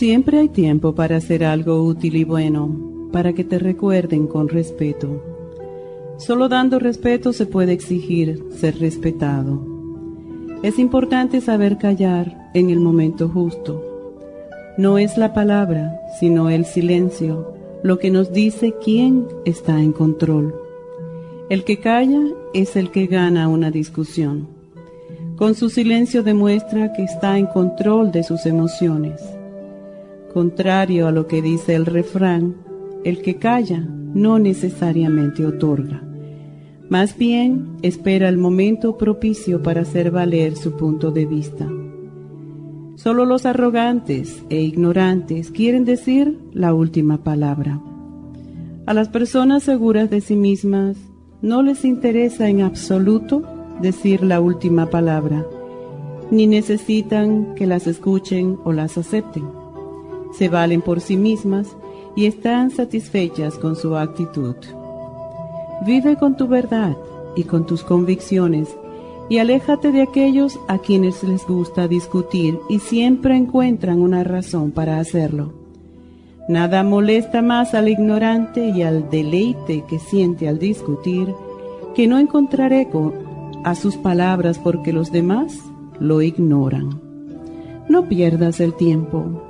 Siempre hay tiempo para hacer algo útil y bueno, para que te recuerden con respeto. Solo dando respeto se puede exigir ser respetado. Es importante saber callar en el momento justo. No es la palabra, sino el silencio, lo que nos dice quién está en control. El que calla es el que gana una discusión. Con su silencio demuestra que está en control de sus emociones Contrario a lo que dice el refrán, el que calla no necesariamente otorga. Más bien espera el momento propicio para hacer valer su punto de vista. Solo los arrogantes e ignorantes quieren decir la última palabra. A las personas seguras de sí mismas no les interesa en absoluto decir la última palabra, ni necesitan que las escuchen o las acepten se valen por sí mismas y están satisfechas con su actitud. Vive con tu verdad y con tus convicciones y aléjate de aquellos a quienes les gusta discutir y siempre encuentran una razón para hacerlo. Nada molesta más al ignorante y al deleite que siente al discutir que no encontrar eco a sus palabras porque los demás lo ignoran. No pierdas el tiempo.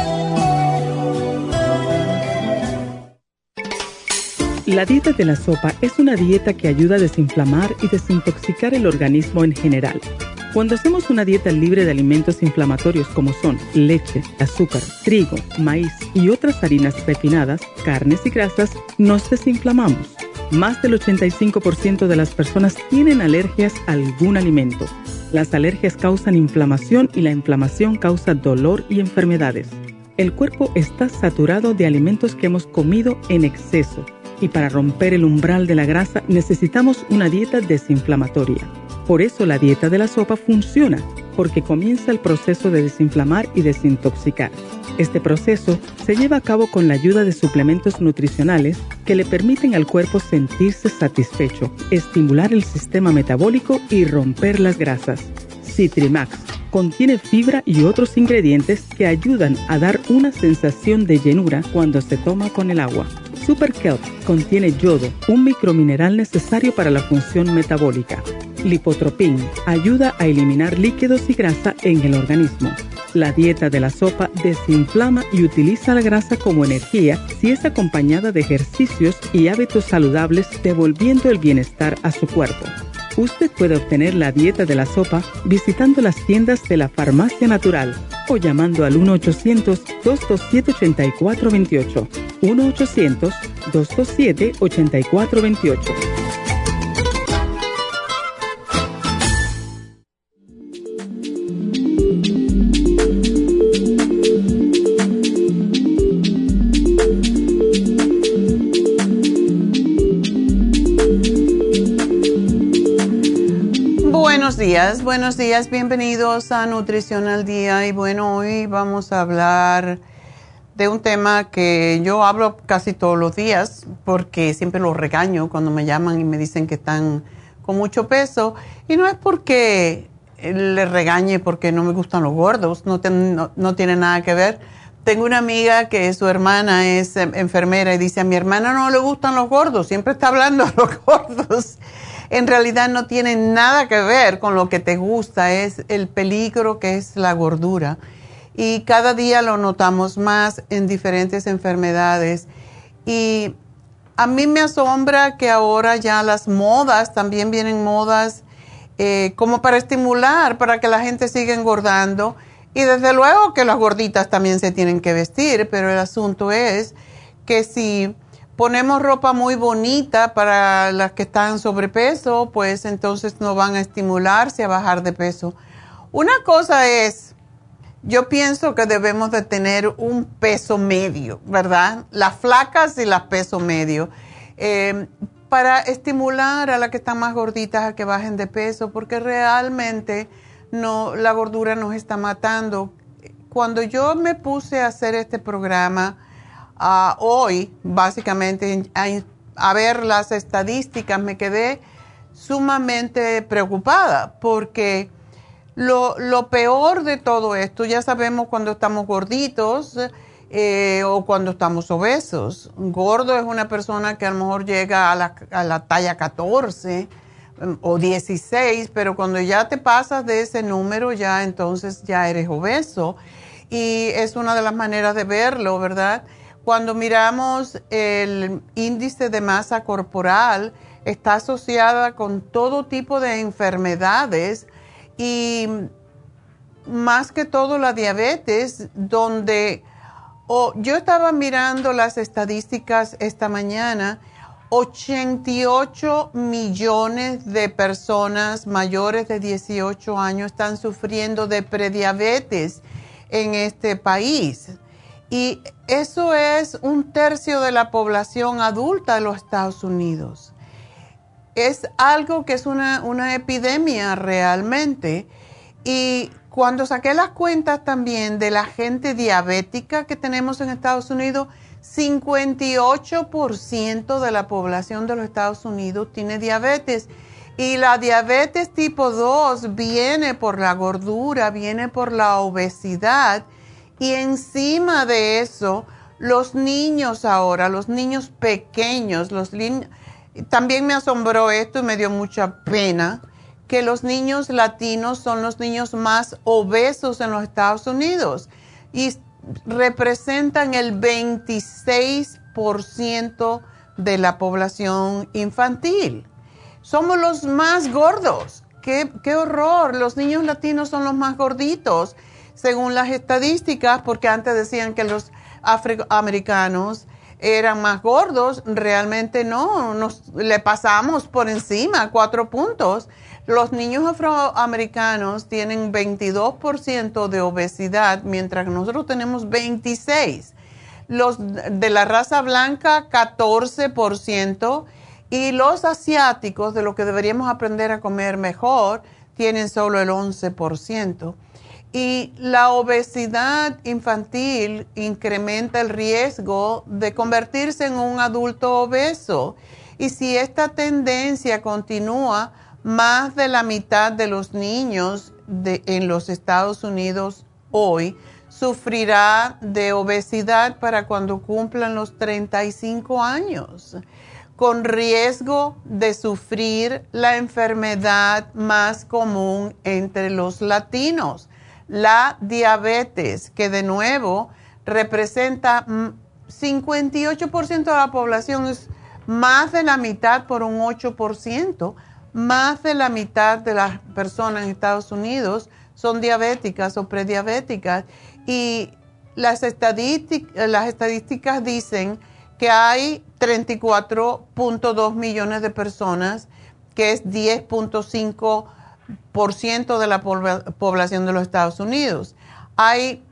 La dieta de la sopa es una dieta que ayuda a desinflamar y desintoxicar el organismo en general. Cuando hacemos una dieta libre de alimentos inflamatorios como son leche, azúcar, trigo, maíz y otras harinas refinadas, carnes y grasas, nos desinflamamos. Más del 85% de las personas tienen alergias a algún alimento. Las alergias causan inflamación y la inflamación causa dolor y enfermedades. El cuerpo está saturado de alimentos que hemos comido en exceso y para romper el umbral de la grasa necesitamos una dieta desinflamatoria. Por eso la dieta de la sopa funciona, porque comienza el proceso de desinflamar y desintoxicar. Este proceso se lleva a cabo con la ayuda de suplementos nutricionales que le permiten al cuerpo sentirse satisfecho, estimular el sistema metabólico y romper las grasas. Citrimax contiene fibra y otros ingredientes que ayudan a dar una sensación de llenura cuando se toma con el agua. Super Kelp contiene yodo, un micromineral necesario para la función metabólica. Lipotropin ayuda a eliminar líquidos y grasa en el organismo. La dieta de la sopa desinflama y utiliza la grasa como energía si es acompañada de ejercicios y hábitos saludables devolviendo el bienestar a su cuerpo. Usted puede obtener la dieta de la sopa visitando las tiendas de la Farmacia Natural o llamando al 1-800-227-8428. 1-800-227-8428. Buenos días, bienvenidos a Nutrición al Día. Y bueno, hoy vamos a hablar de un tema que yo hablo casi todos los días porque siempre los regaño cuando me llaman y me dicen que están con mucho peso. Y no es porque les regañe porque no me gustan los gordos, no, no tiene nada que ver. Tengo una amiga que su hermana es enfermera y dice a mi hermana no le gustan los gordos, siempre está hablando de los gordos en realidad no tiene nada que ver con lo que te gusta, es el peligro que es la gordura. y cada día lo notamos más en diferentes enfermedades. Y a mí me asombra que ahora ya las modas, también vienen modas eh, como para estimular, para que la gente siga engordando. Y desde luego que las gorditas también se tienen que vestir, pero el asunto es que si ponemos ropa muy bonita para las que están sobrepeso, pues entonces no van a estimularse a bajar de peso. Una cosa es, yo pienso que debemos de tener un peso medio, ¿verdad? Las flacas y las peso medio. Eh, para estimular a las que están más gorditas a que bajen de peso, porque realmente no, la gordura nos está matando. Cuando yo me puse a hacer este programa, hoy, básicamente, a, ver las estadísticas, me quedé sumamente preocupada porque lo, lo, peor de todo esto, ya sabemos cuando estamos gorditos eh, o cuando estamos obesos. Gordo es una persona que a lo mejor llega a la, a la talla 14 mm, o 16, pero cuando ya te pasas de ese número, ya entonces ya eres obeso. Y es una de las maneras de verlo, ¿verdad? Cuando miramos el índice de masa corporal, está asociada con todo tipo de enfermedades y más que todo la diabetes, donde yo estaba mirando las estadísticas esta mañana, 88 millones de personas mayores de 18 años están sufriendo de prediabetes en este país. Y eso es un tercio de la población adulta de los Estados Unidos. Es algo que es una, epidemia realmente. Y cuando saqué las cuentas también de la gente diabética que tenemos en Estados Unidos, 58% de la población de los Estados Unidos tiene diabetes. Y la diabetes tipo 2 viene por la gordura, viene por la obesidad y encima de eso, los niños ahora, los niños pequeños, los también me asombró esto y me dio mucha pena que los niños latinos son los niños más obesos en los Estados Unidos y representan el 26% de la población infantil. Somos los más gordos. Qué, qué horror. Los niños latinos son los más gorditos según las estadísticas, porque antes decían que los afroamericanos eran más gordos, realmente no, nos le pasamos por encima cuatro puntos. Los niños afroamericanos tienen 22% de obesidad, mientras que nosotros tenemos 26%. Los de la raza blanca, 14%. Y los asiáticos, de lo que deberíamos aprender a comer mejor, tienen solo el 11%. Y la obesidad infantil incrementa el riesgo de convertirse en un adulto obeso. Y si esta tendencia continúa, más de la mitad de los niños en los Estados Unidos hoy sufrirá de obesidad para cuando cumplan los 35 años, con riesgo de sufrir la enfermedad más común entre los latinos la diabetes, que de nuevo representa 58% de la población, es más de la mitad por un 8%, más de la mitad de las personas en Estados Unidos son diabéticas o prediabéticas. Y las estadísticas dicen que hay 34.2 millones de personas, que es 10.5 por ciento de la población de los Estados Unidos. Hay,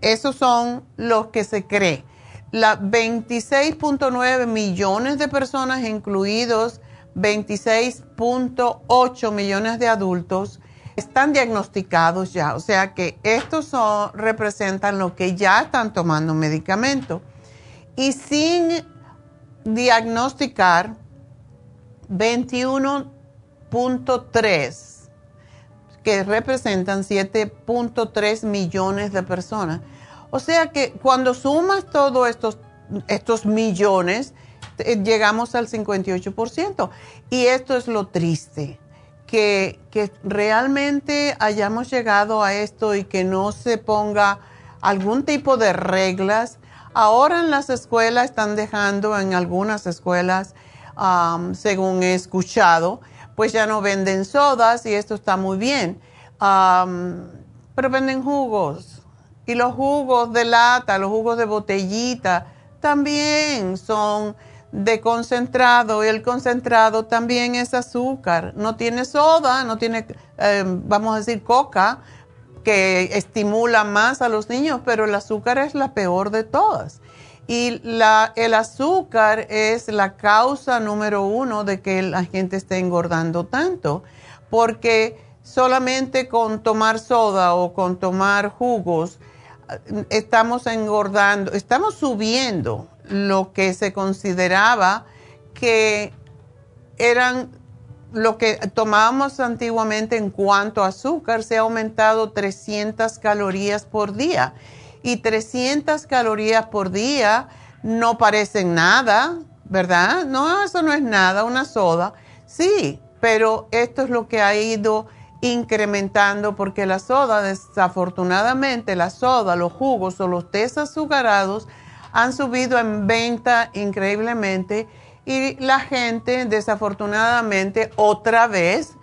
esos son los que se cree. La 26.9 millones de personas, incluidos 26.8 millones de adultos, están diagnosticados ya. O sea que estos son, representan lo que ya están tomando medicamento. Y sin diagnosticar, 21.3 que representan 7.3 millones de personas. O sea que cuando sumas todos estos, estos millones, eh, llegamos al 58%. Y esto es lo triste, que, que realmente hayamos llegado a esto y que no se ponga algún tipo de reglas. Ahora en las escuelas están dejando, en algunas escuelas, según he escuchado, pues ya no venden sodas y esto está muy bien. pero venden jugos. Y los jugos de lata, los jugos de botellita, también son de concentrado y el concentrado también es azúcar. No tiene soda, no tiene, eh, vamos a decir, coca, que estimula más a los niños, pero el azúcar es la peor de todas. Y la, el azúcar es la causa número uno de que la gente esté engordando tanto, porque solamente con tomar soda o con tomar jugos estamos engordando, estamos subiendo lo que se consideraba que eran lo que tomábamos antiguamente en cuanto a azúcar, se ha aumentado 300 calorías por día y 300 calorías por día no parecen nada, ¿verdad? No, eso no es nada, una soda. Sí, pero esto es lo que ha ido incrementando porque la soda, desafortunadamente, la soda, los jugos o los tés azucarados han subido en venta increíblemente y la gente, desafortunadamente, otra vez,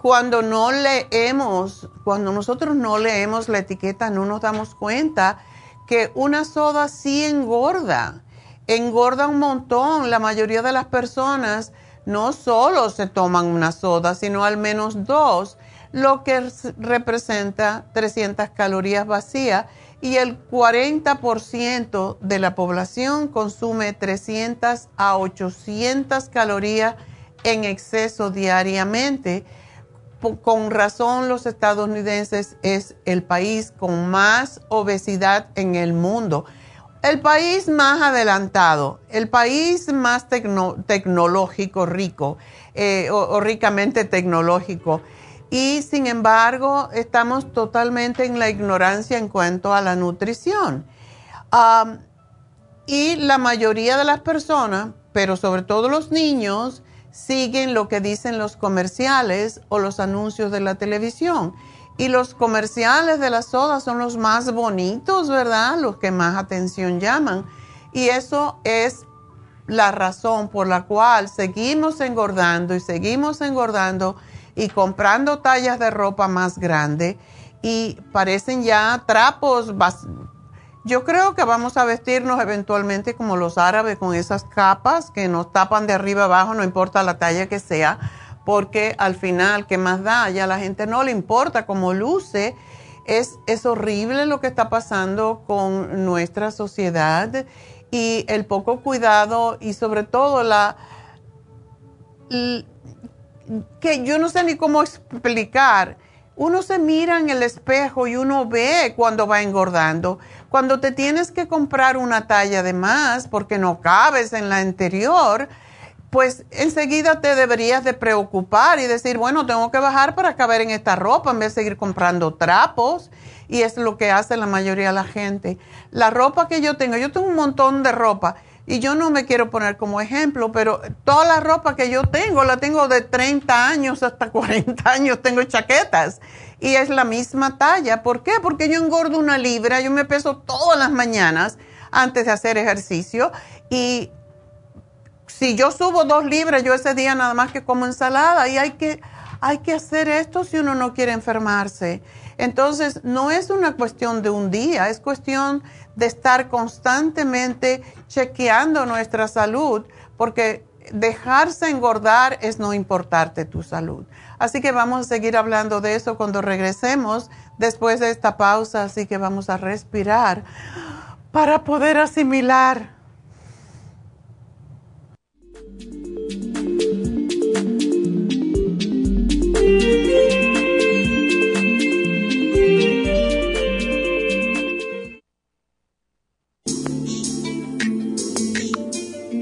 cuando no leemos, cuando nosotros no leemos la etiqueta, no nos damos cuenta que una soda sí engorda, engorda un montón. La mayoría de las personas no solo se toman una soda, sino al menos dos, lo que representa 300 calorías vacías y el 40% de la población consume 300 a 800 calorías en exceso diariamente. Con razón los estadounidenses es el país con más obesidad en el mundo. El país más adelantado, el país más tecnológico, rico eh, o, ricamente tecnológico. Y sin embargo, estamos totalmente en la ignorancia en cuanto a la nutrición. y la mayoría de las personas, pero sobre todo los niños, siguen lo que dicen los comerciales o los anuncios de la televisión. Y los comerciales de las sodas son los más bonitos, ¿verdad? Los que más atención llaman. Y eso es la razón por la cual seguimos engordando y seguimos engordando y comprando tallas de ropa más grande y parecen ya trapos yo creo que vamos a vestirnos eventualmente como los árabes con esas capas que nos tapan de arriba abajo, no importa la talla que sea, porque al final, ¿qué más da? Ya a la gente no le importa cómo luce. Es, es horrible lo que está pasando con nuestra sociedad y el poco cuidado y sobre todo la... que yo no sé ni cómo explicar. Uno se mira en el espejo y uno ve cuando va engordando cuando te tienes que comprar una talla de más porque no cabes en la anterior, pues enseguida te deberías de preocupar y decir, bueno, tengo que bajar para caber en esta ropa en vez de seguir comprando trapos. Y es lo que hace la mayoría de la gente. La ropa que yo tengo, yo tengo un montón de ropa y yo no me quiero poner como ejemplo, pero toda la ropa que yo tengo, la tengo de 30 años hasta 40 años, tengo chaquetas y es la misma talla. ¿Por qué? Porque yo engordo una libra, yo me peso todas las mañanas antes de hacer ejercicio y si yo subo dos libras, yo ese día nada más que como ensalada y hay que, hay que hacer esto si uno no quiere enfermarse. Entonces, no es una cuestión de un día, es cuestión de estar constantemente chequeando nuestra salud, porque dejarse engordar es no importarte tu salud. Así que vamos a seguir hablando de eso cuando regresemos después de esta pausa, así que vamos a respirar para poder asimilar.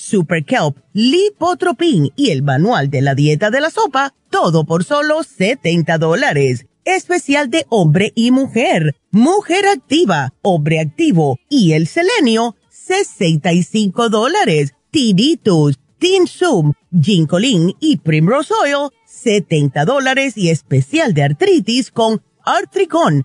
Super Kelp, Lipotropin y el Manual de la Dieta de la Sopa, todo por solo 70 dólares. Especial de hombre y mujer, mujer activa, hombre activo y el selenio, 65 dólares. Tinitus, Tinsum, Ginkolin y Primrose Oil, 70 dólares y especial de artritis con Artricon,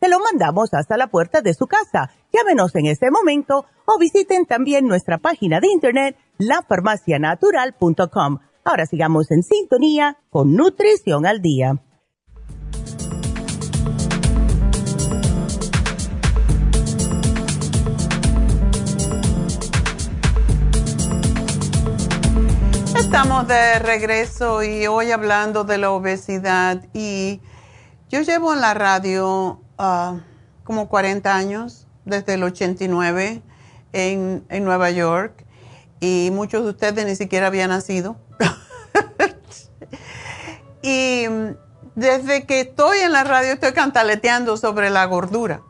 te lo mandamos hasta la puerta de su casa. Llámenos en este momento o visiten también nuestra página de internet lafarmacianatural.com. Ahora sigamos en sintonía con Nutrición al Día. Estamos de regreso y hoy hablando de la obesidad y yo llevo en la radio Ah, como 40 años, desde el 89 en, en Nueva York, y muchos de ustedes ni siquiera habían nacido. y desde que estoy en la radio estoy cantaleteando sobre la gordura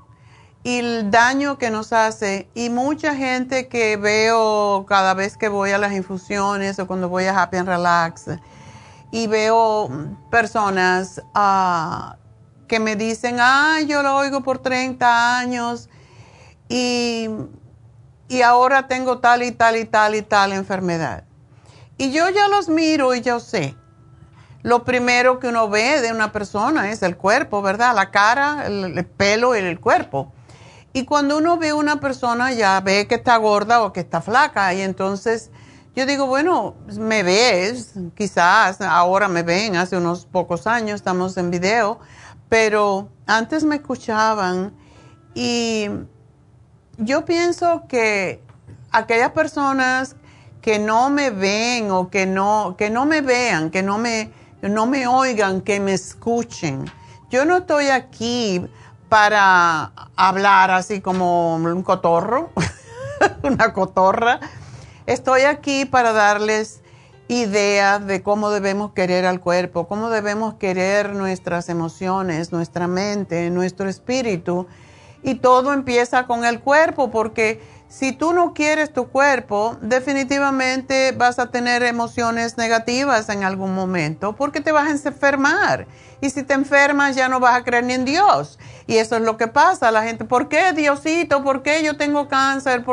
y el daño que nos hace. Y mucha gente que veo cada vez que voy a las infusiones o cuando voy a Happy and Relax y veo personas uh, que me dicen, ay, yo lo oigo por 30 años y, y ahora tengo tal y tal y tal y tal enfermedad. Y yo ya los miro y yo sé. Lo primero que uno ve de una persona es el cuerpo, ¿verdad? La cara, el, pelo y el cuerpo. Y cuando uno ve una persona ya ve que está gorda o que está flaca y entonces yo digo, bueno, me ves, quizás ahora me ven, hace unos pocos años estamos en video, pero antes me escuchaban y yo pienso que aquellas personas que no me ven o que no, que no me vean, que no me, no me oigan, que me escuchen. Yo no estoy aquí para hablar así como un cotorro, una cotorra. Estoy aquí para darles ideas de cómo debemos querer al cuerpo, cómo debemos querer nuestras emociones, nuestra mente, nuestro espíritu. Y todo empieza con el cuerpo, porque si tú no quieres tu cuerpo, definitivamente vas a tener emociones negativas en algún momento, porque te vas a enfermar. Y si te enfermas ya no vas a creer ni en Dios. Y eso es lo que pasa. La gente, ¿por qué Diosito? ¿Por qué yo tengo cáncer?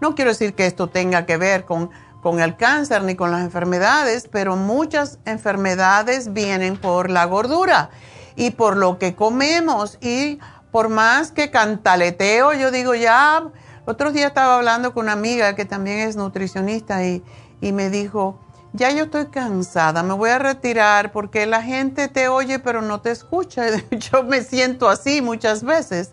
No quiero decir que esto tenga que ver con con el cáncer ni con las enfermedades, pero muchas enfermedades vienen por la gordura y por lo que comemos y por más que cantaleteo, yo digo ya, otros días estaba hablando con una amiga que también es nutricionista y, y me dijo, ya yo estoy cansada, me voy a retirar porque la gente te oye pero no te escucha. Yo me siento así muchas veces.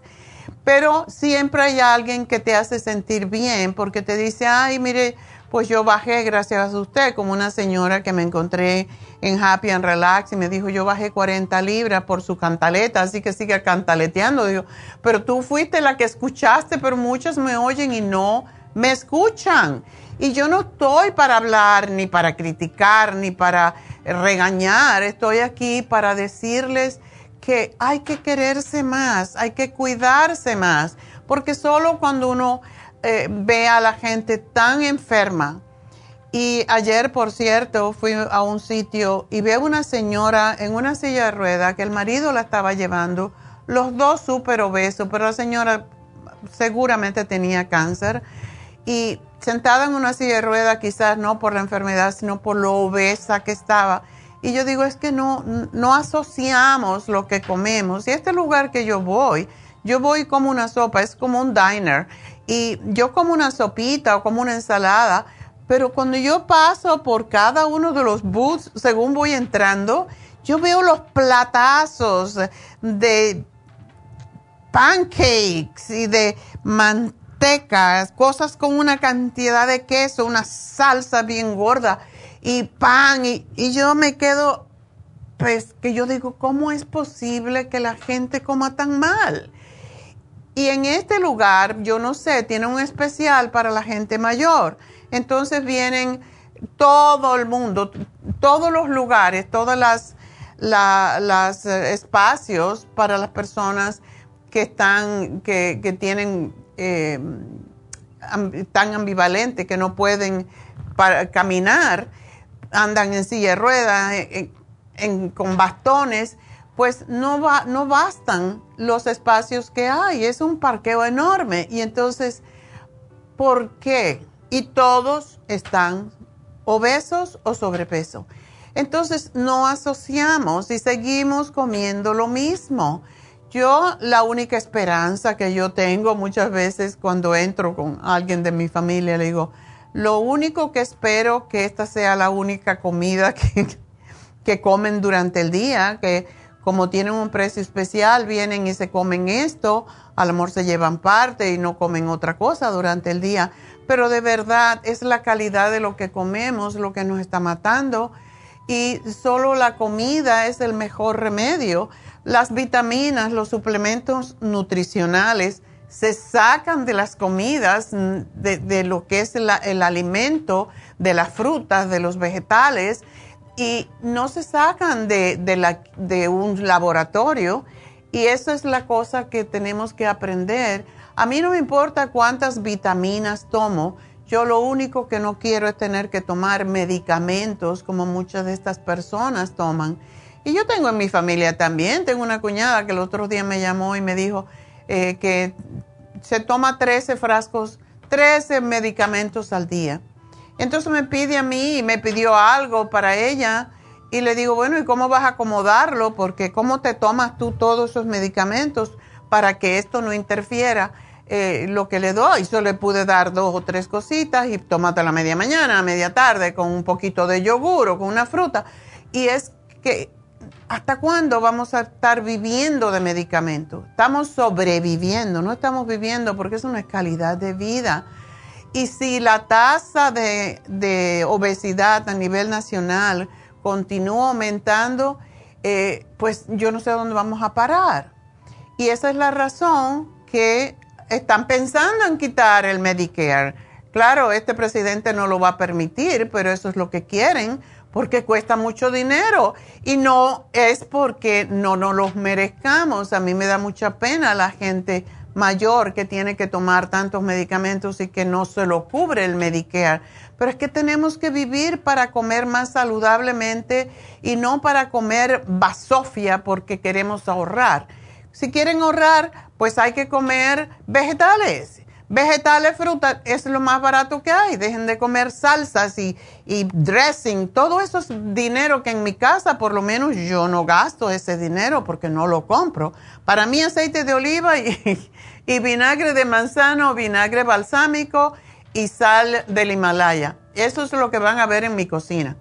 Pero siempre hay alguien que te hace sentir bien porque te dice, ay, mire, pues yo bajé gracias a usted, como una señora que me encontré en Happy and Relax y me dijo, yo bajé 40 libras por su cantaleta, así que sigue cantaleteando. Digo, pero tú fuiste la que escuchaste, pero muchos me oyen y no me escuchan. Y yo no estoy para hablar, ni para criticar, ni para regañar. Estoy aquí para decirles que hay que quererse más, hay que cuidarse más, porque solo cuando uno eh, ve a la gente tan enferma, y ayer, por cierto, fui a un sitio y veo una señora en una silla de rueda que el marido la estaba llevando, los dos súper obesos, pero la señora seguramente tenía cáncer y sentada en una silla de rueda, quizás no por la enfermedad, sino por lo obesa que estaba. Y yo digo, es que no, no asociamos lo que comemos. Y este lugar que yo voy, yo voy como una sopa, es como un diner. Y yo como una sopita o como una ensalada, pero cuando yo paso por cada uno de los booths, según voy entrando, yo veo los platazos de pancakes y de manteca cosas con una cantidad de queso, una salsa bien gorda y pan. Y, y yo me quedo, pues que yo digo, ¿cómo es posible que la gente coma tan mal? Y en este lugar, yo no sé, tiene un especial para la gente mayor. Entonces vienen todo el mundo, todos los lugares, todos los las eh, espacios para las personas que están, que, tienen eh, tan ambivalentes que no pueden caminar, andan en silla de ruedas, con bastones, pues no, va, no bastan los espacios que hay, es un parqueo enorme. Y entonces, ¿por qué? Y todos están obesos o sobrepeso. Entonces no asociamos y seguimos comiendo lo mismo. Yo la única esperanza que yo tengo muchas veces cuando entro con alguien de mi familia, le digo, lo único que espero que esta sea la única comida que, que comen durante el día, que como tienen un precio especial, vienen y se comen esto, a lo mejor se llevan parte y no comen otra cosa durante el día, pero de verdad es la calidad de lo que comemos lo que nos está matando y solo la comida es el mejor remedio. Las vitaminas, los suplementos nutricionales se sacan de las comidas, de, lo que es el alimento, de las frutas, de los vegetales, y no se sacan de, un laboratorio. Y eso es la cosa que tenemos que aprender. A mí no me importa cuántas vitaminas tomo, yo lo único que no quiero es tener que tomar medicamentos como muchas de estas personas toman y yo tengo en mi familia también, tengo una cuñada que el otro día me llamó y me dijo eh, que se toma 13 frascos, 13 medicamentos al día. Entonces me pide a mí y me pidió algo para ella y le digo, bueno, ¿y cómo vas a acomodarlo? Porque ¿cómo te tomas tú todos esos medicamentos para que esto no interfiera eh, lo que le doy? Yo le pude dar dos o tres cositas y tómate la media mañana, a media tarde con un poquito de yogur o con una fruta. Y es que ¿Hasta cuándo vamos a estar viviendo de medicamentos? Estamos sobreviviendo, no estamos viviendo porque eso no es calidad de vida. Y si la tasa de, obesidad a nivel nacional continúa aumentando, eh, pues yo no sé dónde vamos a parar. Y esa es la razón que están pensando en quitar el Medicare. Claro, este presidente no lo va a permitir, pero eso es lo que quieren porque cuesta mucho dinero y no es porque no nos los merezcamos. A mí me da mucha pena la gente mayor que tiene que tomar tantos medicamentos y que no se lo cubre el Medicare. Pero es que tenemos que vivir para comer más saludablemente y no para comer basofia porque queremos ahorrar. Si quieren ahorrar, pues hay que comer vegetales Vegetales, frutas, es lo más barato que hay. Dejen de comer salsas y, y dressing. Todo eso es dinero que en mi casa, por lo menos, yo no gasto ese dinero porque no lo compro. Para mí, aceite de oliva y, y vinagre de manzano, vinagre balsámico y sal del Himalaya. Eso es lo que van a ver en mi cocina.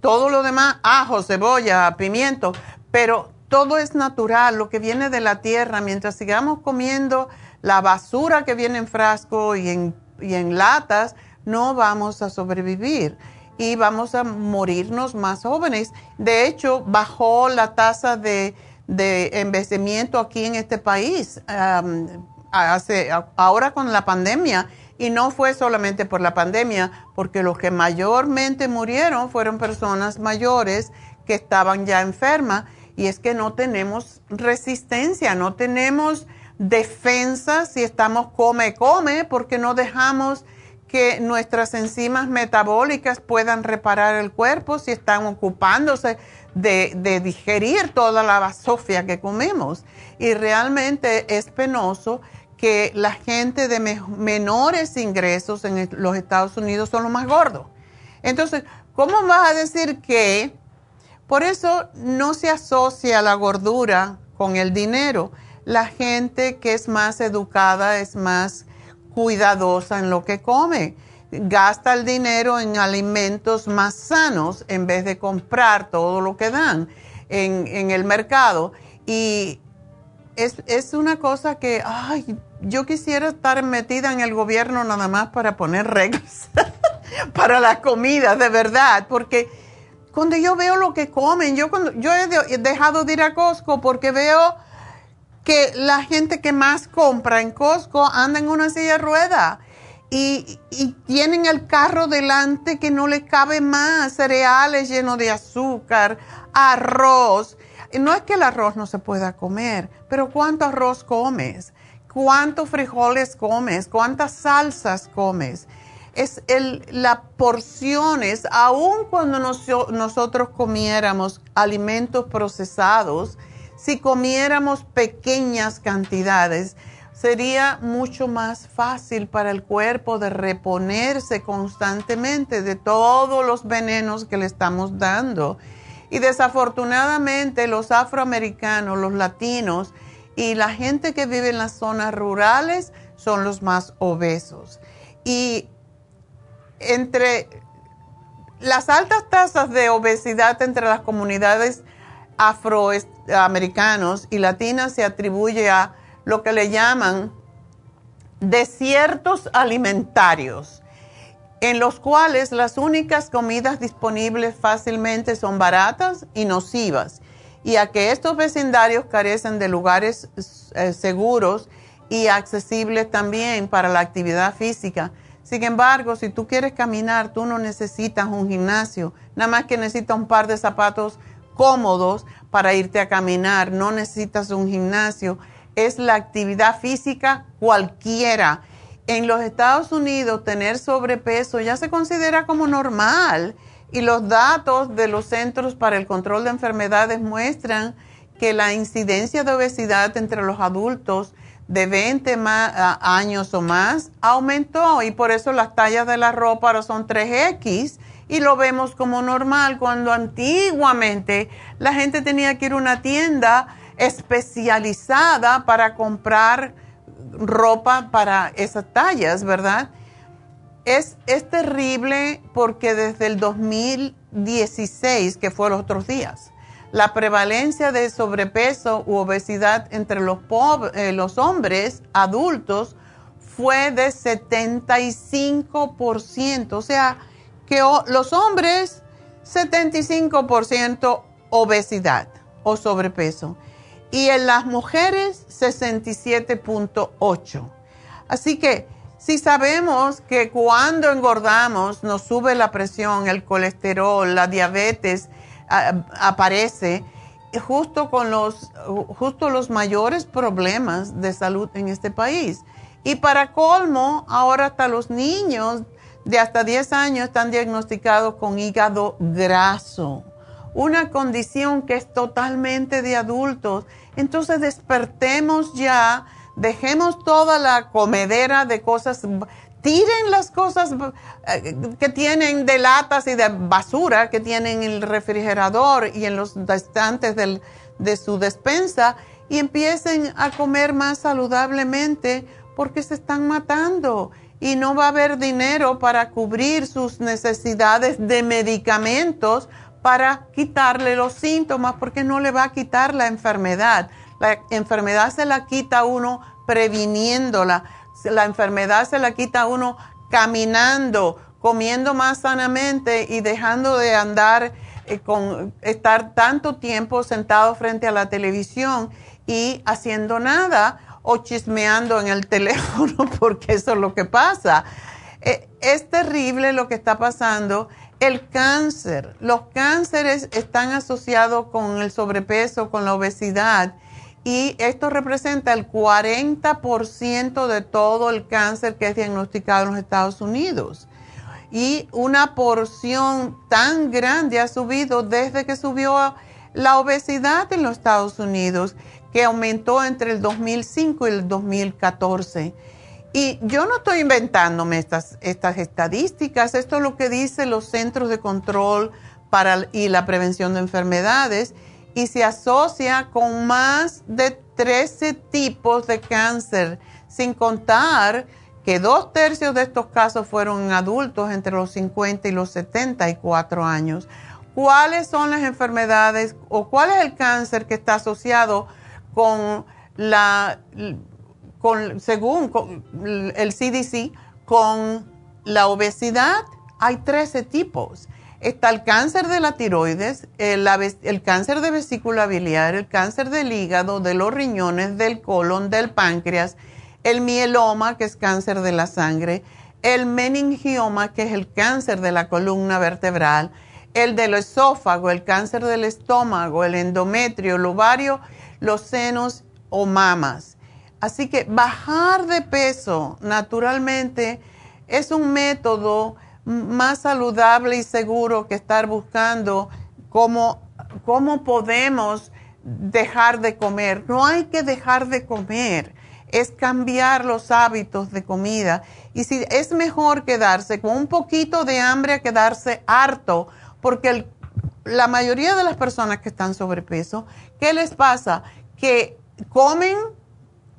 Todo lo demás, ajo, cebolla, pimiento, pero todo es natural, lo que viene de la tierra. Mientras sigamos comiendo la basura que viene en frasco y en, y en latas, no vamos a sobrevivir y vamos a morirnos más jóvenes. De hecho, bajó la tasa de, de envejecimiento aquí en este país hace, ahora con la pandemia. Y no fue solamente por la pandemia, porque los que mayormente murieron fueron personas mayores que estaban ya enfermas. Y es que no tenemos resistencia, no tenemos defensa si estamos come, come, porque no dejamos que nuestras enzimas metabólicas puedan reparar el cuerpo si están ocupándose de, digerir toda la basofia que comemos. Y realmente es penoso que la gente de menores ingresos en los Estados Unidos son los más gordos. Entonces, ¿cómo vas a decir que por eso no se asocia la gordura con el dinero? La gente que es más educada es más cuidadosa en lo que come. Gasta el dinero en alimentos más sanos en vez de comprar todo lo que dan en, el mercado. Y es, una cosa que, ay, yo quisiera estar metida en el gobierno nada más para poner reglas para la comida, de verdad, porque cuando yo veo lo que comen, yo, cuando, yo he dejado de ir a Costco porque veo que la gente que más compra en Costco anda en una silla de rueda y, tienen el carro delante que no le cabe más, cereales llenos de azúcar, arroz. No es que el arroz no se pueda comer, pero ¿cuánto arroz comes? ¿Cuántos frijoles comes? ¿Cuántas salsas comes? Es el, las porciones, aun cuando nosotros comiéramos alimentos procesados, si comiéramos pequeñas cantidades, sería mucho más fácil para el cuerpo de reponerse constantemente de todos los venenos que le estamos dando. Y desafortunadamente los afroamericanos, los latinos y la gente que vive en las zonas rurales son los más obesos. Y entre las altas tasas de obesidad entre las comunidades afroamericanos y latinas se atribuye a lo que le llaman desiertos alimentarios, en los cuales las únicas comidas disponibles fácilmente son baratas y nocivas, y a que estos vecindarios carecen de lugares eh, seguros y accesibles también para la actividad física. Sin embargo, si tú quieres caminar, tú no necesitas un gimnasio, nada más que necesitas un par de zapatos cómodos para irte a caminar, no necesitas un gimnasio, es la actividad física cualquiera. En los Estados Unidos tener sobrepeso ya se considera como normal y los datos de los Centros para el Control de Enfermedades muestran que la incidencia de obesidad entre los adultos de 20 años o más aumentó y por eso las tallas de la ropa ahora son 3X y lo vemos como normal cuando antiguamente la gente tenía que ir a una tienda especializada para comprar ropa para esas tallas, ¿verdad? Es, es terrible porque desde el 2016, que fue los otros días, la prevalencia de sobrepeso u obesidad entre los, eh, los hombres adultos fue de 75%. O sea, que los hombres 75% obesidad o sobrepeso y en las mujeres 67.8. Así que si sabemos que cuando engordamos nos sube la presión, el colesterol, la diabetes aparece justo con los justo los mayores problemas de salud en este país. Y para colmo, ahora hasta los niños de hasta 10 años están diagnosticados con hígado graso, una condición que es totalmente de adultos. Entonces despertemos ya Dejemos toda la comedera de cosas, tiren las cosas eh, que tienen de latas y de basura que tienen en el refrigerador y en los estantes de su despensa y empiecen a comer más saludablemente porque se están matando y no va a haber dinero para cubrir sus necesidades de medicamentos para quitarle los síntomas porque no le va a quitar la enfermedad. La enfermedad se la quita uno previniéndola, la enfermedad se la quita uno caminando, comiendo más sanamente y dejando de andar eh, con estar tanto tiempo sentado frente a la televisión y haciendo nada o chismeando en el teléfono, porque eso es lo que pasa. Eh, es terrible lo que está pasando. El cáncer, los cánceres están asociados con el sobrepeso, con la obesidad, y esto representa el 40% de todo el cáncer que es diagnosticado en los Estados Unidos. Y una porción tan grande ha subido desde que subió la obesidad en los Estados Unidos que aumentó entre el 2005 y el 2014. Y yo no estoy inventándome estas, estas estadísticas, esto es lo que dicen los Centros de Control para, y la Prevención de Enfermedades y se asocia con más de 13 tipos de cáncer, sin contar que dos tercios de estos casos fueron en adultos entre los 50 y los 74 años. ¿Cuáles son las enfermedades o cuál es el cáncer que está asociado con la, con, según el CDC, con la obesidad, hay 13 tipos. Está el cáncer de la tiroides, el, el, cáncer de vesícula biliar, el cáncer del hígado, de los riñones, del colon, del páncreas, el mieloma, que es cáncer de la sangre, el meningioma, que es el cáncer de la columna vertebral, el del esófago, el cáncer del estómago, el endometrio, el ovario los senos o mamas. Así que bajar de peso naturalmente es un método más saludable y seguro que estar buscando cómo, cómo podemos dejar de comer. No hay que dejar de comer, es cambiar los hábitos de comida. Y si es mejor quedarse con un poquito de hambre a quedarse harto, porque la mayoría de las personas que están sobrepeso ¿Qué les pasa? Que comen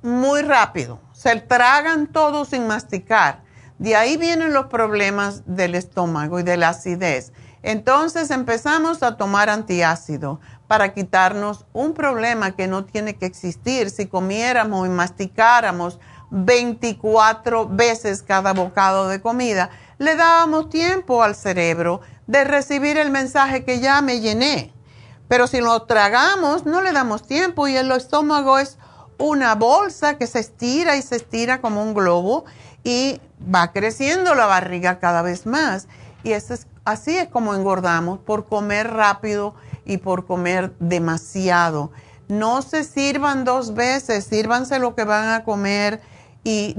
muy rápido, se tragan todo sin masticar. De ahí vienen los problemas del estómago y de la acidez. Entonces empezamos a tomar antiácido para quitarnos un problema que no tiene que existir si comiéramos y masticáramos 24 veces cada bocado de comida. Le dábamos tiempo al cerebro de recibir el mensaje que ya me llené. Pero si lo tragamos, no le damos tiempo y el estómago es una bolsa que se estira y se estira como un globo y va creciendo la barriga cada vez más. Y es, así es como engordamos, por comer rápido y por comer demasiado. No se sirvan dos veces, sírvanse lo que van a comer y,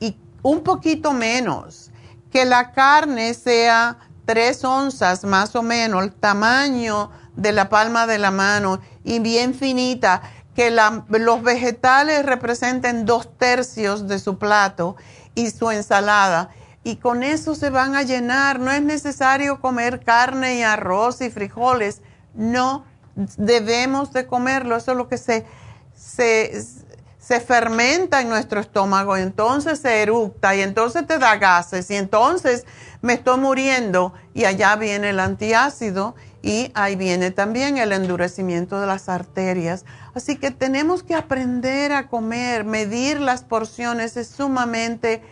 y un poquito menos. Que la carne sea tres onzas más o menos, el tamaño de la palma de la mano y bien finita, que los vegetales representen dos tercios de su plato y su ensalada. Y con eso se van a llenar. No es necesario comer carne y arroz y frijoles. No debemos de comerlo. Eso es lo que se, se, se fermenta en nuestro estómago. Entonces se eructa y entonces te da gases. Y entonces me estoy muriendo. Y allá viene el antiácido y ahí viene también el endurecimiento de las arterias. Así que tenemos que aprender a comer, medir las porciones es sumamente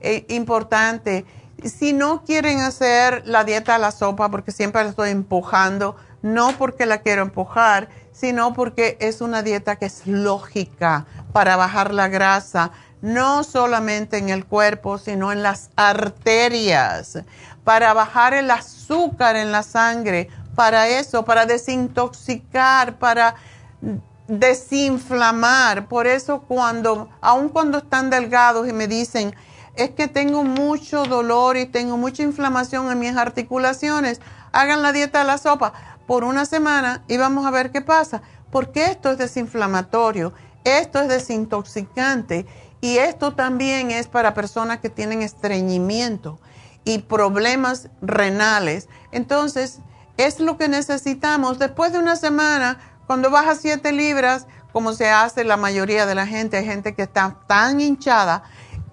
eh, importante. Si no quieren hacer la dieta a la sopa, porque siempre la estoy empujando, no porque la quiero empujar, sino porque es una dieta que es lógica para bajar la grasa, no solamente en el cuerpo, sino en las arterias, para bajar el azúcar en la sangre para eso, para desintoxicar, para desinflamar. Por eso cuando, aun cuando están delgados y me dicen, es que tengo mucho dolor y tengo mucha inflamación en mis articulaciones, hagan la dieta de la sopa por una semana y vamos a ver qué pasa. Porque esto es desinflamatorio. Esto es desintoxicante y esto también es para personas que tienen estreñimiento y problemas renales. Entonces, es lo que necesitamos. Después de una semana, cuando baja 7 libras, como se hace la mayoría de la gente, hay gente que está tan hinchada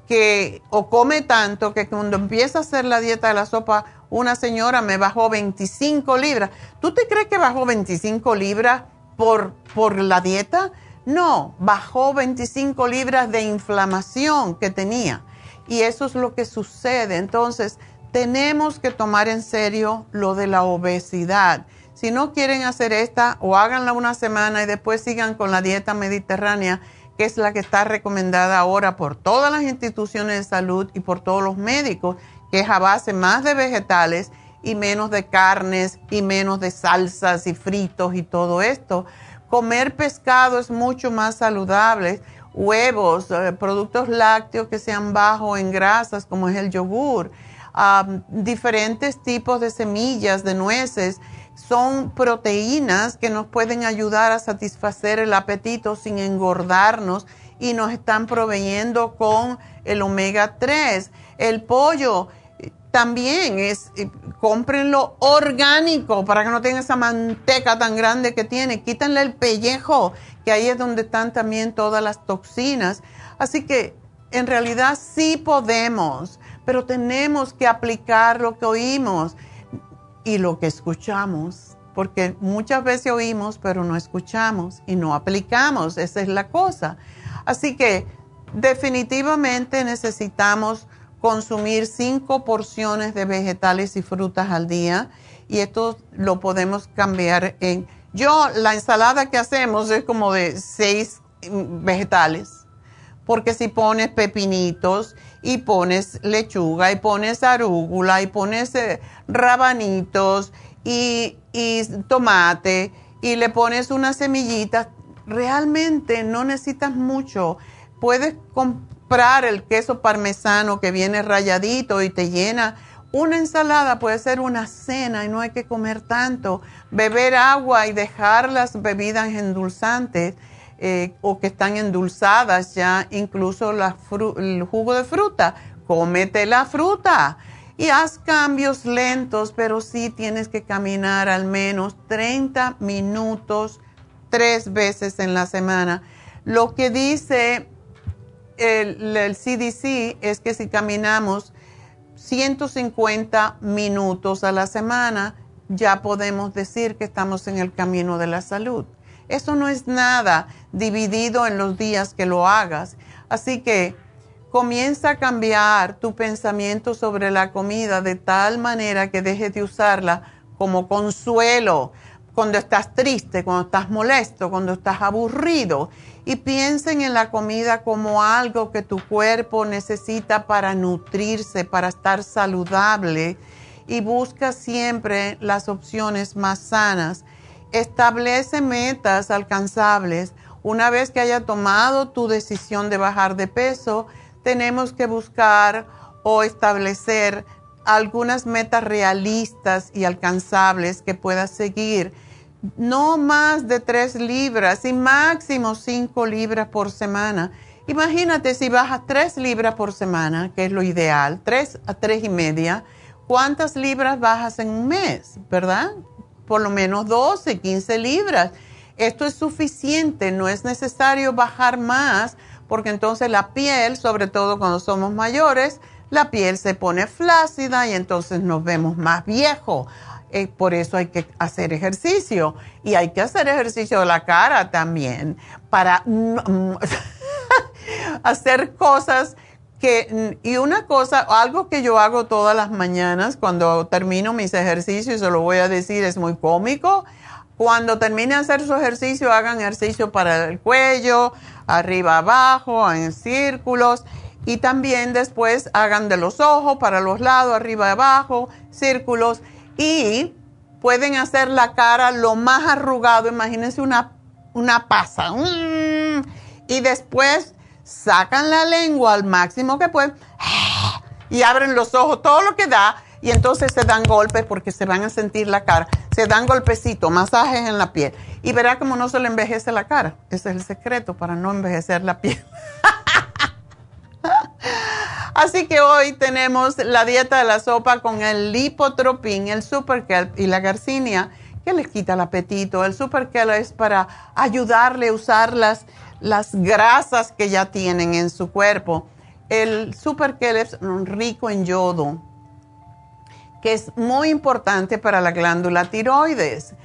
que o come tanto que cuando empieza a hacer la dieta de la sopa, una señora me bajó 25 libras. ¿Tú te crees que bajó 25 libras por, por la dieta? No, bajó 25 libras de inflamación que tenía. Y eso es lo que sucede. Entonces, tenemos que tomar en serio lo de la obesidad. Si no quieren hacer esta, o háganla una semana y después sigan con la dieta mediterránea, que es la que está recomendada ahora por todas las instituciones de salud y por todos los médicos, que es a base más de vegetales y menos de carnes y menos de salsas y fritos y todo esto. Comer pescado es mucho más saludable, huevos, eh, productos lácteos que sean bajos en grasas como es el yogur, diferentes tipos de semillas, de nueces son proteínas que nos pueden ayudar a satisfacer el apetito sin engordarnos y nos están proveyendo con el omega 3. El pollo eh, también es, eh, cómprenlo orgánico para que no tenga esa manteca tan grande que tiene. Quítenle el pellejo, que ahí es donde están también todas las toxinas. Así que en realidad sí podemos, pero tenemos que aplicar lo que oímos y lo que escuchamos, porque muchas veces oímos, pero no escuchamos y no aplicamos, esa es la cosa. Así que definitivamente necesitamos consumir cinco porciones de vegetales y frutas al día y esto lo podemos cambiar en... Yo, la ensalada que hacemos es como de seis mm, vegetales, porque si pones pepinitos y pones lechuga y pones arúgula y pones eh, rabanitos y, tomate y le pones unas semillitas, realmente no necesitas mucho. Puedes comprar el queso parmesano que viene rayadito y te llena. Una ensalada puede ser una cena y no hay que comer tanto. Beber agua y dejar las bebidas endulzantes eh, o que están endulzadas ya, incluso el jugo de fruta. Cómete la fruta y haz cambios lentos, pero sí tienes que caminar al menos 30 minutos tres veces en la semana. Lo que dice el, el CDC es que si caminamos 150 minutos a la semana, ya podemos decir que estamos en el camino de la salud. Eso no es nada dividido en los días que lo hagas. Así que comienza a cambiar tu pensamiento sobre la comida de tal manera que dejes de usarla como consuelo cuando estás triste, cuando estás molesto, cuando estás aburrido. Y piensen en la comida como algo que tu cuerpo necesita para nutrirse, para estar saludable. Y busca siempre las opciones más sanas establece metas alcanzables. Una vez que haya tomado tu decisión de bajar de peso, tenemos que buscar o establecer algunas metas realistas y alcanzables que puedas seguir. No más de tres libras y máximo cinco libras por semana. Imagínate si bajas tres libras por semana, que es lo ideal, tres a tres y media, ¿cuántas libras bajas en un mes, verdad? Por lo menos 12, 15 libras. Esto es suficiente, no es necesario bajar más porque entonces la piel, sobre todo cuando somos mayores, la piel se pone flácida y entonces nos vemos más viejos. Eh, por eso hay que hacer ejercicio y hay que hacer ejercicio de la cara también para hacer cosas que, y una cosa, algo que yo hago todas las mañanas cuando termino mis ejercicios, se lo voy a decir, es muy cómico. Cuando termine de hacer su ejercicio, hagan ejercicio para el cuello, arriba, abajo, en círculos. Y también después hagan de los ojos, para los lados, arriba, abajo, círculos. Y pueden hacer la cara lo más arrugado. Imagínense una, una pasa. Mm. Y después sacan la lengua al máximo que pueden y abren los ojos, todo lo que da, y entonces se dan golpes porque se van a sentir la cara. Se dan golpecitos, masajes en la piel. Y verá como no se le envejece la cara. Ese es el secreto para no envejecer la piel. Así que hoy tenemos la dieta de la sopa con el lipotropín, el super kelp y la garcinia, que les quita el apetito. El super kelp es para ayudarle a usar las, las grasas que ya tienen en su cuerpo. El super es rico en yodo, que es muy importante para la glándula tiroides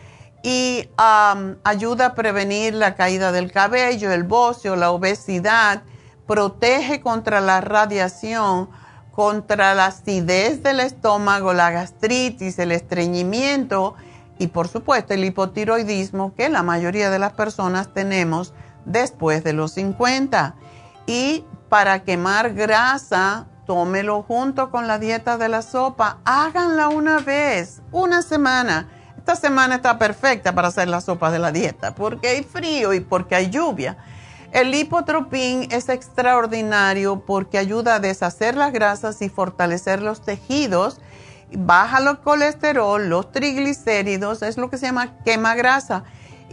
y ayuda a prevenir la caída del cabello, el bocio, la obesidad, protege contra la radiación, contra la acidez del estómago, la gastritis, el estreñimiento y por supuesto el hipotiroidismo que la mayoría de las personas tenemos después de los 50. Y para quemar grasa, tómelo junto con la dieta de la sopa. Háganla una vez, una semana. Esta semana está perfecta para hacer la sopa de la dieta porque hay frío y porque hay lluvia. El lipotropín es extraordinario porque ayuda a deshacer las grasas y fortalecer los tejidos, baja el colesterol, los triglicéridos, es lo que se llama quema grasa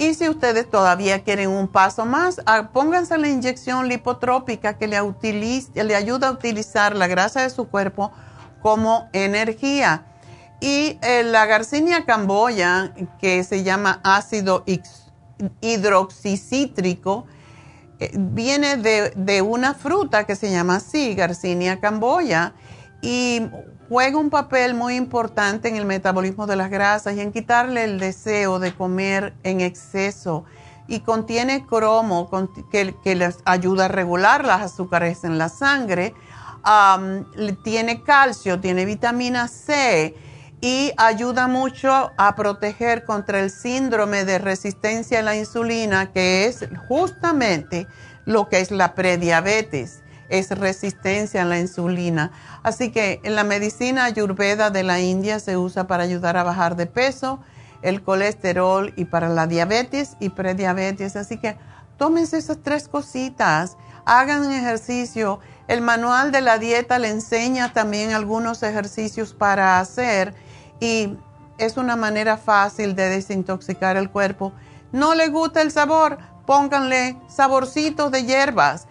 y si ustedes todavía quieren un paso más, ah, pónganse la inyección lipotrópica que le, ayuda a utilizar la grasa de su cuerpo como energía. Y eh, la garcinia camboya, que se llama ácido hidroxicítrico, eh, viene de, de, una fruta que se llama así, garcinia camboya, y juega un papel muy importante en el metabolismo de las grasas y en quitarle el deseo de comer en exceso. Y contiene cromo que, les ayuda a regular las azúcares en la sangre. tiene calcio, tiene vitamina C y ayuda mucho a proteger contra el síndrome de resistencia a la insulina, que es justamente lo que es la prediabetes es resistencia a la insulina. Así que en la medicina ayurveda de la India se usa para ayudar a bajar de peso, el colesterol y para la diabetes y prediabetes. Así que tómense esas tres cositas, hagan ejercicio. El manual de la dieta le enseña también algunos ejercicios para hacer y es una manera fácil de desintoxicar el cuerpo. No le gusta el sabor, pónganle saborcitos de hierbas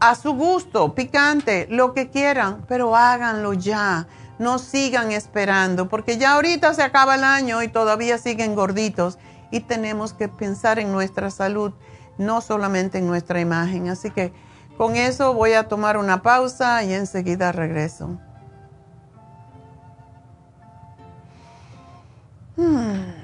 a su gusto, picante, lo que quieran, pero háganlo ya. No sigan esperando, porque ya ahorita se acaba el año y todavía siguen gorditos y tenemos que pensar en nuestra salud, no solamente en nuestra imagen. Así que con eso voy a tomar una pausa y enseguida regreso. Hmm.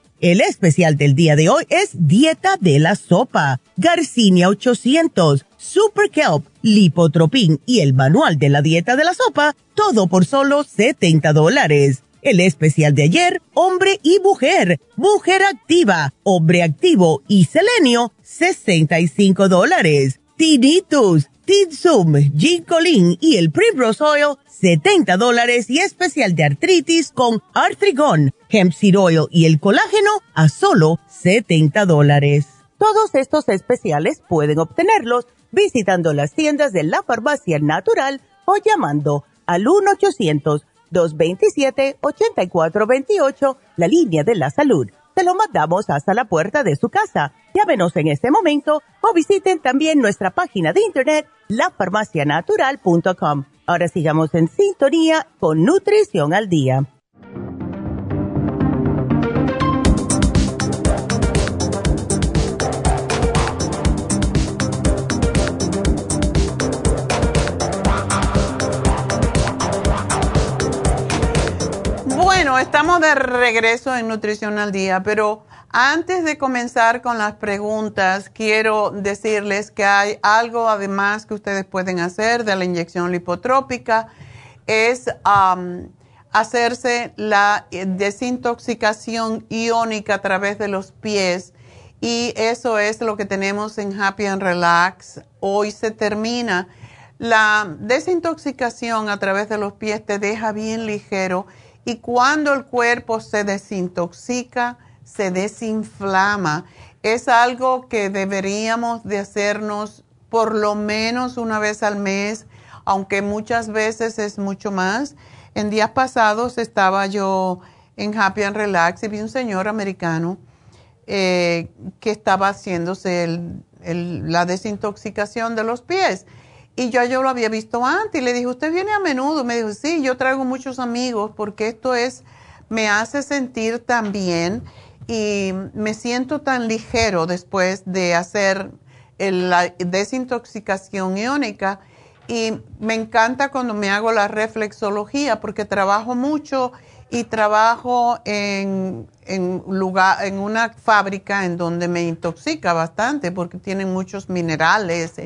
El especial del día de hoy es Dieta de la Sopa, Garcinia 800, Super Kelp, Lipotropin y el Manual de la Dieta de la Sopa, todo por solo 70 dólares. El especial de ayer, hombre y mujer, mujer activa, hombre activo y selenio, 65 dólares. Tinnitus, tinsum, ginkolin y el Primrose Oil, 70 dólares y especial de artritis con Artrigón, Hemp Seed Oil y el colágeno a solo 70 dólares. Todos estos especiales pueden obtenerlos visitando las tiendas de la farmacia natural o llamando al 1-800-227-8428, la línea de la salud. Te lo mandamos hasta la puerta de su casa. Llámenos en este momento o visiten también nuestra página de internet, lafarmacianatural.com. Ahora sigamos en sintonía con Nutrición al Día. Bueno, estamos de regreso en Nutrición al Día, pero antes de comenzar con las preguntas, quiero decirles que hay algo además que ustedes pueden hacer de la inyección lipotrópica, es hacerse la desintoxicación iónica a través de los pies y eso es lo que tenemos en Happy and Relax. Hoy se termina. La desintoxicación a través de los pies te deja bien ligero y cuando el cuerpo se desintoxica, se desinflama. Es algo que deberíamos de hacernos por lo menos una vez al mes, aunque muchas veces es mucho más. En días pasados estaba yo en Happy and Relax y vi un señor americano eh, que estaba haciéndose la desintoxicación de los pies y yo, yo lo había visto antes y le dije, ¿usted viene a menudo? Me dijo, sí, yo traigo muchos amigos porque esto es, me hace sentir tan bien y me siento tan ligero después de hacer la desintoxicación iónica. Y me encanta cuando me hago la reflexología porque trabajo mucho y trabajo en, en, lugar, en una fábrica en donde me intoxica bastante porque tienen muchos minerales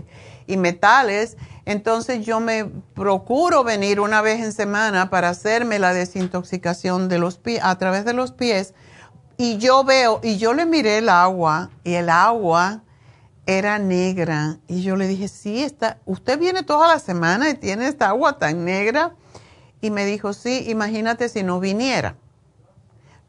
y metales. Entonces yo me procuro venir una vez en semana para hacerme la desintoxicación de los pies, a través de los pies. Y yo veo, y yo le miré el agua, y el agua era negra. Y yo le dije, sí, está, usted viene toda la semana y tiene esta agua tan negra. Y me dijo, sí, imagínate si no viniera.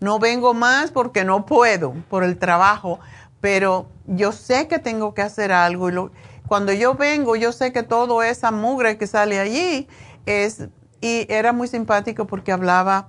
No vengo más porque no puedo, por el trabajo, pero yo sé que tengo que hacer algo. Y lo, cuando yo vengo, yo sé que todo esa mugre que sale allí es, y era muy simpático porque hablaba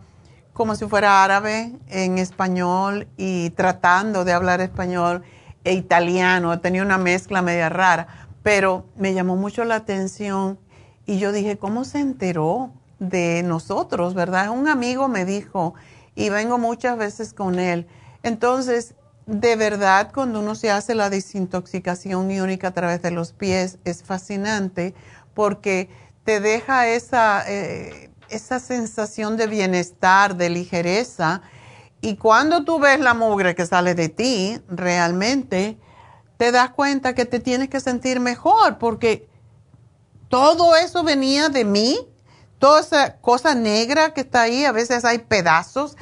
como si fuera árabe en español y tratando de hablar español e italiano, tenía una mezcla media rara, pero me llamó mucho la atención y yo dije, ¿cómo se enteró de nosotros, verdad? Un amigo me dijo y vengo muchas veces con él. Entonces, de verdad, cuando uno se hace la desintoxicación iónica a través de los pies, es fascinante porque te deja esa, eh, esa sensación de bienestar, de ligereza. Y cuando tú ves la mugre que sale de ti, realmente te das cuenta que te tienes que sentir mejor porque todo eso venía de mí, toda esa cosa negra que está ahí, a veces hay pedazos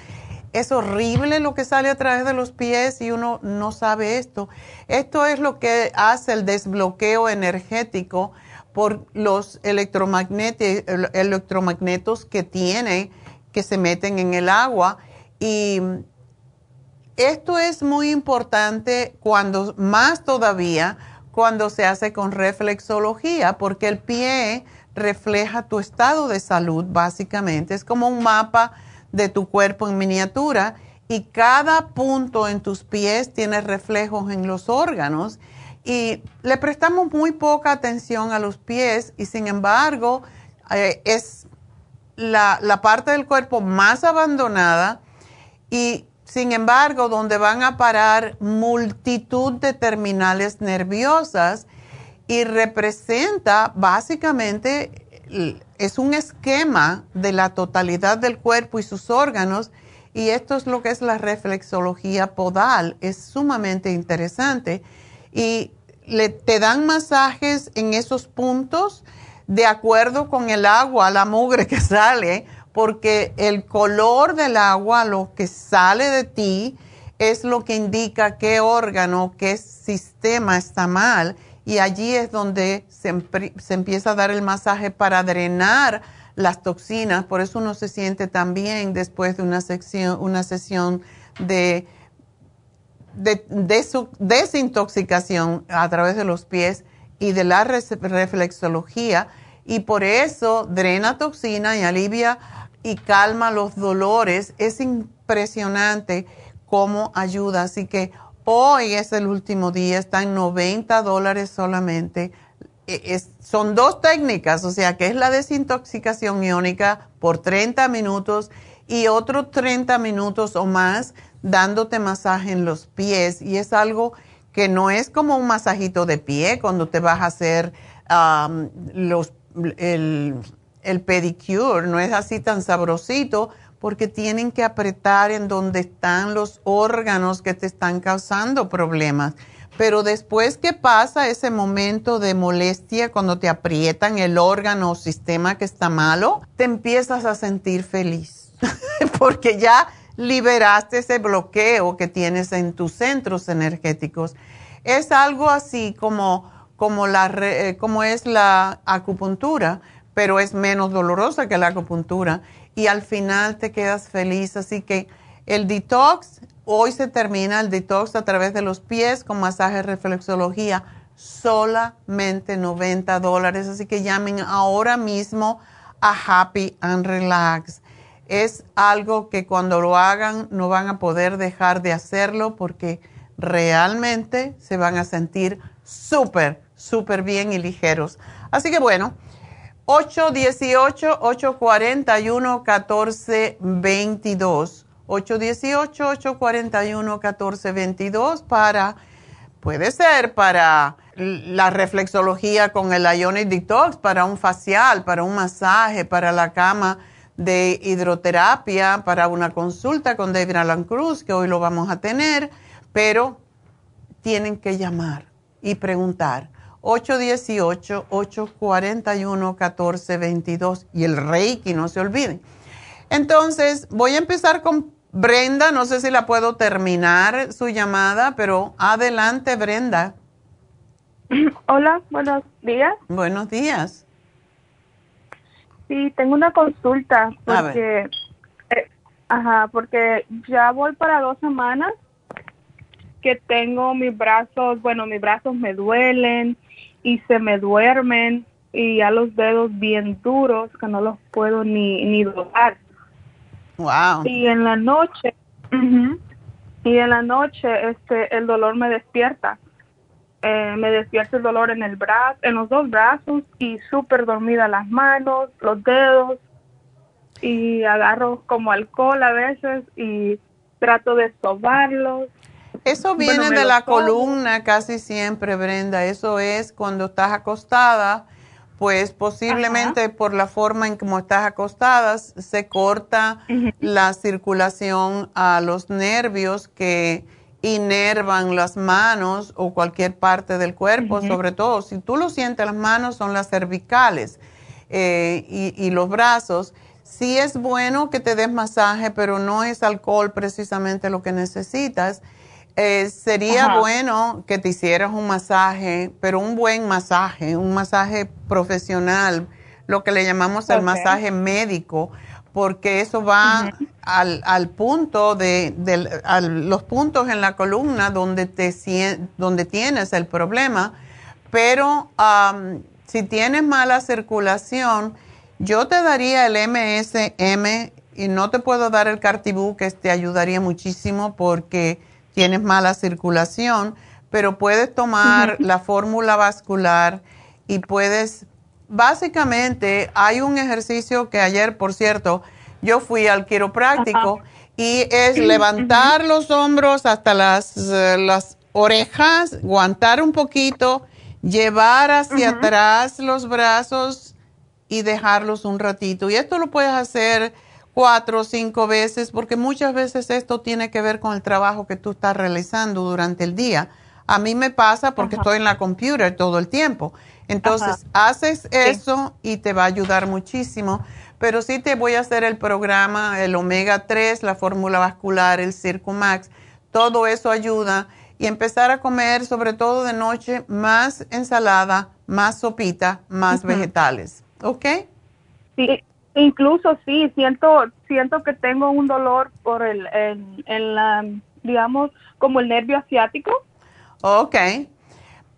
es horrible lo que sale a través de los pies y uno no sabe esto. Esto es lo que hace el desbloqueo energético por los electromagnetos que tiene, que se meten en el agua. Y esto es muy importante cuando, más todavía, cuando se hace con reflexología, porque el pie refleja tu estado de salud, básicamente. Es como un mapa de tu cuerpo en miniatura y cada punto en tus pies tiene reflejos en los órganos. Y le prestamos muy poca atención a los pies y sin embargo eh, es la, la parte del cuerpo más abandonada y sin embargo donde van a parar multitud de terminales nerviosas y representa básicamente es un esquema de la totalidad del cuerpo y sus órganos y esto es lo que es la reflexología podal. Es sumamente interesante y le, te dan masajes en esos puntos de acuerdo con el agua, la mugre que sale, porque el color del agua, lo que sale de ti, es lo que indica qué órgano, qué sistema está mal y allí es donde se, empieza a dar el masaje para drenar las toxinas, por eso uno se siente tan bien después de una, una sesión de, de, desintoxicación a través de los pies y de la reflexología y por eso drena toxina y alivia y calma los dolores. Es impresionante cómo ayuda. Así que hoy es el último día, está en 90 dólares solamente. E, son dos técnicas, o sea que es la desintoxicación iónica por 30 minutos y otros 30 minutos o más dándote masaje en los pies. Y es algo que no es como un masajito de pie cuando te vas a hacer los, el, el pedicure, no es así tan sabrosito porque tienen que apretar en donde están los órganos que te están causando problemas. Pero después que pasa ese momento de molestia, cuando te aprietan el órgano o sistema que está malo, te empiezas a sentir feliz, porque ya liberaste ese bloqueo que tienes en tus centros energéticos. Es algo así como, como, la, eh, como es la acupuntura pero es menos dolorosa que la acupuntura y al final te quedas feliz. Así que el detox, hoy se termina el detox a través de los pies con masaje reflexología, solamente 90 dólares. Así que llamen ahora mismo a Happy and Relax. Es algo que cuando lo hagan no van a poder dejar de hacerlo porque realmente se van a sentir súper, súper bien y ligeros. Así que bueno. 818-841-1422. 818-841-1422 para, puede ser para la reflexología con el Ionic Detox, para un facial, para un masaje, para la cama de hidroterapia, para una consulta con David Alan Cruz, que hoy lo vamos a tener, pero tienen que llamar y preguntar 818-841-1422 y el Reiki, no se olviden. Entonces, voy a empezar con Brenda, no sé si la puedo terminar su llamada, pero adelante Brenda. Hola, buenos días. Buenos días. Sí, tengo una consulta porque, eh, ajá, porque ya voy para dos semanas que tengo mis brazos, bueno, mis brazos me duelen, y se me duermen y a los dedos bien duros que no los puedo ni, ni doblar. Wow. Y en la noche, y en la noche este el dolor me despierta. Eh, me despierta el dolor en el brazo, en los dos brazos y súper dormida las manos, los dedos y agarro como alcohol a veces y trato de sobarlos eso viene de la columna casi siempre, Brenda. Eso es cuando estás acostada, pues posiblemente por la forma en cómo estás acostada se corta la circulación a los nervios que inervan las manos o cualquier parte del cuerpo, sobre todo. Si tú lo sientes, las manos son las cervicales eh, y, y los brazos. Sí es bueno que te des masaje, pero no es alcohol precisamente lo que necesitas eh, sería bueno que te hicieras un masaje, pero un buen masaje, un masaje profesional, lo que le llamamos el masaje médico, porque eso va al, al, punto de, los puntos en la columna donde, te, donde tienes el problema. Pero si tienes mala circulación, yo te daría el MSM y no te puedo dar el Cartibú, que te ayudaría muchísimo porque tienes mala circulación, pero puedes tomar la fórmula vascular y puedes, básicamente, hay un ejercicio que ayer, por cierto, yo fui al quiropráctico y es levantar los hombros hasta las, eh, las orejas, aguantar un poquito, llevar hacia atrás los brazos y dejarlos un ratito. Y esto lo puedes hacer cuatro o cinco veces, porque muchas veces esto tiene que ver con el trabajo que tú estás realizando durante el día. A mí me pasa porque estoy en la computer todo el tiempo. Entonces, haces eso y te va a ayudar muchísimo. Pero sí te voy a hacer el programa, el omega 3, la fórmula vascular, el Circumax. Todo eso ayuda. y empezar a comer, sobre todo de noche, más ensalada, más sopita, más vegetales. ¿Ok? Sí, incluso sí, siento, siento que tengo un dolor por el, en, la, digamos, como el nervio asiático. Ok,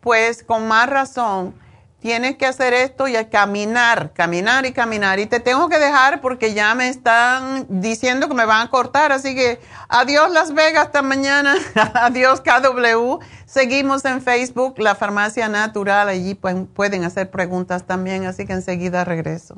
pues con más razón tienes que hacer esto y caminar, caminar y caminar. Y te tengo que dejar porque ya me están diciendo que me van a cortar. Así que adiós Las Vegas, hasta mañana. adiós KW. Seguimos en Facebook, La Farmacia Natural. Allí pueden hacer preguntas también. Así que enseguida regreso.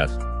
Yes.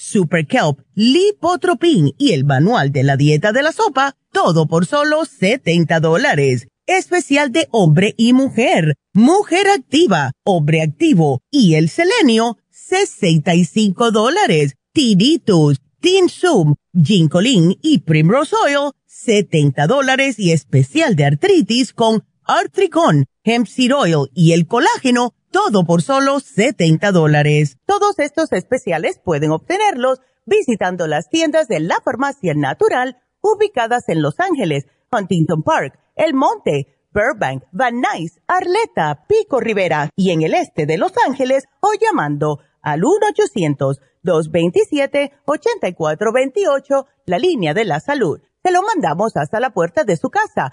Super Kelp, Lipotropin y el Manual de la Dieta de la Sopa todo por solo 70 dólares. Especial de hombre y mujer, mujer activa, hombre activo y el selenio, 65 dólares. Tinitus, Tinsum, Ginkolin y Primrose Oil, 70 dólares y especial de artritis con Artricon, Hemp Seed Oil y el colágeno, todo por solo 70 dólares. Todos estos especiales pueden obtenerlos visitando las tiendas de la farmacia natural ubicadas en Los Ángeles, Huntington Park, El Monte, Burbank, Van Nuys, Arleta, Pico Rivera y en el este de Los Ángeles o llamando al 1-800-227-8428, la línea de la salud. Se lo mandamos hasta la puerta de su casa.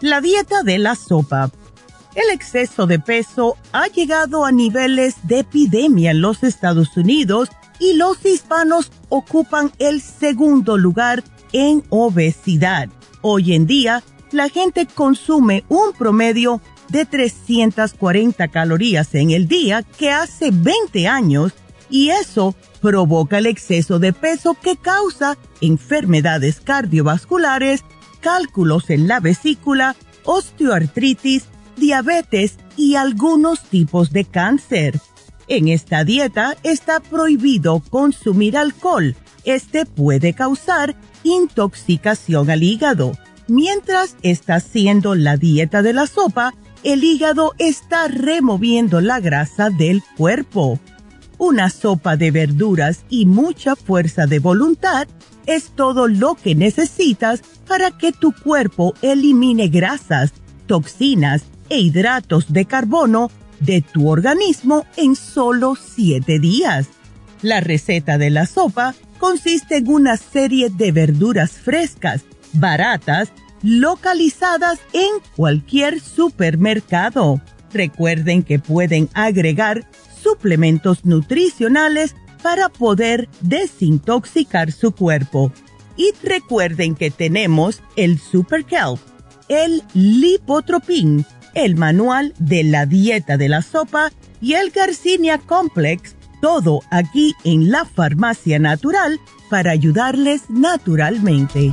La dieta de la sopa. El exceso de peso ha llegado a niveles de epidemia en los Estados Unidos y los hispanos ocupan el segundo lugar en obesidad. Hoy en día, la gente consume un promedio de 340 calorías en el día que hace 20 años y eso provoca el exceso de peso que causa enfermedades cardiovasculares, cálculos en la vesícula, osteoartritis, diabetes y algunos tipos de cáncer. En esta dieta está prohibido consumir alcohol. Este puede causar intoxicación al hígado. Mientras está haciendo la dieta de la sopa, el hígado está removiendo la grasa del cuerpo. Una sopa de verduras y mucha fuerza de voluntad es todo lo que necesitas para que tu cuerpo elimine grasas, toxinas e hidratos de carbono de tu organismo en solo 7 días. La receta de la sopa consiste en una serie de verduras frescas, baratas, localizadas en cualquier supermercado. Recuerden que pueden agregar suplementos nutricionales para poder desintoxicar su cuerpo. Y recuerden que tenemos el Super Kelp, el Lipotropin, el manual de la dieta de la sopa y el Garcinia Complex, todo aquí en la farmacia natural para ayudarles naturalmente.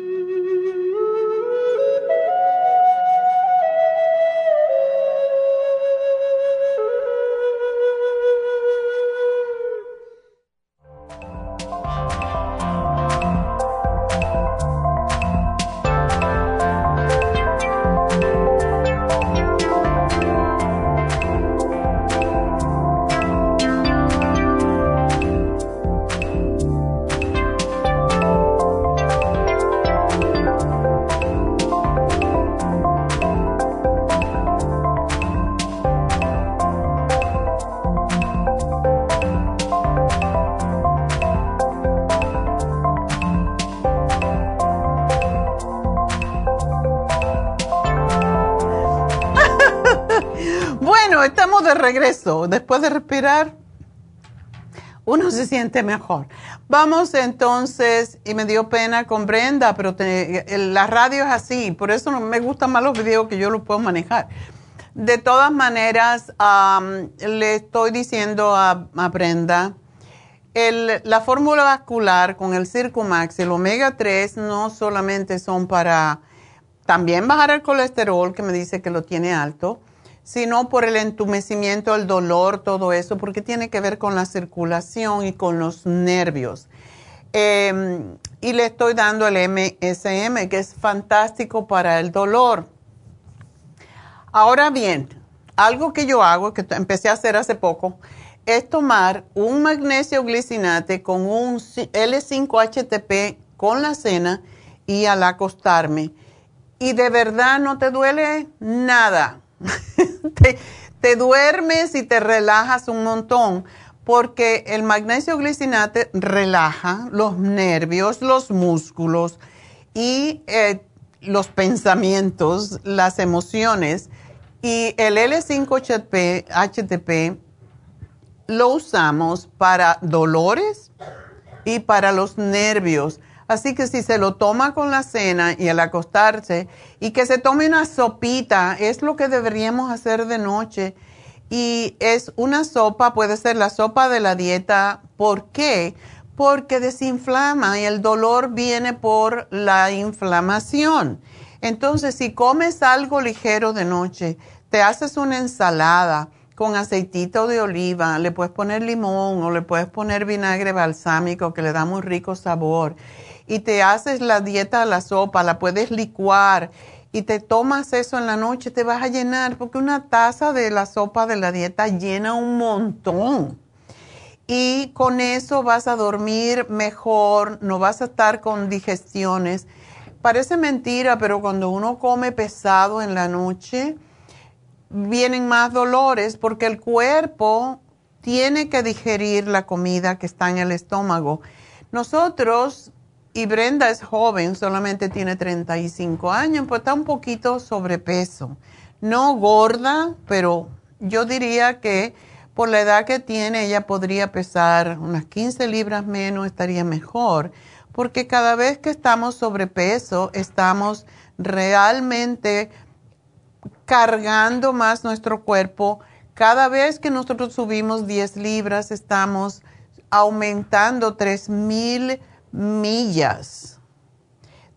Regreso, después de respirar, uno se siente mejor. Vamos entonces, y me dio pena con Brenda, pero la radio es así, por eso no me gustan más los videos que yo los puedo manejar. De todas maneras, le estoy diciendo a, Brenda, la fórmula vascular con el Circumax y el omega 3 no solamente son para también bajar el colesterol, que me dice que lo tiene alto, sino por el entumecimiento, el dolor, todo eso, porque tiene que ver con la circulación y con los nervios. Em, y le estoy dando el MSM, que es fantástico para el dolor. Ahora bien, algo que yo hago, que empecé a hacer hace poco, es tomar un magnesio glicinate con un L5-HTP con la cena y al acostarme. Y de verdad no te duele nada te, duermes y te relajas un montón porque el magnesio glicinate relaja los nervios, los músculos y eh, los pensamientos, las emociones. Y el L5-HTP HTP, lo usamos para dolores y para los nervios. Así que si se lo toma con la cena y al acostarse y que se tome una sopita, es lo que deberíamos hacer de noche. Y es una sopa, puede ser la sopa de la dieta. ¿Por qué? porque desinflama y el dolor viene por la inflamación. Entonces, si comes algo ligero de noche, te haces una ensalada con aceitito de oliva, le puedes poner limón o le puedes poner vinagre balsámico que le da muy rico sabor y te haces la dieta a la sopa, la puedes licuar y te tomas eso en la noche, te vas a llenar porque una taza de la sopa de la dieta llena un montón. Y con eso vas a dormir mejor, no vas a estar con digestiones Parece mentira, pero cuando uno come pesado en la noche, vienen más dolores porque el cuerpo tiene que digerir la comida que está en el estómago. Nosotros, y Brenda es joven, solamente tiene 35 años, pues está un poquito sobrepeso. No gorda, pero yo diría que por la edad que tiene ella podría pesar unas 15 libras menos, estaría mejor porque cada vez que estamos sobrepeso, estamos realmente cargando más nuestro cuerpo. Cada vez que nosotros subimos 10 libras, estamos aumentando 3.000 millas.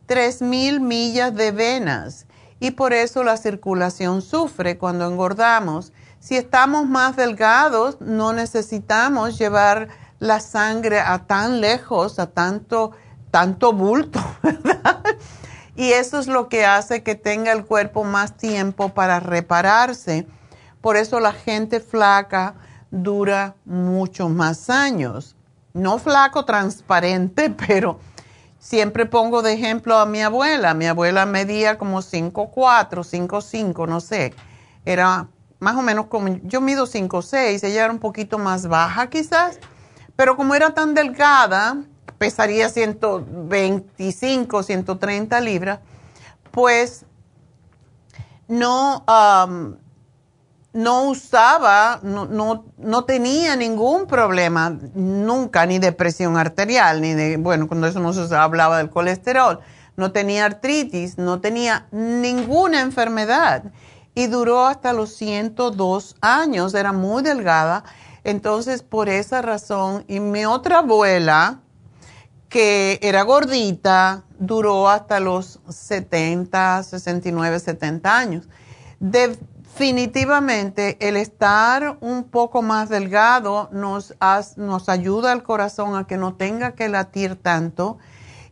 3.000 millas de venas. Y por eso la circulación sufre cuando engordamos. Si estamos más delgados, no necesitamos llevar la sangre a tan lejos, a tanto tanto bulto, ¿verdad? Y eso es lo que hace que tenga el cuerpo más tiempo para repararse. Por eso la gente flaca dura muchos más años. No flaco transparente, pero siempre pongo de ejemplo a mi abuela. Mi abuela medía como 5'4, 5'5, no sé. Era más o menos como, yo mido 5'6, ella era un poquito más baja quizás, pero como era tan delgada, pesaría 125, 130 libras, pues no, no usaba, no, no, tenía ningún problema, nunca, ni de presión arterial, ni de, bueno, cuando eso no se hablaba del colesterol, no tenía artritis, no tenía ninguna enfermedad y duró hasta los 102 años, era muy delgada. Entonces, por esa razón, y mi otra abuela, que era gordita, duró hasta los 70, 69, 70 años. Definitivamente el estar un poco más delgado nos, ayuda al corazón a que no tenga que latir tanto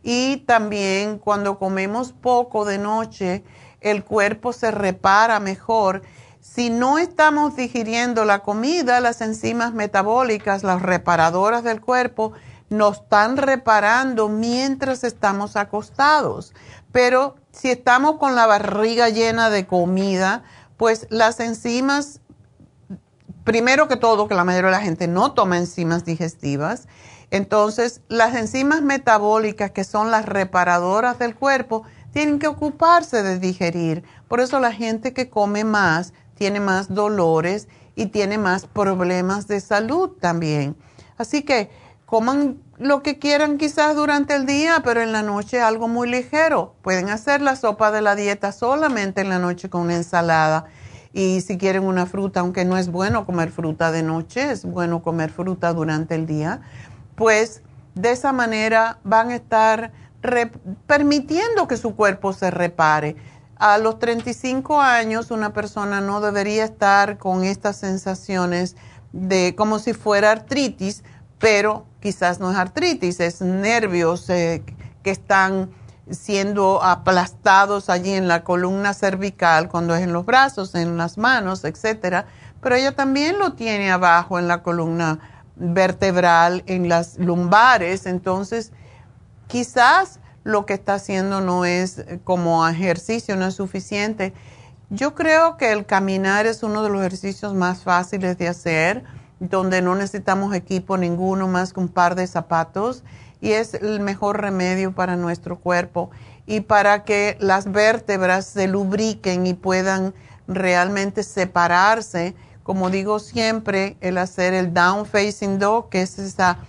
y también cuando comemos poco de noche el cuerpo se repara mejor. Si no estamos digiriendo la comida, las enzimas metabólicas, las reparadoras del cuerpo, nos están reparando mientras estamos acostados. Pero si estamos con la barriga llena de comida, pues las enzimas, primero que todo, que la mayoría de la gente no toma enzimas digestivas, entonces las enzimas metabólicas, que son las reparadoras del cuerpo, tienen que ocuparse de digerir. Por eso la gente que come más tiene más dolores y tiene más problemas de salud también. Así que coman lo que quieran quizás durante el día, pero en la noche algo muy ligero. Pueden hacer la sopa de la dieta solamente en la noche con una ensalada. Y si quieren una fruta, aunque no es bueno comer fruta de noche, es bueno comer fruta durante el día, pues de esa manera van a estar permitiendo que su cuerpo se repare. A los 35 años una persona no debería estar con estas sensaciones de como si fuera artritis, pero quizás no es artritis, es nervios eh, que están siendo aplastados allí en la columna cervical, cuando es en los brazos, en las manos, etcétera. Pero ella también lo tiene abajo en la columna vertebral, en las lumbares. Entonces, quizás lo que está haciendo no es eh, como ejercicio, no es suficiente. Yo creo que el caminar es uno de los ejercicios más fáciles de hacer donde no necesitamos equipo ninguno más que un par de zapatos y es el mejor remedio para nuestro cuerpo y para que las vértebras se lubriquen y puedan realmente separarse. Como digo siempre, el hacer el down facing dog, que es esa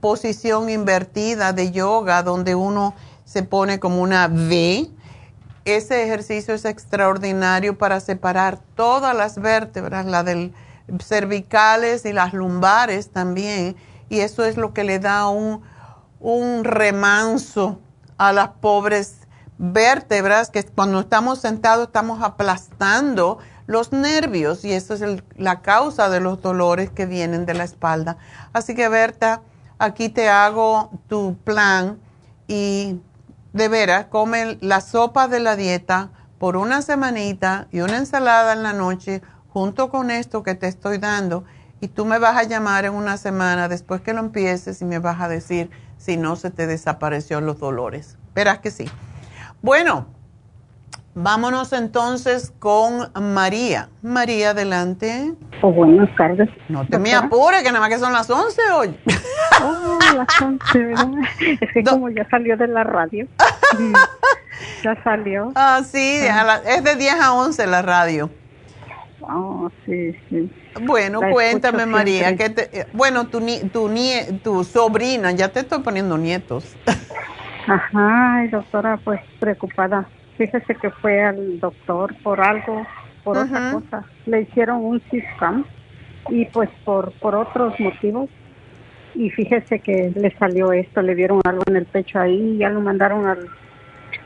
posición invertida de yoga donde uno se pone como una V. Ese ejercicio es extraordinario para separar todas las vértebras, la del cervicales y las lumbares también. Y eso es lo que le da un, un remanso a las pobres vértebras que cuando estamos sentados estamos aplastando los nervios y eso es la causa de los dolores que vienen de la espalda. Así que Berta, aquí te hago tu plan y de veras, come la sopa de la dieta por una semanita y una ensalada en la noche junto con esto que te estoy dando y tú me vas a llamar en una semana después que lo empieces y me vas a decir si no se te desapareció los dolores. Verás que sí. Bueno, vámonos entonces con María. María, adelante. Oh, buenas tardes. No te me apures, que nada más que son las 11 hoy. Oh, las 11, ¿verdad? Es que como ya salió de la radio. ya salió. Ah, sí, es de 10 a 11 la radio. Oh, sí, sí. Bueno, cuéntame, María. Que te, bueno, tu, tu, tu sobrina, ya te estoy poniendo nietos. Ajá, doctora, pues preocupada. Fíjese que fue al doctor por algo, por otra cosa. Le hicieron un CISCAM y pues por, por otros motivos. Y fíjese que le salió esto, le dieron algo en el pecho ahí, y ya lo mandaron al,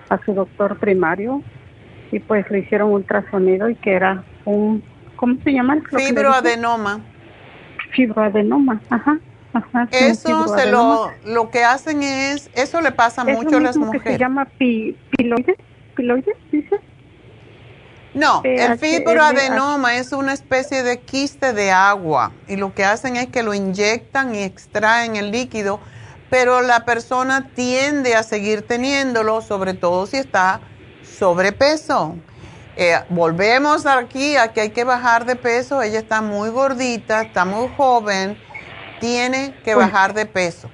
a su doctor primario y pues le hicieron ultrasonido y que era un ¿cómo se llama? Fibroadenoma. Fibroadenoma, ajá. eso se lo, lo que hacen es, eso le pasa mucho a las mujeres. Que se llama piloides, piloides, dice. No, el fibroadenoma es una especie de quiste de agua y lo que hacen es que lo inyectan y extraen el líquido, pero la persona tiende a seguir teniéndolo, sobre todo si está sobrepeso. Eh, volvemos aquí a que hay que bajar de peso. Ella está muy gordita, está muy joven, tiene que pues bajar de peso.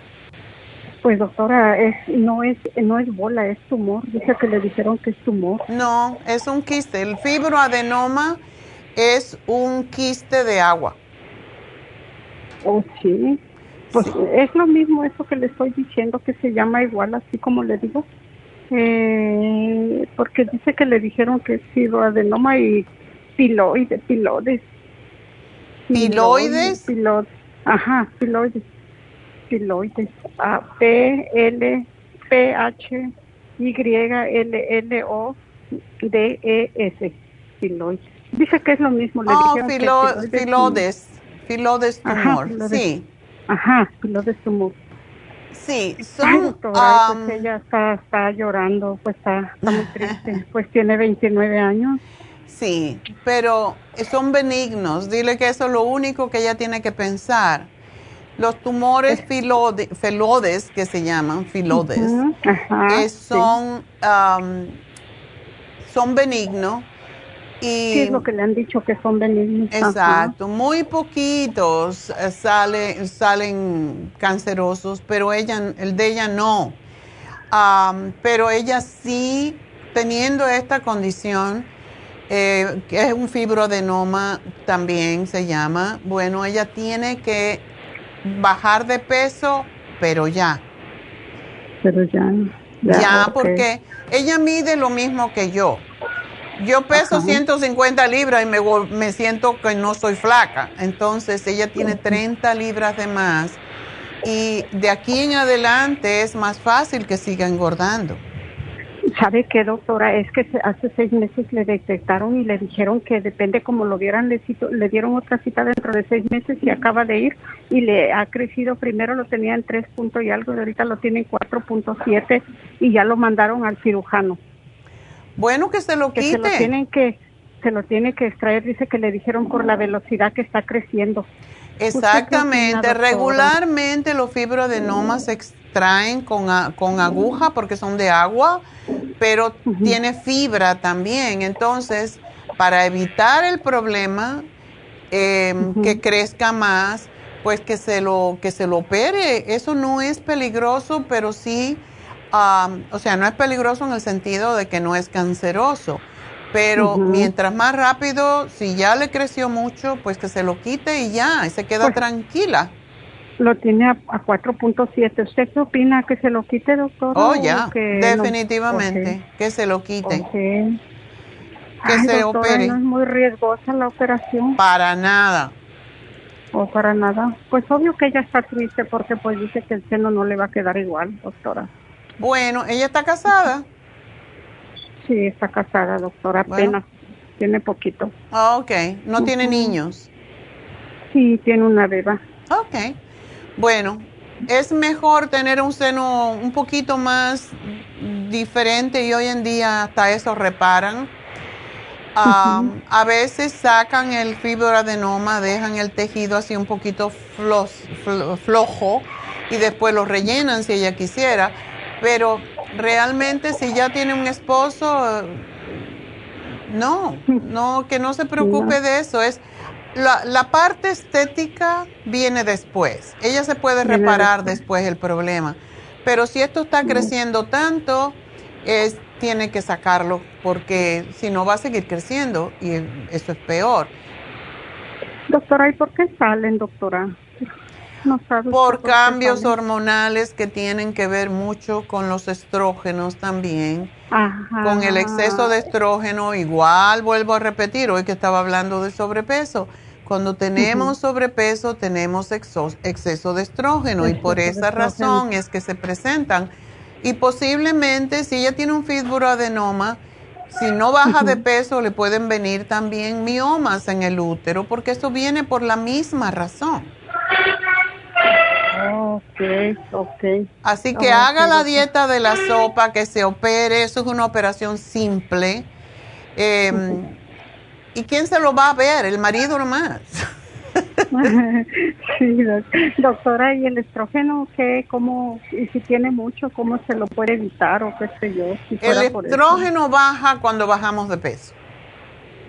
Pues doctora, es, no es no es bola, es tumor. Dice que le dijeron que es tumor. No, es un quiste. El fibroadenoma es un quiste de agua. Oh, sí. Pues es lo mismo eso que le estoy diciendo, que se llama igual, así como le digo. Eh, porque dice que le dijeron que es fibroadenoma y piloides, piloides. ¿Piloides? Piloides, ajá, piloides. Piloides. A, P, L, P, H, Y, L, L, O, D, E, S. Piloides. Dice que es lo mismo. Le oh, filodes. Filodes tumor, sí. Ajá, filodes tumor. Sí, son... Pues um, ella está, está, llorando, pues está, está muy triste. pues tiene 29 años. Sí, pero son benignos. Dile que eso es lo único que ella tiene que pensar. Los tumores filodes, que se llaman filodes, son, um, son benignos y, es lo que le han dicho que son benignos. Exacto, muy poquitos sale, salen cancerosos, pero ella, el de ella no. pero ella sí, teniendo esta condición, eh, que es un fibroadenoma también se llama, bueno, ella tiene que bajar de peso, pero ya. Pero ya. Ya, porque ella mide lo mismo que yo. Yo peso 150 libras y me, me siento que no soy flaca. Entonces ella tiene 30 libras de más y de aquí en adelante es más fácil que siga engordando. ¿Sabe qué, doctora? Es que hace seis meses le detectaron y le dijeron que depende como lo vieran, le, le dieron otra cita dentro de seis meses y acaba de ir y le ha crecido. Primero lo tenía en 3 puntos y algo, y ahorita lo tiene en 4.7 y ya lo mandaron al cirujano. Bueno, que se lo quite. se lo tienen que, se lo tiene que extraer, dice que le dijeron por la velocidad que está creciendo. Exactamente, regularmente los fibroadenomas se extraen con, con aguja porque son de agua, pero tiene fibra también. Entonces, para evitar el problema, em, que crezca más, pues que se lo que se lo opere. Eso no es peligroso, pero sí o sea, no es peligroso en el sentido de que no es canceroso, pero mientras más rápido, si ya le creció mucho, pues que se lo quite y ya, y se queda pues, tranquila. Lo tiene a, 4.7. ¿Usted qué opina? ¿Que se lo quite, doctor? Oh, ya, definitivamente, que se lo quite. Que se opere. No es muy riesgosa la operación. Para nada. O para nada. Pues obvio que ella está triste porque pues dice que el seno no le va a quedar igual, doctora. Bueno, ¿ella está casada? Sí, está casada, doctora, apenas. Tiene poquito. Ah, ok. ¿No tiene niños? Sí, tiene una beba. Ok. Bueno, es mejor tener un seno un poquito más diferente y hoy en día hasta eso reparan. A veces sacan el fibroadenoma, dejan el tejido así un poquito flojo y después lo rellenan si ella quisiera. Pero realmente si ya tiene un esposo, no, no, que no se preocupe de eso. Es la, la, parte estética viene después. Ella se puede reparar después el problema. Pero si esto está creciendo tanto, es, tiene que sacarlo porque si no va a seguir creciendo y eso es peor. Doctora, ¿y por qué salen, doctora? Por cambios hormonales que tienen que ver mucho con los estrógenos también. Con el exceso de estrógeno, igual vuelvo a repetir, hoy que estaba hablando de sobrepeso. Cuando tenemos sobrepeso tenemos exceso de estrógeno y por esa razón es que se presentan. Y posiblemente si ella tiene un fibroadenoma, si no baja de peso le pueden venir también miomas en el útero porque eso viene por la misma razón. Ok, ok. Así que haga la dieta de la sopa, que se opere, eso es una operación simple. Em, ¿Y quién se lo va a ver? El marido nomás. sí, doctora, ¿y el estrógeno qué? ¿Cómo, y si tiene mucho, cómo se lo puede evitar o qué sé yo? el estrógeno baja cuando bajamos de peso.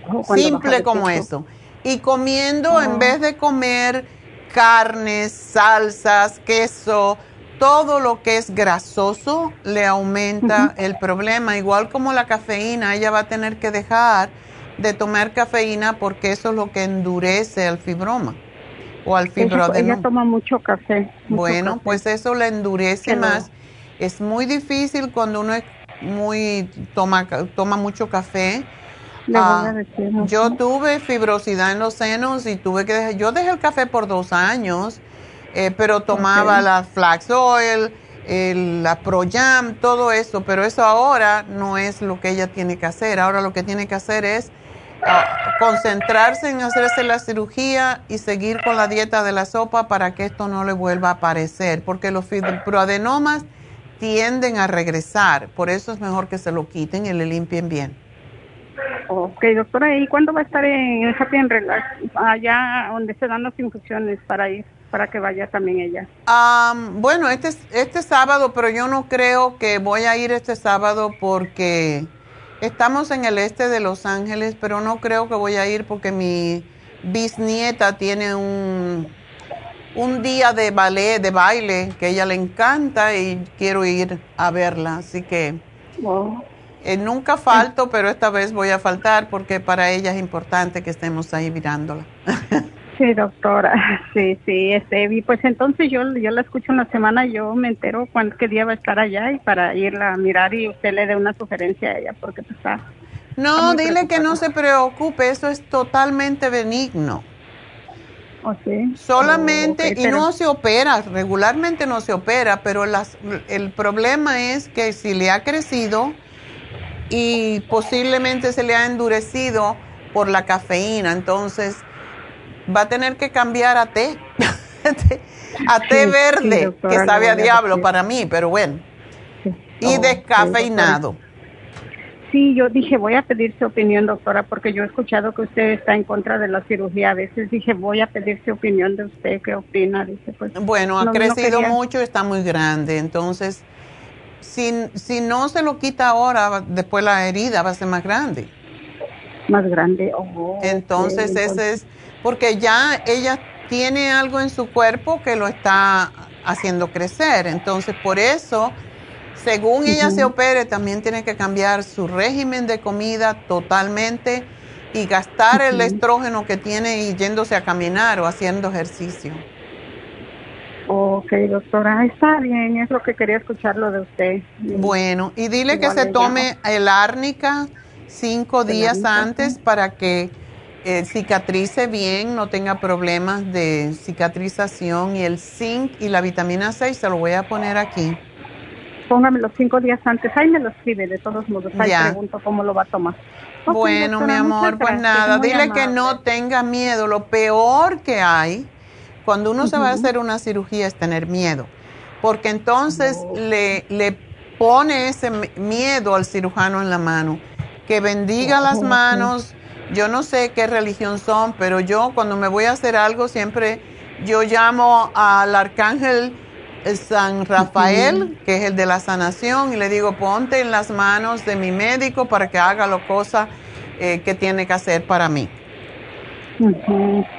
Oh, simple como eso. Y comiendo, en vez de comer carnes, salsas, queso, todo lo que es grasoso le aumenta el problema, igual como la cafeína, ella va a tener que dejar de tomar cafeína porque eso es lo que endurece al fibroma o al fibroadenoma. Ella toma mucho café. bueno, pues eso le endurece más. Es muy difícil cuando uno es muy toma toma mucho café Ah, yo tuve fibrosidad en los senos y tuve que dejar, yo dejé el café por dos años, eh, pero tomaba la flax oil, el, la Proyam, todo eso, pero eso ahora no es lo que ella tiene que hacer. Ahora lo que tiene que hacer es ah, concentrarse en hacerse la cirugía y seguir con la dieta de la sopa para que esto no le vuelva a aparecer, porque los fibroadenomas tienden a regresar, por eso es mejor que se lo quiten y le limpien bien. Ok, doctora, ¿y cuándo va a estar en Happy and Relax? Allá donde se dan las infusiones para ir, para que vaya también ella. bueno, este, este sábado, pero yo no creo que voy a ir este sábado porque estamos en el este de Los Ángeles, pero no creo que voy a ir porque mi bisnieta tiene un, un día de ballet, de baile, que a ella le encanta y quiero ir a verla, así que... Oh. Eh, nunca falto, pero esta vez voy a faltar porque para ella es importante que estemos ahí mirándola. sí, doctora, sí, sí, este, pues entonces yo, yo la escucho en la semana, yo me entero cuándo, qué día va a estar allá y para irla a mirar y usted le dé una sugerencia a ella porque pues, está... No, dile que no se preocupe, eso es totalmente benigno. ¿Oh, sí? Solamente, y no se opera, regularmente no se opera, pero las, el problema es que si le ha crecido y posiblemente se le ha endurecido por la cafeína, entonces va a tener que cambiar a té, a té verde, que sabe a diablo para mí, pero bueno, y descafeinado. Sí, yo dije, voy a pedir su opinión, doctora, porque yo he escuchado que usted está en contra de la cirugía. A veces dije, voy a pedir su opinión de usted, ¿qué opina? Dice, pues, bueno, ha crecido mucho, está muy grande, entonces si, si no se lo quita ahora, después la herida va a ser más grande. Más grande, oh, Entonces, ese es, porque ya ella tiene algo en su cuerpo que lo está haciendo crecer. Entonces, por eso, según ella se opere, también tiene que cambiar su régimen de comida totalmente y gastar el estrógeno que tiene y yéndose a caminar o haciendo ejercicio. Ok, doctora, está bien, es lo que quería escuchar lo de usted. Bueno, y dile que se tome el árnica cinco días antes para que eh, cicatrice bien, no tenga problemas de cicatrización. Y el zinc y la vitamina 6 se lo voy a poner aquí. Póngame los cinco días antes, ahí me lo escribe de todos modos, ahí pregunto cómo lo va a tomar. bueno, mi amor, pues nada, dile que no tenga miedo, lo peor que hay cuando uno se va a hacer una cirugía es tener miedo, porque entonces le, le pone ese miedo al cirujano en la mano, que bendiga las manos. Yo no sé qué religión son, pero yo cuando me voy a hacer algo siempre yo llamo al arcángel San Rafael, que es el de la sanación, y le digo, ponte en las manos de mi médico para que haga las cosas eh, que tiene que hacer para mí.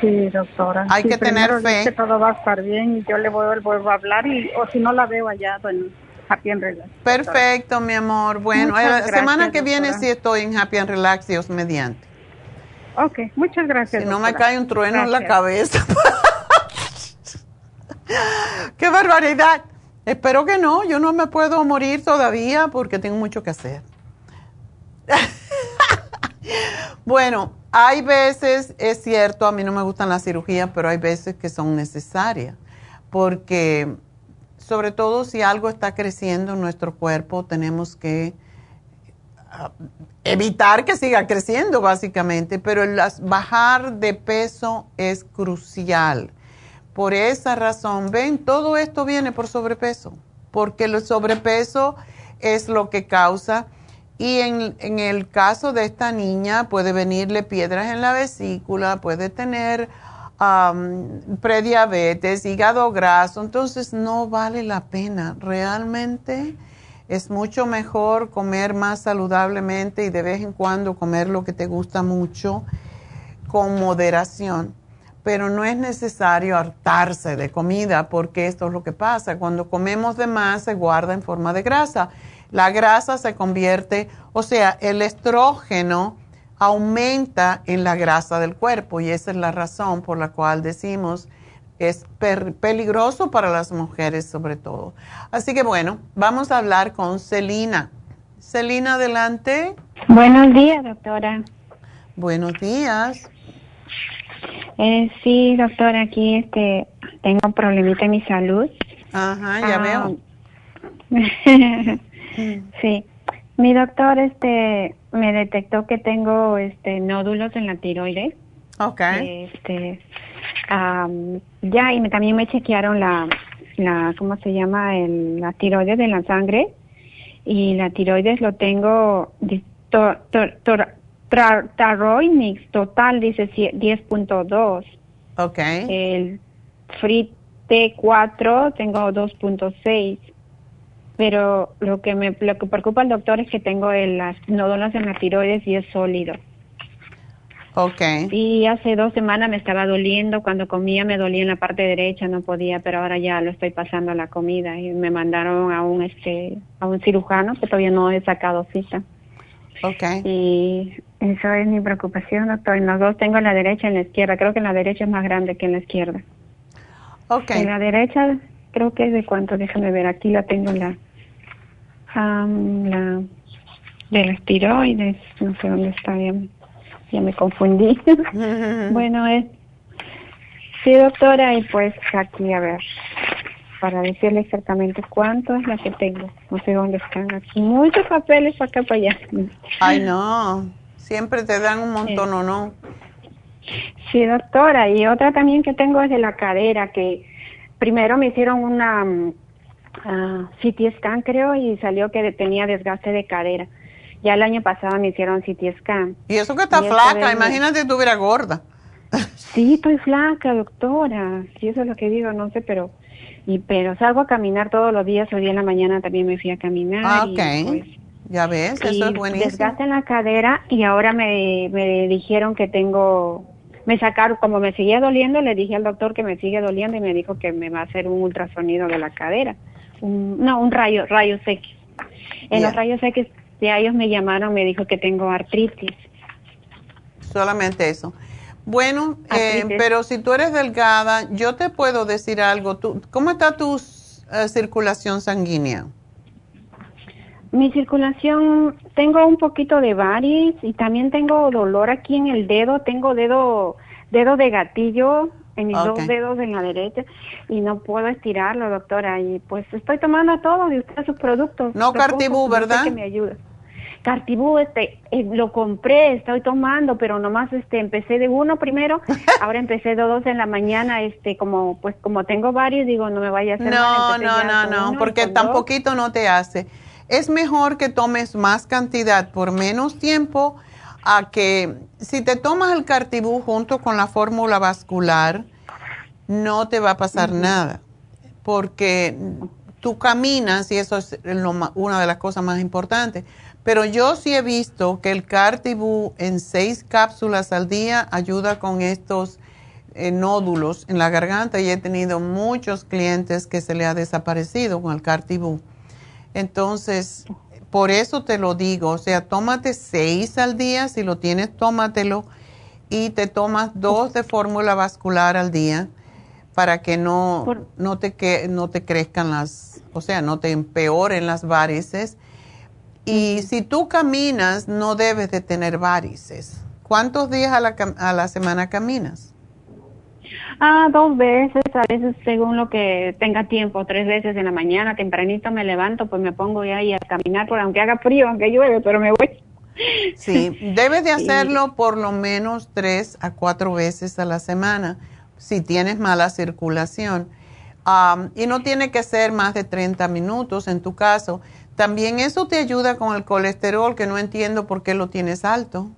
Sí, doctora. Hay que tener fe. Que todo va a estar bien y yo le voy, vuelvo a hablar y o si no la veo allá en Happy and Relax. Perfecto, mi amor. Bueno, la semana que viene sí estoy en Happy and Relax, Dios mediante. Ok, muchas gracias. Si no me cae un trueno en la cabeza. ¡Qué barbaridad! Espero que no, yo no me puedo morir todavía porque tengo mucho que hacer. bueno, hay veces, es cierto, a mí no me gustan las cirugías, pero hay veces que son necesarias porque sobre todo si algo está creciendo en nuestro cuerpo, tenemos que evitar que siga creciendo básicamente, pero el bajar de peso es crucial. Por esa razón, ven, todo esto viene por sobrepeso, porque el sobrepeso es lo que causa y en, el caso de esta niña puede venirle piedras en la vesícula, puede tener prediabetes, hígado graso, entonces no vale la pena realmente es mucho mejor comer más saludablemente y de vez en cuando comer lo que te gusta mucho con moderación. Pero no es necesario hartarse de comida porque esto es lo que pasa. Cuando comemos de más se guarda en forma de grasa. La grasa se convierte, o sea, el estrógeno aumenta en la grasa del cuerpo y esa es la razón por la cual decimos es peligroso para las mujeres sobre todo. Así que bueno, vamos a hablar con Celina. Celina, adelante. Buenos días, doctora. Buenos días. Eh, sí, doctora, aquí este, tengo un problemita en mi salud. Ajá, ya ah, veo. sí. Mi doctor este me detectó que tengo este nódulos en la tiroides. Okay. Este ya, y me, también me chequearon la, la ¿cómo se llama? El, la tiroides de la sangre. Y la tiroides lo tengo, to, total dice 10.2. Ok. El Free T4 tengo 2.6. Pero lo que me lo que preocupa al doctor es que tengo el, las nódulos en la tiroides y es sólido. Okay. Y hace dos semanas me estaba doliendo, cuando comía me dolía en la parte derecha, no podía, pero ahora ya lo estoy pasando a la comida y me mandaron a un este a un cirujano que todavía no he sacado cita. Okay. Y eso es mi preocupación, doctor. En los dos tengo en la derecha y en la izquierda. Creo que en la derecha es más grande que en la izquierda. Okay. En la derecha creo que es de cuánto, déjame ver, aquí la tengo en la la de las tiroides, no sé dónde está bien ya me confundí. bueno, es... Sí, doctora, y pues aquí, a ver, para decirle exactamente cuánto es la que tengo. No sé dónde están aquí. Muchos papeles para acá, para allá. Ay, no. Siempre te dan un montón, ¿o no? Sí, doctora. Y otra también que tengo es de la cadera, que primero me hicieron una uh, CT scan, creo, y salió que tenía desgaste de cadera. Ya el año pasado me hicieron CT scan. Y eso que está flaca, imagínate si estuviera gorda. Sí, estoy flaca, doctora. Sí, eso es lo que digo, no sé, pero y pero salgo a caminar todos los días. Hoy día en la mañana también me fui a caminar. Ah, ok. Pues, ya ves, eso es buenísimo. Desgaste en la cadera y ahora me, me dijeron que tengo, me sacaron, como me seguía doliendo, le dije al doctor que me sigue doliendo y me dijo que me va a hacer un ultrasonido de la cadera. no, un rayo, rayos X. En los rayos X ya ellos me llamaron, me dijo que tengo artritis. Solamente eso. Bueno, eh, pero si tú eres delgada, yo te puedo decir algo. ¿Tú, ¿Cómo está tu eh, circulación sanguínea? Mi circulación, tengo un poquito de varis y también tengo dolor aquí en el dedo, tengo dedo, dedo de gatillo en mis dos dedos en la derecha y no puedo estirarlo, doctora, y pues estoy tomando todo de usted sus productos. No Cartibú, ¿verdad? Que me ayuda. Cartibú, este, eh, lo compré, estoy tomando, pero nomás este, empecé de uno primero, ahora empecé de dos en la mañana, este, como, pues como tengo varios, digo, no me vaya a hacer No, no, no, no, porque tan poquito no te hace. Es mejor que tomes más cantidad por menos tiempo a que si te tomas el cartibú junto con la fórmula vascular, no te va a pasar nada, porque tú caminas y eso es una de las cosas más importantes pero yo sí he visto que el Cartibú en seis cápsulas al día ayuda con estos eh, nódulos en la garganta y he tenido muchos clientes que se le ha desaparecido con el Cartibú. Entonces, por eso te lo digo, o sea, tómate seis al día, si lo tienes, tómatelo y te tomas dos de fórmula vascular al día para que no, no, te, que, no te crezcan las, o sea, no te empeoren las varices y si tú caminas, no debes de tener varices. ¿Cuántos días a la, a la semana caminas? Ah, dos veces, a veces según lo que tenga tiempo, tres veces en la mañana, tempranito me levanto, pues me pongo ya ahí a caminar, por aunque haga frío, aunque llueve, pero me voy. Sí, debes de hacerlo por lo menos tres a cuatro veces a la semana si tienes mala circulación. y no tiene que ser más de 30 minutos en tu caso. También eso te ayuda con el colesterol, que no entiendo por qué lo tienes alto.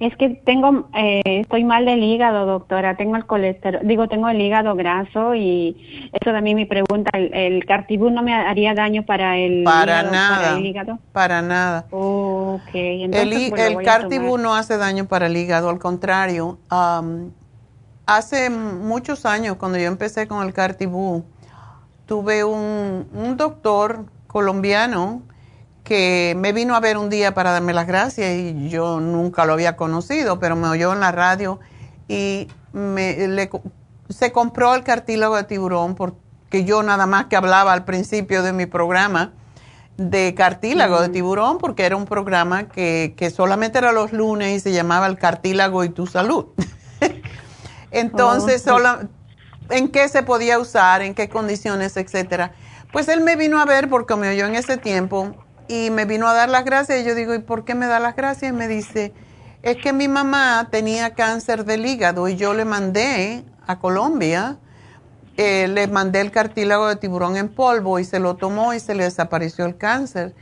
Es que tengo, eh, estoy mal del hígado, doctora. Tengo el colesterol, digo, tengo el hígado graso y eso también mi pregunta. ¿El, el cartibú no me haría daño para el, para nada, para el hígado? Para nada. Okay, el, pues, el cartibú no hace daño para el hígado, al contrario. hace muchos años, cuando yo empecé con el cartibú, tuve un, un doctor colombiano que me vino a ver un día para darme las gracias y yo nunca lo había conocido, pero me oyó en la radio y me, se compró el cartílago de tiburón porque yo nada más que hablaba al principio de mi programa de cartílago de tiburón porque era un programa que, que solamente era los lunes y se llamaba el cartílago y tu salud. Entonces, oh, ¿en qué se podía usar? ¿En qué condiciones, etcétera? Pues él me vino a ver porque me oyó en ese tiempo y me vino a dar las gracias. Y yo digo, ¿y por qué me da las gracias? Y me dice, es que mi mamá tenía cáncer del hígado y yo le mandé a Colombia, eh, le mandé el cartílago de tiburón en polvo y se lo tomó y se le desapareció el cáncer.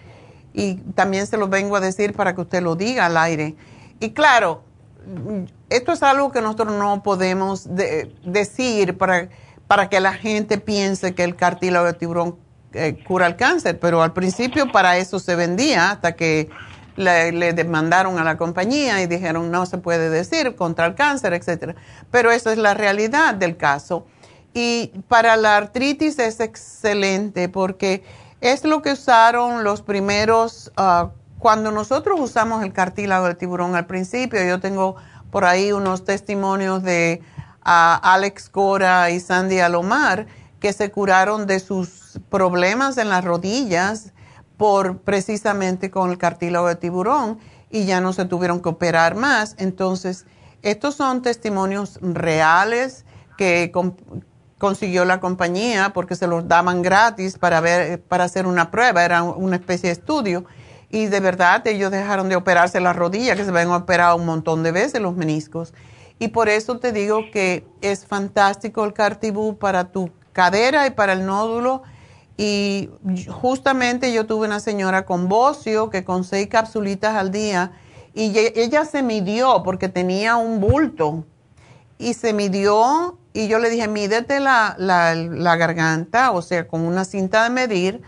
Y también se lo vengo a decir para que usted lo diga al aire. Y claro, esto es algo que nosotros no podemos decir para, para que la gente piense que el cartílago de tiburón eh, cura el cáncer, pero al principio para eso se vendía hasta que le, demandaron a la compañía y dijeron no se puede decir contra el cáncer, etcétera. Pero eso es la realidad del caso. Y para la artritis es excelente porque es lo que usaron los primeros, ah, cuando nosotros usamos el cartílago del tiburón al principio, yo tengo por ahí unos testimonios de ah, Alex Cora y Sandy Alomar que se curaron de sus problemas en las rodillas por precisamente con el cartílago de tiburón y ya no se tuvieron que operar más. Entonces, estos son testimonios reales que consiguió la compañía porque se los daban gratis para ver para hacer una prueba, era una especie de estudio y de verdad ellos dejaron de operarse las rodillas que se habían operado un montón de veces los meniscos. Y por eso te digo que es fantástico el cartibú para tu cadera y para el nódulo y justamente yo tuve una señora con bocio que con seis capsulitas al día y ella se midió porque tenía un bulto y se midió y yo le dije, mídete la, la, garganta, o sea, con una cinta de medir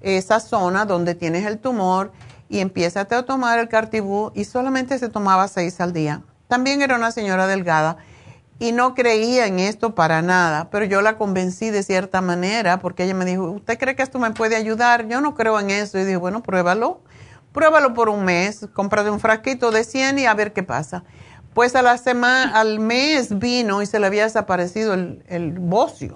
esa zona donde tienes el tumor y empieza a tomar el cartibú y solamente se tomaba seis al día. También era una señora delgada y no creía en esto para nada, pero yo la convencí de cierta manera porque ella me dijo, ¿usted cree que esto me puede ayudar? Yo no creo en eso. Y dije, bueno, pruébalo, pruébalo por un mes, cómprate un frasquito de 100 y a ver qué pasa. Pues a la semana, al mes vino y se le había desaparecido el, el bocio.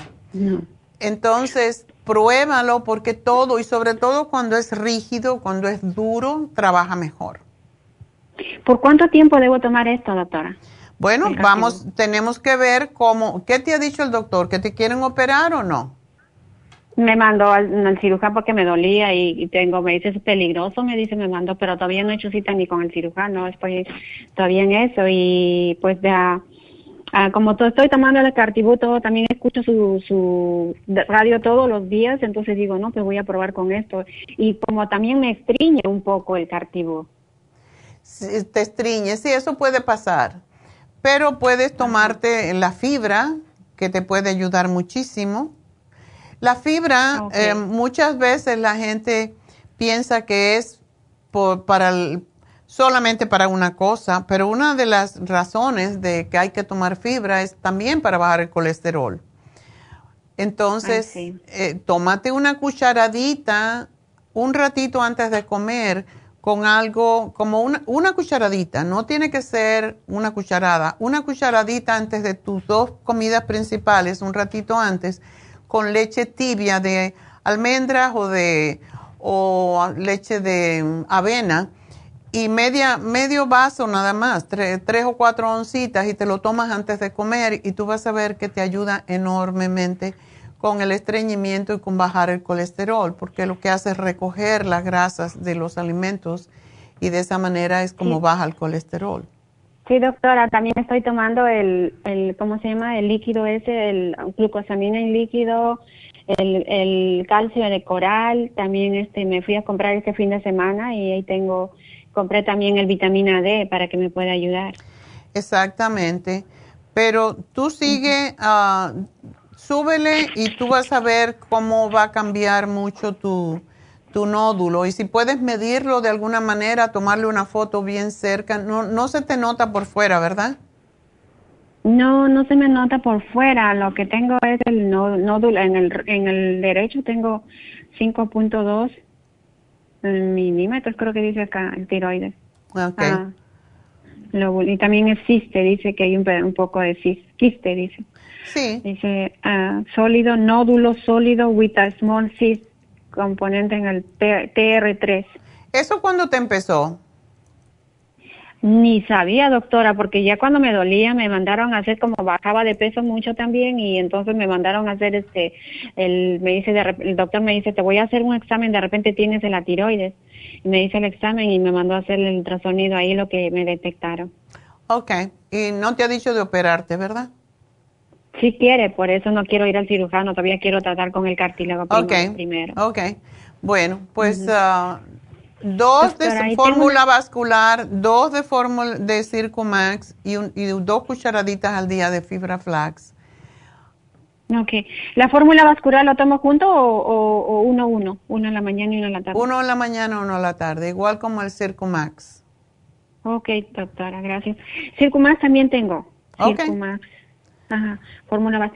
Entonces, pruébalo porque todo, y sobre todo cuando es rígido, cuando es duro, trabaja mejor. ¿Por cuánto tiempo debo tomar esto, doctora? Bueno, vamos, tenemos que ver cómo, ¿qué te ha dicho el doctor? ¿Que te quieren operar o no? Me mandó al, cirujano porque me dolía y, tengo, me dice, es peligroso, me dice, me mandó, pero todavía no he hecho cita ni con el cirujano, estoy todavía en eso y pues ya, ah, como todo, estoy tomando el cartibú, también escucho su, su radio todos los días, entonces digo, no, pues voy a probar con esto. Y como también me estriñe un poco el cartibú. te estriñe, sí, eso puede pasar pero puedes tomarte la fibra, que te puede ayudar muchísimo. La fibra, eh, muchas veces la gente piensa que es para solamente para una cosa, pero una de las razones de que hay que tomar fibra es también para bajar el colesterol. Entonces, eh, tómate una cucharadita un ratito antes de comer con algo como una, una, cucharadita, no tiene que ser una cucharada, una cucharadita antes de tus dos comidas principales, un ratito antes, con leche tibia de almendras o de o leche de avena y media, medio vaso nada más, tres o cuatro oncitas y te lo tomas antes de comer y tú vas a ver que te ayuda enormemente con el estreñimiento y con bajar el colesterol, porque lo que hace es recoger las grasas de los alimentos y de esa manera es como baja el colesterol. Sí, doctora, también estoy tomando el, el ¿cómo se llama? El líquido ese, el glucosamina en líquido, el, el calcio de coral, también este me fui a comprar este fin de semana y ahí tengo, compré también el vitamina D para que me pueda ayudar. Exactamente, pero tú sigue, súbele y tú vas a ver cómo va a cambiar mucho tu, tu nódulo. Y si puedes medirlo de alguna manera, tomarle una foto bien cerca, no, no se te nota por fuera, ¿verdad? No, no se me nota por fuera. Lo que tengo es el nódulo. En el, en el derecho tengo 5.2 milímetros, creo que dice acá, el tiroides. Okay. Ah, y también existe, dice que hay un, un poco de quiste, dice. Sí. Dice uh, sólido, nódulo sólido with a small cyst componente en el TR3. ¿Eso cuándo te empezó? Ni sabía, doctora, porque ya cuando me dolía me mandaron a hacer como bajaba de peso mucho también y entonces me mandaron a hacer este, el, me dice, el doctor me dice, te voy a hacer un examen, de repente tienes la tiroides. Y me hice el examen y me mandó a hacer el ultrasonido ahí lo que me detectaron. Ok, y no te ha dicho de operarte, ¿verdad? Sí quiere, por eso no quiero ir al cirujano, todavía quiero tratar con el cartílago primero. Ok, bueno, pues ah, dos de fórmula vascular, dos de fórmula de Circumax y, y dos cucharaditas al día de fibra flax. Ok. ¿La fórmula vascular lo tomo junto o, uno uno? Uno en la mañana y uno en la tarde. Uno en la mañana, uno en la tarde, igual como el Circumax. Ok, doctora, gracias. Circumax también tengo. Circumax. Ajá, fórmula base.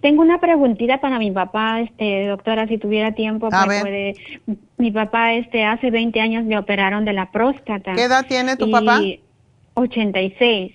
Tengo una preguntita para mi papá, este, doctora, si tuviera tiempo, pues puede. Mi papá, este, hace 20 años le operaron de la próstata. ¿Qué edad tiene tu y papá? 86.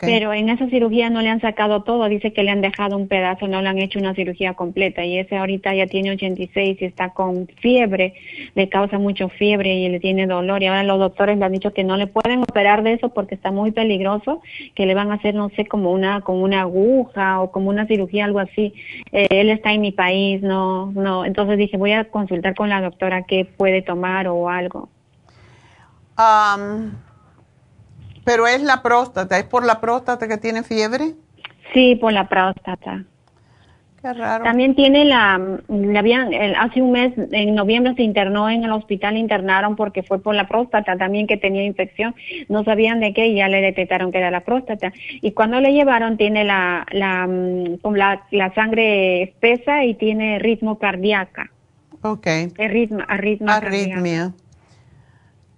Pero en esa cirugía no le han sacado todo, dice que le han dejado un pedazo, no le han hecho una cirugía completa y ese ahorita ya tiene 86 y está con fiebre, le causa mucho fiebre y le tiene dolor y ahora los doctores le han dicho que no le pueden operar de eso porque está muy peligroso, que le van a hacer no sé como una como una aguja o como una cirugía algo así. Eh, él está en mi país, no no, entonces dije, voy a consultar con la doctora qué puede tomar o algo. Um pero es la próstata, ¿es por la próstata que tiene fiebre? Sí, por la próstata. Qué raro. También tiene la, habían, hace un mes, en noviembre se internó en el hospital, internaron porque fue por la próstata también que tenía infección. No sabían de qué y ya le detectaron que era la próstata. Y cuando le llevaron tiene la, la, mm, la, la sangre espesa y tiene ritmo cardíaco. Ok. Arritmia. Arritmia.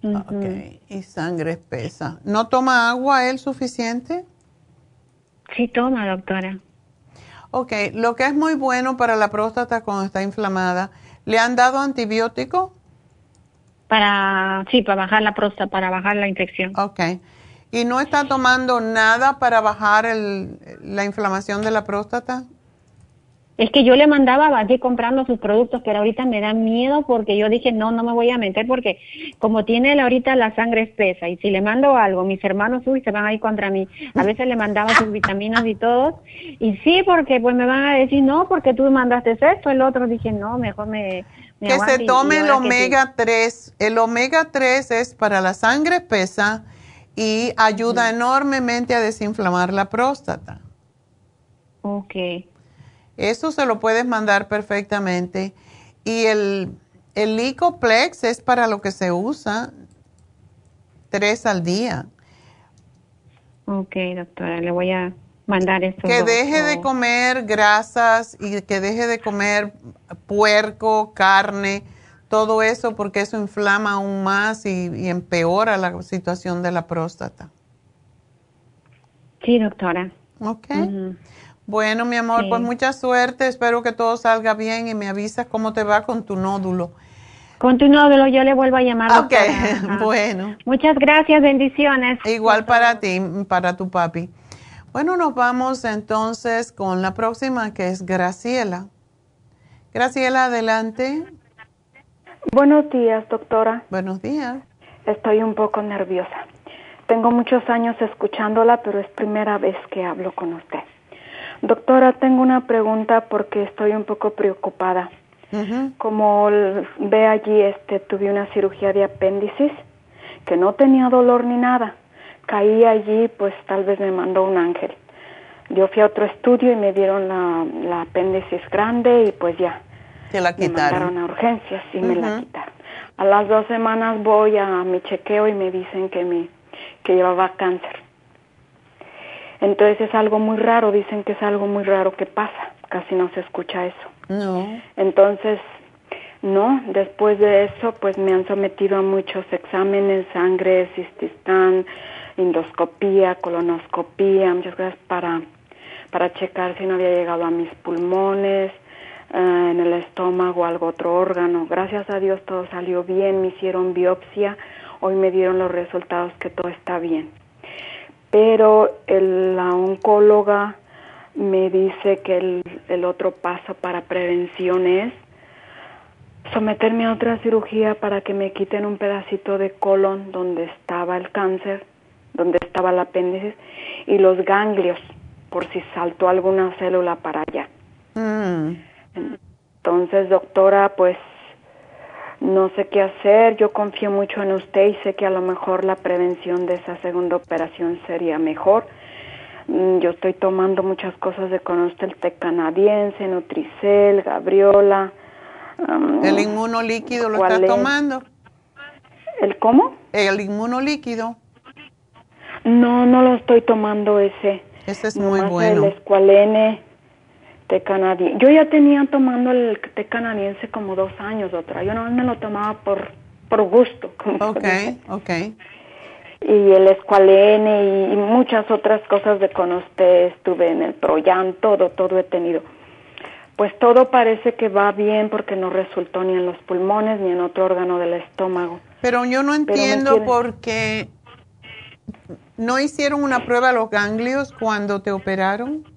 Ok, y sangre espesa. ¿No toma agua él suficiente? Sí toma, doctora. Ok, lo que es muy bueno para la próstata cuando está inflamada, ¿le han dado antibiótico? Para, sí, para bajar la próstata, para bajar la infección. Ok. ¿Y no está tomando nada para bajar el, la inflamación de la próstata? Es que yo le mandaba a ir comprando sus productos, pero ahorita me da miedo porque yo dije, no, no me voy a meter porque como tiene él ahorita la sangre espesa y si le mando algo, mis hermanos uy, se van a ir contra mí. A veces le mandaba sus vitaminas y todo. Y sí, porque pues me van a decir, no, porque tú mandaste esto, el otro. Dije, no, mejor me... que se tome el omega 3. El omega 3 es para la sangre espesa y ayuda enormemente a desinflamar la próstata. Ok. Eso se lo puedes mandar perfectamente. Y el, el Licoplex es para lo que se usa tres al día. Ok, doctora, le voy a mandar esto. Que deje de comer grasas y que deje de comer puerco, carne, todo eso, porque eso inflama aún más y, empeora la situación de la próstata. Sí, doctora. Ok. Bueno, mi amor, pues mucha suerte. Espero que todo salga bien y me avisas cómo te va con tu nódulo. Con tu nódulo yo le vuelvo a llamar. Ok, bueno. Muchas gracias, bendiciones. Igual para ti, para tu papi. Bueno, nos vamos entonces con la próxima que es Graciela. Graciela, adelante. Buenos días, doctora. Buenos días. Estoy un poco nerviosa. Tengo muchos años escuchándola, pero es primera vez que hablo con usted. Doctora, tengo una pregunta porque estoy un poco preocupada. Como ve allí, este, tuve una cirugía de apéndice que no tenía dolor ni nada. Caí allí, pues tal vez me mandó un ángel. Yo fui a otro estudio y me dieron la, la apéndice grande y pues ya. Te la quitaron. Me mandaron a urgencias y me la quitaron. A las dos semanas voy a mi chequeo y me dicen que, me, que llevaba cáncer. Entonces es algo muy raro, dicen que es algo muy raro que pasa, casi no se escucha eso. No. Entonces, no, después de eso, pues me han sometido a muchos exámenes, sangre, cististán, endoscopía, colonoscopía, muchas cosas para, para checar si no había llegado a mis pulmones, eh, en el estómago, algo otro órgano. Gracias a Dios todo salió bien, me hicieron biopsia, hoy me dieron los resultados que todo está bien pero la oncóloga me dice que el, el otro paso para prevención es someterme a otra cirugía para que me quiten un pedacito de colon donde estaba el cáncer, donde estaba el apéndice y los ganglios, por si saltó alguna célula para allá. Mm. Entonces, doctora, pues no sé qué hacer, yo confío mucho en usted y sé que a lo mejor la prevención de esa segunda operación sería mejor. Mm, yo estoy tomando muchas cosas de con usted, el té canadiense, Nutricel, Gabriola. ¿El inmunolíquido lo está tomando? ¿El cómo? El inmunolíquido. No, no lo estoy tomando ese. Ese es muy bueno. El escualene té canadiense. Yo ya tenía tomando el té canadiense como dos años, otra. Yo no me lo tomaba por, por gusto. Ok, ok. Y el escualene y, muchas otras cosas de con usted. Estuve en el Proyan, todo, todo he tenido. Pues todo parece que va bien porque no resultó ni en los pulmones ni en otro órgano del estómago. Pero yo no entiendo por qué no hicieron una prueba de los ganglios cuando te operaron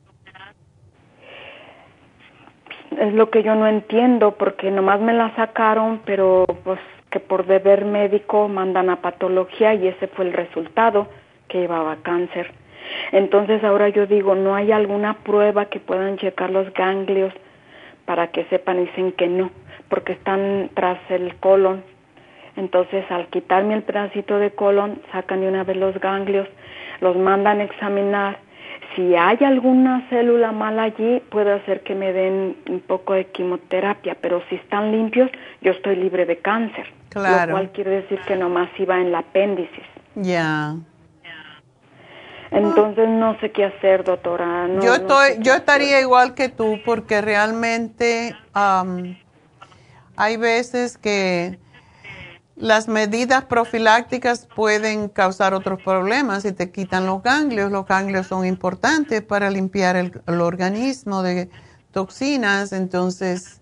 es lo que yo no entiendo porque nomás me la sacaron, pero pues que por deber médico mandan a patología y ese fue el resultado que llevaba cáncer. Entonces ahora yo digo, no hay alguna prueba que puedan checar los ganglios para que sepan, dicen que no, porque están tras el colon. Entonces al quitarme el pedacito de colon, sacan de una vez los ganglios, los mandan a examinar si hay alguna célula mala allí, puede hacer que me den un poco de quimioterapia, pero si están limpios, yo estoy libre de cáncer. Claro. Lo cual quiere decir que nomás iba en el apéndice. Ya. Entonces no sé qué hacer, doctora. yo estoy, yo estaría igual que tú porque realmente hay veces que las medidas profilácticas pueden causar otros problemas si te quitan los ganglios. Los ganglios son importantes para limpiar el, organismo de toxinas, entonces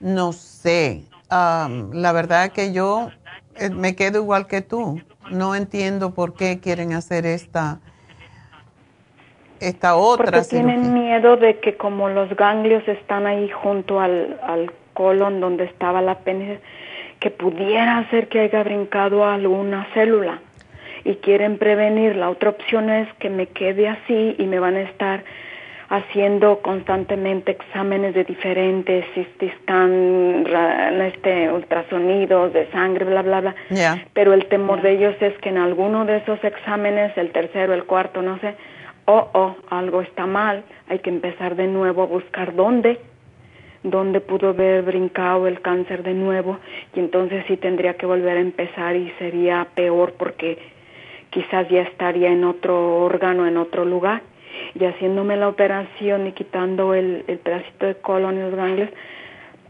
no sé. la verdad que yo eh, me quedo igual que tú. No entiendo por qué quieren hacer esta esta otra Porque tienen miedo de que como los ganglios están ahí junto al, al colon donde estaba la apéndice, que pudiera ser que haya brincado alguna célula y quieren prevenir. La otra opción es que me quede así y me van a estar haciendo constantemente exámenes de diferentes, scan, este, ultrasonidos de sangre, bla, bla, bla. Pero el temor de ellos es que en alguno de esos exámenes, el tercero, el cuarto, no sé, oh, oh, algo está mal, hay que empezar de nuevo a buscar dónde, dónde pudo haber brincado el cáncer de nuevo, y entonces sí tendría que volver a empezar y sería peor porque quizás ya estaría en otro órgano, en otro lugar. Y haciéndome la operación y quitando el, el pedacito de colon y los ganglios,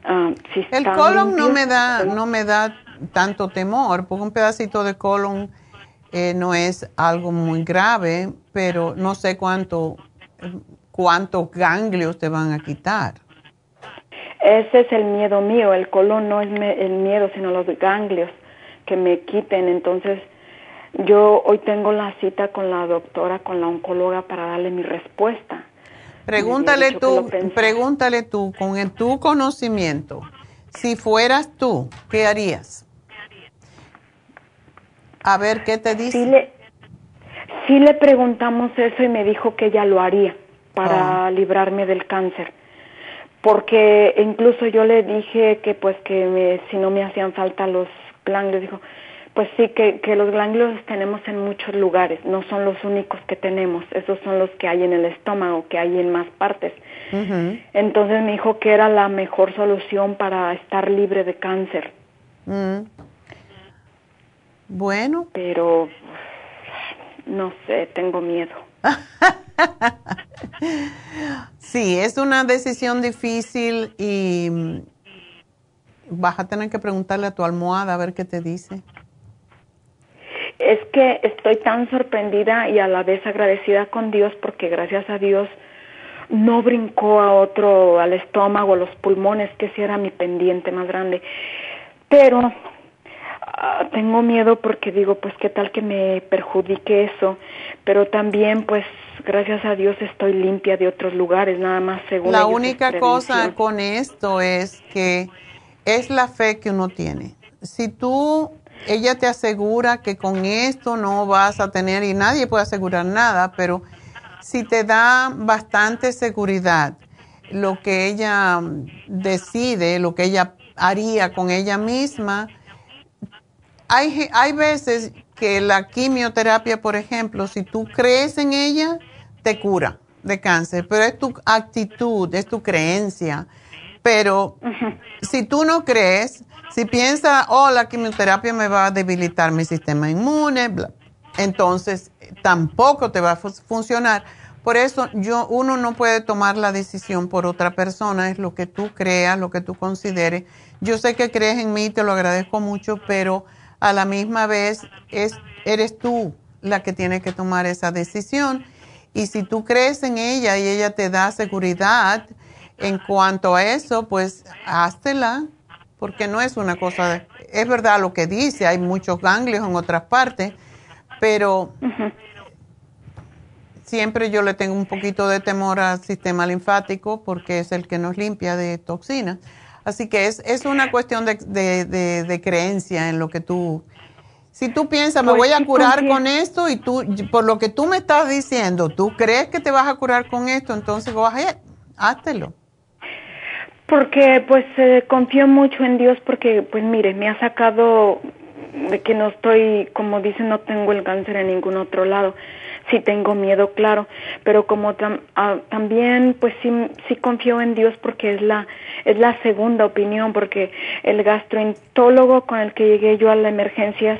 uh, si el colon no me da no me da tanto temor porque un pedacito de colon eh, no es algo muy grave pero no sé cuánto cuántos ganglios te van a quitar ese es el miedo mío el colon no es el miedo sino los ganglios que me quiten entonces yo hoy tengo la cita con la doctora, con la oncóloga para darle mi respuesta. Pregúntale tú, pregúntale tú, con el, tu conocimiento, si fueras tú, ¿qué harías? A ver qué te dice. Sí le, sí le preguntamos eso y me dijo que ella lo haría para ah. librarme del cáncer. Porque incluso yo le dije que pues que si no me hacían falta los ganglios, dijo, pues sí, que, que los ganglios tenemos en muchos lugares, no son los únicos que tenemos, esos son los que hay en el estómago, que hay en más partes. Entonces me dijo que era la mejor solución para estar libre de cáncer. Mm. Bueno. Pero, no sé, tengo miedo. Sí, es una decisión difícil y mm, vas a tener que preguntarle a tu almohada a ver qué te dice es que estoy tan sorprendida y a la vez agradecida con Dios porque gracias a Dios no brincó a otro, al estómago, a los pulmones, que ese era mi pendiente más grande. Pero ah, tengo miedo porque digo, pues qué tal que me perjudique eso, pero también pues gracias a Dios estoy limpia de otros lugares, nada más según La única cosa con esto es que es la fe que uno tiene. Si tú ella te asegura que con esto no vas a tener, y nadie puede asegurar nada, pero si te da bastante seguridad lo que ella decide, lo que ella haría con ella misma, hay, hay veces que la quimioterapia, por ejemplo, si tú crees en ella, te cura de cáncer, pero es tu actitud, es tu creencia. Pero si tú no crees, si piensa, oh, la quimioterapia me va a debilitar mi sistema inmune, entonces tampoco te va a funcionar. Por eso yo, uno no puede tomar la decisión por otra persona, es lo que tú creas, lo que tú consideres. Yo sé que crees en mí, te lo agradezco mucho, pero a la misma vez es, eres tú la que tiene que tomar esa decisión. Y si tú crees en ella y ella te da seguridad en cuanto a eso, pues háztela porque no es una cosa, de, es verdad lo que dice, hay muchos ganglios en otras partes, pero siempre yo le tengo un poquito de temor al sistema linfático porque es el que nos limpia de toxinas. Así que es, es una cuestión de, de, de, creencia en lo que tú... Si tú piensas, me voy a curar con esto y tú, por lo que tú me estás diciendo, tú crees que te vas a curar con esto, entonces vas a háztelo. Porque pues eh, confío mucho en Dios porque pues mire, me ha sacado de que no estoy, como dicen, no tengo el cáncer en ningún otro lado. Sí tengo miedo, claro, pero como ah, también pues sí, sí confío en Dios porque es la, es la segunda opinión, porque el gastroentólogo con el que llegué yo a la emergencias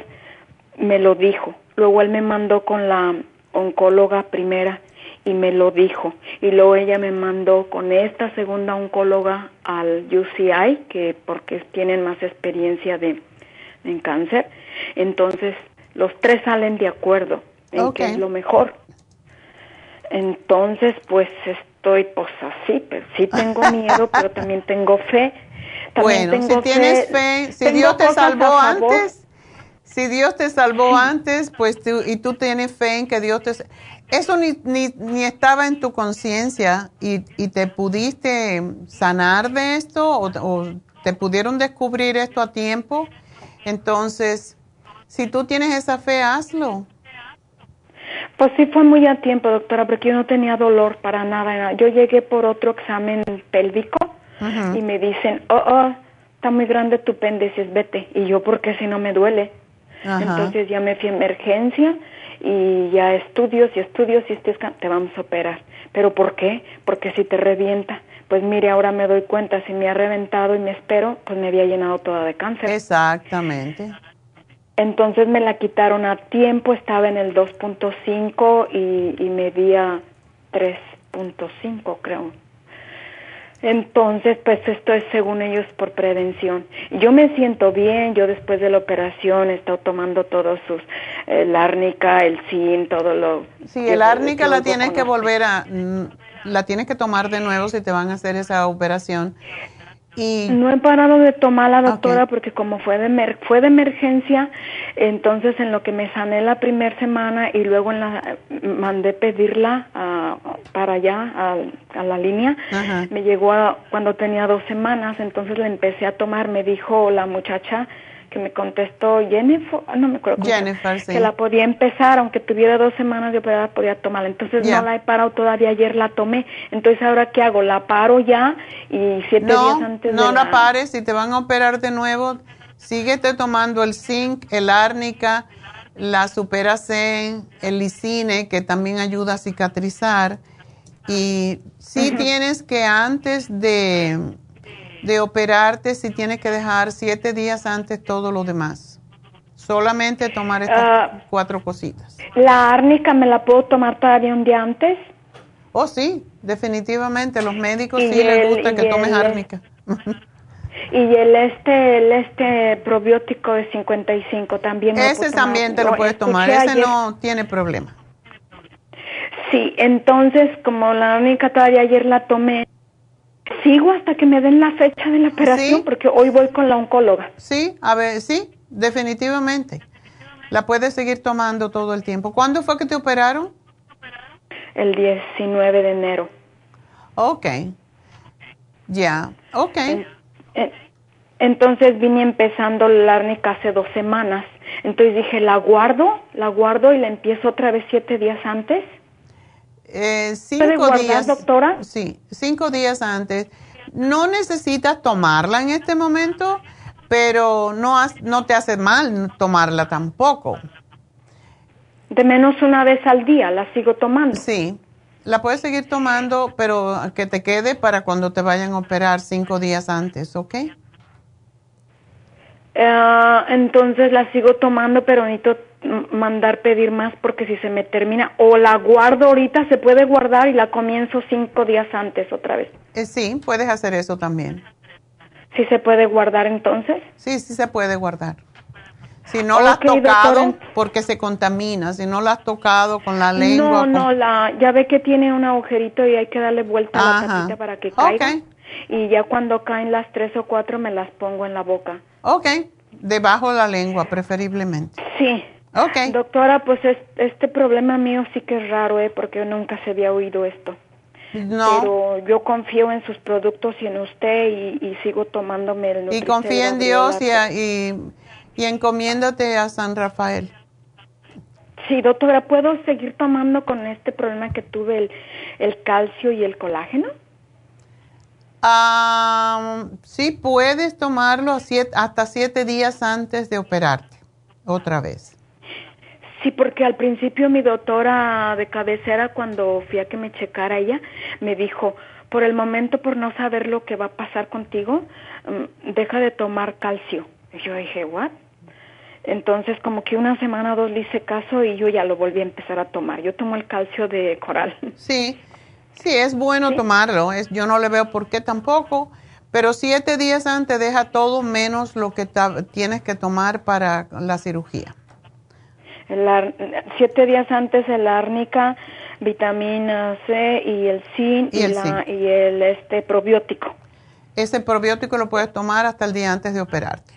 me lo dijo. Luego él me mandó con la oncóloga primera y me lo dijo. Y luego ella me mandó con esta segunda oncóloga al UCI, que porque tienen más experiencia de, en cáncer. Entonces, los tres salen de acuerdo en que es lo mejor. Entonces, pues estoy pues así, pero sí tengo miedo, pero también tengo fe. También bueno, si tienes fe, si Dios te salvó antes, si Dios te salvó antes, pues tú, y tú tienes fe en que Dios te eso ni, ni, ni estaba en tu conciencia y, y, te pudiste sanar de esto o, o, te pudieron descubrir esto a tiempo. Entonces, si tú tienes esa fe, hazlo. Pues sí fue muy a tiempo, doctora, porque yo no tenía dolor para nada. Yo llegué por otro examen pélvico y me dicen, oh, oh, está muy grande tu pendeces, vete. Y yo, ¿por qué si no me duele? Entonces ya me fui a emergencia y ya estudios y estudios y este te vamos a operar. ¿Pero por qué? Porque si te revienta. Pues mire, ahora me doy cuenta, si me ha reventado y me espero, pues me había llenado toda de cáncer. Exactamente. Entonces me la quitaron a tiempo, estaba en el 2.5 y, y medía 3.5 creo. Entonces, pues esto es según ellos por prevención. Yo me siento bien, yo después de la operación he estado tomando todos sus, el árnica, el zinc, todo lo... Sí, el árnica la tienes que volver a, mm, la tienes que tomar de nuevo si te van a hacer esa operación. No he parado de tomar la doctora porque como fue de fue de emergencia, entonces en lo que me sané la primera semana y luego en la mandé pedirla para allá a, la línea, me llegó cuando tenía dos semanas, entonces la empecé a tomar, me dijo la muchacha que me contestó Jennifer, ah, no me acuerdo Jennifer, que la podía empezar, aunque tuviera dos semanas de operada, podía tomarla. Entonces no la he parado todavía, ayer la tomé. Entonces ahora qué hago, la paro ya y siete días antes no la... pares, si te van a operar de nuevo, síguete tomando el zinc, el árnica, la superacen, el lisine, que también ayuda a cicatrizar. Y si tienes que antes de de operarte si tienes que dejar siete días antes todo lo demás. Solamente tomar estas ah, cuatro cositas. ¿La árnica me la puedo tomar todavía un día antes? Oh, sí, definitivamente. Los médicos sí les gusta que tomes árnica. y el este el este probiótico de 55 también Ese también te lo puedes tomar, ese no tiene problema. Sí, entonces como la árnica todavía ayer la tomé, sigo hasta que me den la fecha de la operación porque hoy voy con la oncóloga. Sí, a ver, sí, definitivamente. La puedes seguir tomando todo el tiempo. ¿Cuándo fue que te operaron? El 19 de enero. Ok. Ya, ok. entonces vine empezando la árnica hace dos semanas. Entonces dije, la guardo, la guardo y la empiezo otra vez siete días antes. Eh, cinco días, doctora? Sí, cinco días antes. No necesitas tomarla en este momento, pero no, no te hace mal tomarla tampoco. De menos una vez al día la sigo tomando. Sí, la puedes seguir tomando, pero que te quede para cuando te vayan a operar cinco días antes, ¿ok? Uh, entonces la sigo tomando, pero necesito mandar pedir más porque si se me termina o la guardo ahorita, se puede guardar y la comienzo cinco días antes otra vez. Eh, sí, puedes hacer eso también. ¿Sí se puede guardar entonces? Sí, sí se puede guardar. Si no la has tocado, porque se contamina. Si no la has tocado con la lengua. No, no, la, ya ve que tiene un agujerito y hay que darle vuelta a la tapita para que caiga. Y ya cuando caen las tres o cuatro me las pongo en la boca. Ok, debajo de la lengua preferiblemente. Sí. Ok. Doctora, pues este problema mío sí que es raro, ¿eh? Porque nunca se había oído esto. No. Pero yo confío en sus productos y en usted y, sigo tomándome el Y confía en Dios y, y, encomiéndate a San Rafael. Sí, doctora, ¿puedo seguir tomando con este problema que tuve el, el calcio y el colágeno? Ah, sí, puedes tomarlo hasta siete días antes de operarte, otra vez. Sí, porque al principio mi doctora de cabecera, cuando fui a que me checara ella, me dijo, por el momento, por no saber lo que va a pasar contigo, mm, deja de tomar calcio. Y yo dije, ¿what? Entonces, como que una semana o dos le hice caso y yo ya lo volví a empezar a tomar. Yo tomo el calcio de coral. Sí, sí, es bueno tomarlo. Es, yo no le veo por qué tampoco. Pero siete días antes deja todo menos lo que tienes que tomar para la cirugía siete días antes el árnica, vitamina C y el zinc y, el, este probiótico. Ese probiótico lo puedes tomar hasta el día antes de operarte.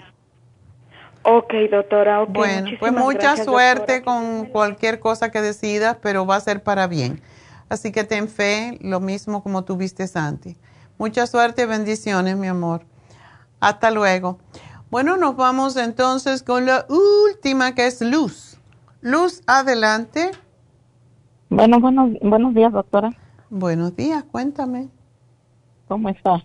Ok, doctora. Okay. Bueno, pues mucha suerte con cualquier cosa que decidas, pero va a ser para bien. Así que ten fe, lo mismo como tuviste Santi. Mucha suerte y bendiciones, mi amor. Hasta luego. Bueno, nos vamos entonces con la última que es Luz. Luz, adelante. Bueno, buenos, buenos días, doctora. Buenos días, cuéntame. ¿Cómo está?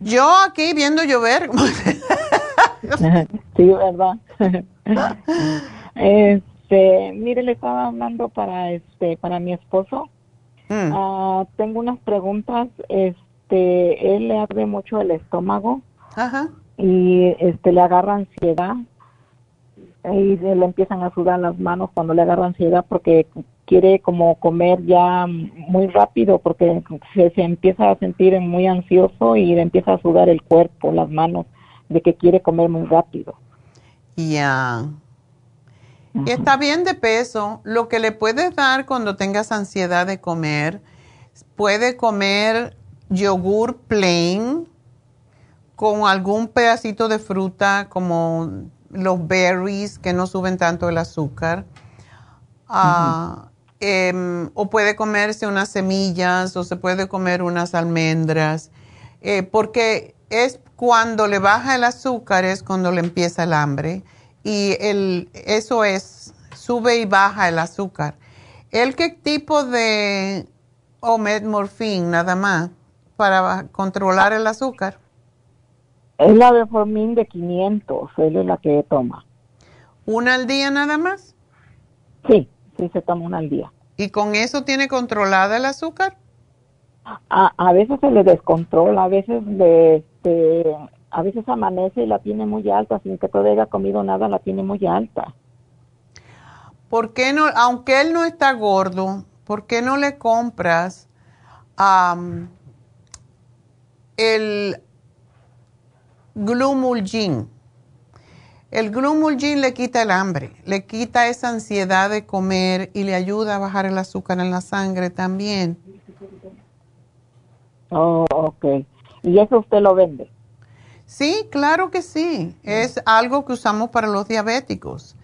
Yo aquí viendo llover. sí, ¿verdad? este, mire, le estaba hablando para este para mi esposo. Mm. Ah, tengo unas preguntas. Este, él le arde mucho el estómago. Ajá. Y este le agarra ansiedad. Y le empiezan a sudar las manos cuando le agarra ansiedad porque quiere como comer ya muy rápido porque se, se empieza a sentir muy ansioso y le empieza a sudar el cuerpo, las manos de que quiere comer muy rápido. Ya. Y está bien de peso. Lo que le puedes dar cuando tengas ansiedad de comer, puede comer yogur plain con algún pedacito de fruta como los berries que no suben tanto el azúcar. Ah, em, o puede comerse unas semillas o se puede comer unas almendras. Eh, porque es cuando le baja el azúcar, es cuando le empieza el hambre. Y el, eso es, sube y baja el azúcar. ¿El qué tipo de ometmorfín nada más para controlar el azúcar? Es la de Formin de 500, es la que toma. ¿Una al día nada más? Sí, sí se toma una al día. ¿Y con eso tiene controlada el azúcar? A, a veces se le descontrola, a veces le, este, a veces amanece y la tiene muy alta, sin que todavía haya comido nada, la tiene muy alta. ¿Por qué no, aunque él no está gordo, por qué no le compras el Glumulgin? El Glumulgin le quita el hambre, le quita esa ansiedad de comer y le ayuda a bajar el azúcar en la sangre también. Oh, ok. ¿Y eso usted lo vende? Sí, claro que sí. Es algo que usamos para los diabéticos.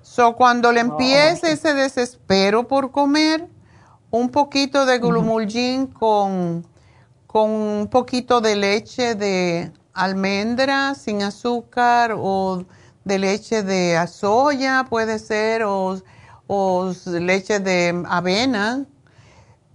So, cuando le empiece ese desespero por comer, un poquito de glumulgin con, con un poquito de leche de almendra sin azúcar o de leche de soya puede ser o, o leche de avena,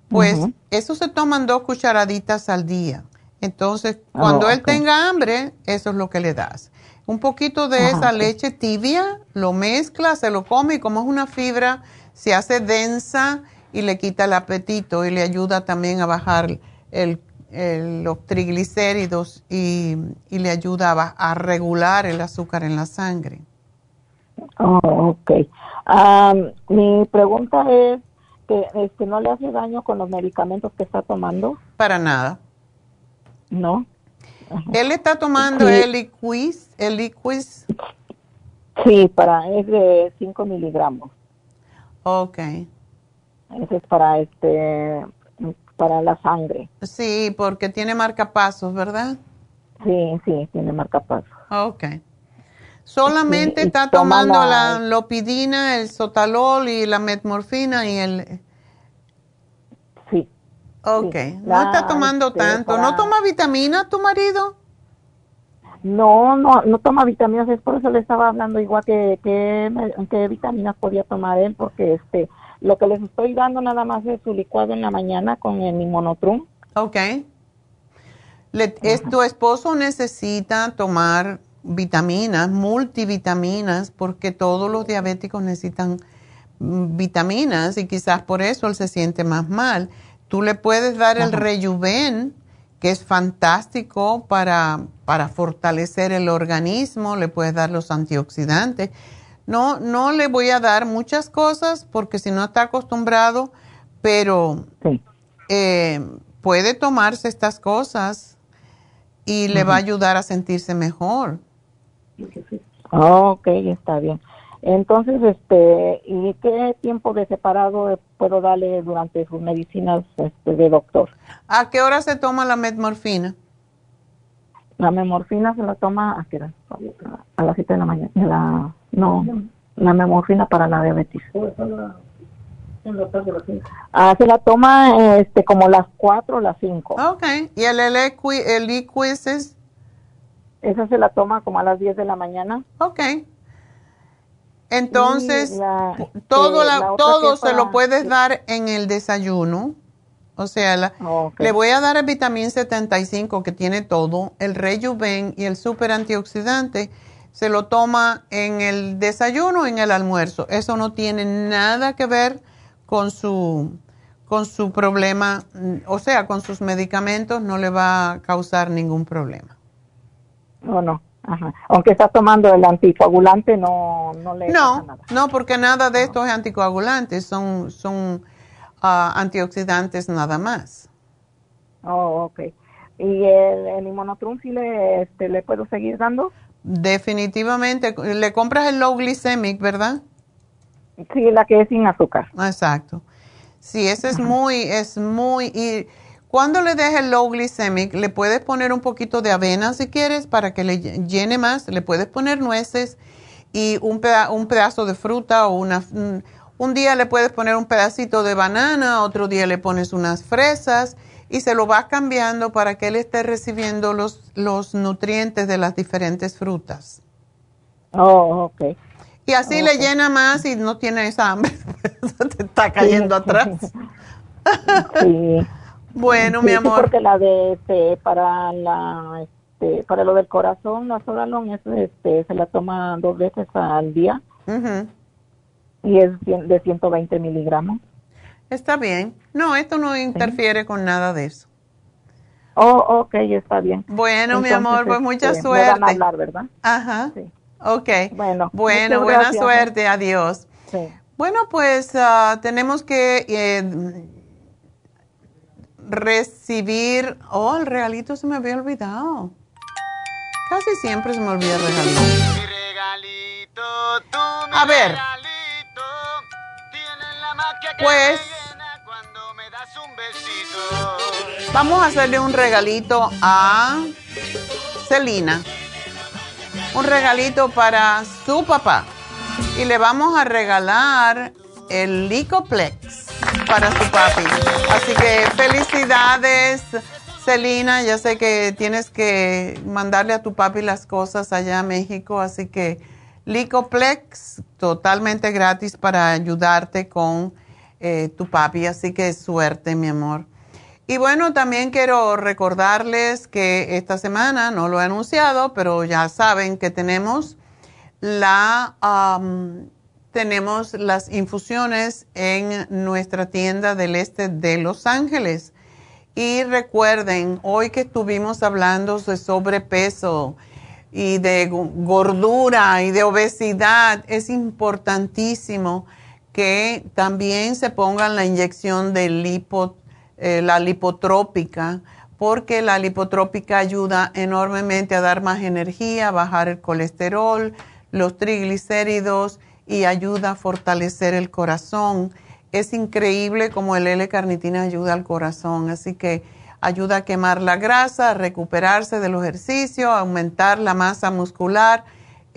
pues eso se toman dos cucharaditas al día. Entonces, ah, cuando él tenga hambre, eso es lo que le das. Un poquito de esa leche tibia, lo mezcla, se lo come y como es una fibra, se hace densa y le quita el apetito y le ayuda también a bajar los triglicéridos y, le ayuda a, regular el azúcar en la sangre. Oh, ok. mi pregunta es que este, no le hace daño con los medicamentos que está tomando. Para nada. ¿no? ¿Él está tomando el liquis? El liquis? Sí, para, es de 5 miligramos. Ok. Ese es para este, para la sangre. Sí, porque tiene marcapasos, ¿verdad? Sí, sí, tiene marcapasos. Ok. Solamente está tomando la... la lopidina, el sotalol y la metmorfina y el Ok, no está tomando tanto. ¿No toma vitaminas tu marido? No, no, no toma vitaminas, es por eso le estaba hablando igual que, que, vitaminas podía tomar él, porque este, lo que les estoy dando nada más es su licuado en la mañana con el monotrum. Ok. tu esposo necesita tomar vitaminas, multivitaminas, porque todos los diabéticos necesitan mm, vitaminas y quizás por eso él se siente más mal. Tú le puedes dar el rejuven, que es fantástico para, para fortalecer el organismo, le puedes dar los antioxidantes. No, no le voy a dar muchas cosas porque si no está acostumbrado, pero eh, puede tomarse estas cosas y le va a ayudar a sentirse mejor. ok, está bien. Entonces, este, ¿y qué tiempo de separado puedo darle durante sus medicinas este, de doctor? ¿A qué hora se toma la metmorfina? La memorfina se la toma a, a las 7 de la mañana. La, no, la memorfina para la diabetes. Ah, se la toma este, como las 4 o las 5. Ok. ¿Y el, el, el es? Esa se la toma como a las 10 de la mañana. Ok. Entonces, todo, la, todo se lo puedes dar en el desayuno. O sea, le voy a dar el vitamín 75 que tiene todo, el rejuven y el super antioxidante. Se lo toma en el desayuno en el almuerzo. Eso no tiene nada que ver con su, con su problema, o sea, con sus medicamentos no le va a causar ningún problema. No, no. Ajá. Aunque está tomando el anticoagulante, no, no le no, nada. No, porque nada de estos es anticoagulantes, son, son ah, antioxidantes nada más. Oh, ok. ¿Y el, el inmunotrum sí le, este, le puedo seguir dando? Definitivamente. Le compras el low glycemic, ¿verdad? Sí, la que es sin azúcar. Exacto. Sí, ese es muy, es muy, y cuando le dejes el low glycemic, le puedes poner un poquito de avena si quieres para que le llene más, le puedes poner nueces y un, un pedazo de fruta o una, un día le puedes poner un pedacito de banana, otro día le pones unas fresas y se lo vas cambiando para que él esté recibiendo los, los nutrientes de las diferentes frutas. Oh, ok. Y así le llena más y no tiene esa hambre. Te está cayendo atrás. sí. Bueno, mi amor. porque la de este, para la este, para lo del corazón, la Soralon es este se la toma dos veces al día. Y es de 120 miligramos. Está bien. No, esto no interfiere con nada de eso. Oh, ok, está bien. Bueno, mi amor, pues mucha este, suerte. van a hablar, ¿verdad? Ajá. Sí. Ok. Bueno, bueno buena suerte. Adiós. Sí. Bueno, pues ah, tenemos que eh, recibir. Oh, el regalito se me había olvidado. Casi siempre se me olvida el regalito. Mi regalito, tú, mi A ver. Regalito, la pues. Me das un besito. Vamos a hacerle un regalito a Celina un regalito para su papá. Y le vamos a regalar el Licoplex para su papi. Así que felicidades, Celina. Ya sé que tienes que mandarle a tu papi las cosas allá a México. Así que Licoplex totalmente gratis para ayudarte con eh, tu papi. Así que suerte, mi amor. Y bueno, también quiero recordarles que esta semana, no lo he anunciado, pero ya saben que tenemos la tenemos las infusiones en nuestra tienda del este de Los Ángeles. Y recuerden, hoy que estuvimos hablando de sobrepeso y de gordura y de obesidad, es importantísimo que también se pongan la inyección de eh, la lipotrópica, porque la lipotrópica ayuda enormemente a dar más energía, a bajar el colesterol, los triglicéridos y ayuda a fortalecer el corazón. Es increíble como el L-carnitina ayuda al corazón, así que ayuda a quemar la grasa, a recuperarse del ejercicio, a aumentar la masa muscular.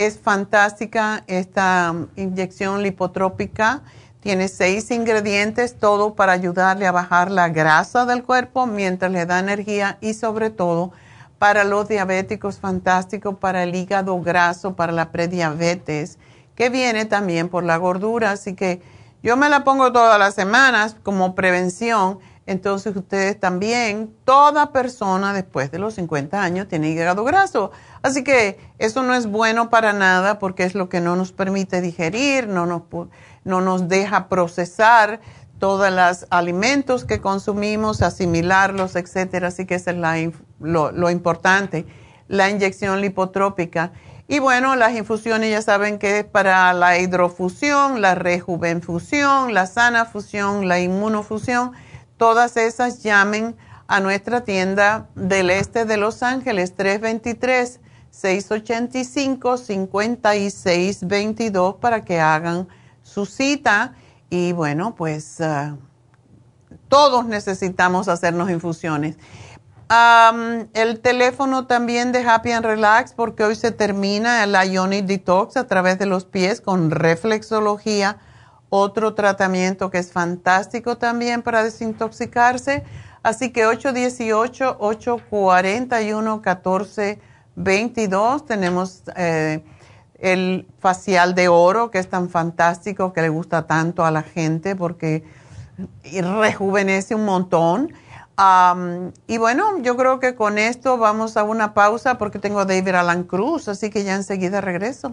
Es fantástica esta inyección lipotrópica tiene seis ingredientes, todo para ayudarle a bajar la grasa del cuerpo mientras le da energía y sobre todo para los diabéticos, fantástico para el hígado graso, para la prediabetes, que viene también por la gordura. Así que yo me la pongo todas las semanas como prevención. Entonces ustedes también, toda persona después de los 50 años tiene hígado graso. Así que eso no es bueno para nada porque es lo que no nos permite digerir, no nos no nos deja procesar todos los alimentos que consumimos, asimilarlos, etcétera. Así que eso es lo, importante, la inyección lipotrópica. Y bueno, las infusiones ya saben que es para la hidrofusión, la rejuvenfusión, la sana fusión, la inmunofusión. Todas esas llamen a nuestra tienda del este de Los Ángeles, 323-685-5622 para que hagan su cita y bueno, pues ah, todos necesitamos hacernos infusiones. el teléfono también de Happy and Relax, porque hoy se termina el Ionic Detox a través de los pies con reflexología, otro tratamiento que es fantástico también para desintoxicarse. Así que 818-841-1422. Tenemos eh, el facial de oro, que es tan fantástico, que le gusta tanto a la gente porque rejuvenece un montón y bueno, yo creo que con esto vamos a una pausa porque tengo a David Alan Cruz, así que ya enseguida regreso.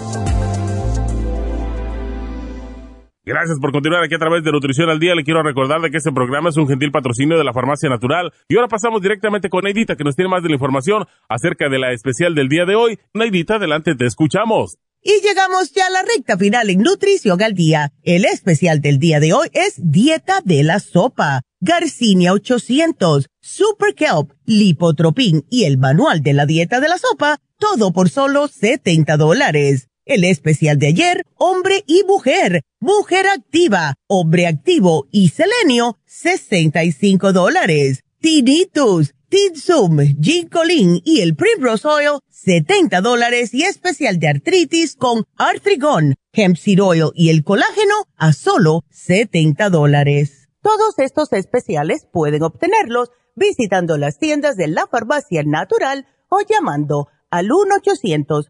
Gracias por continuar aquí a través de Nutrición al Día. Le quiero recordar de que este programa es un gentil patrocinio de la Farmacia Natural. Y ahora pasamos directamente con Neidita, que nos tiene más de la información acerca de la especial del día de hoy. Neidita, adelante, te escuchamos. Y llegamos ya a la recta final en Nutrición al Día. El especial del día de hoy es Dieta de la Sopa. Garcinia 800, Super Kelp, Lipotropin y el Manual de la Dieta de la Sopa, todo por solo 70 dólares. El especial de ayer, hombre y mujer, mujer activa, hombre activo y selenio, 65 dólares. Tinnitus, Tinsum, Ginkolin y el Primrose Oil, 70 dólares y especial de artritis con Artrigon, Hemp Oil y el colágeno a solo 70 dólares. Todos estos especiales pueden obtenerlos visitando las tiendas de la farmacia natural o llamando al 1 800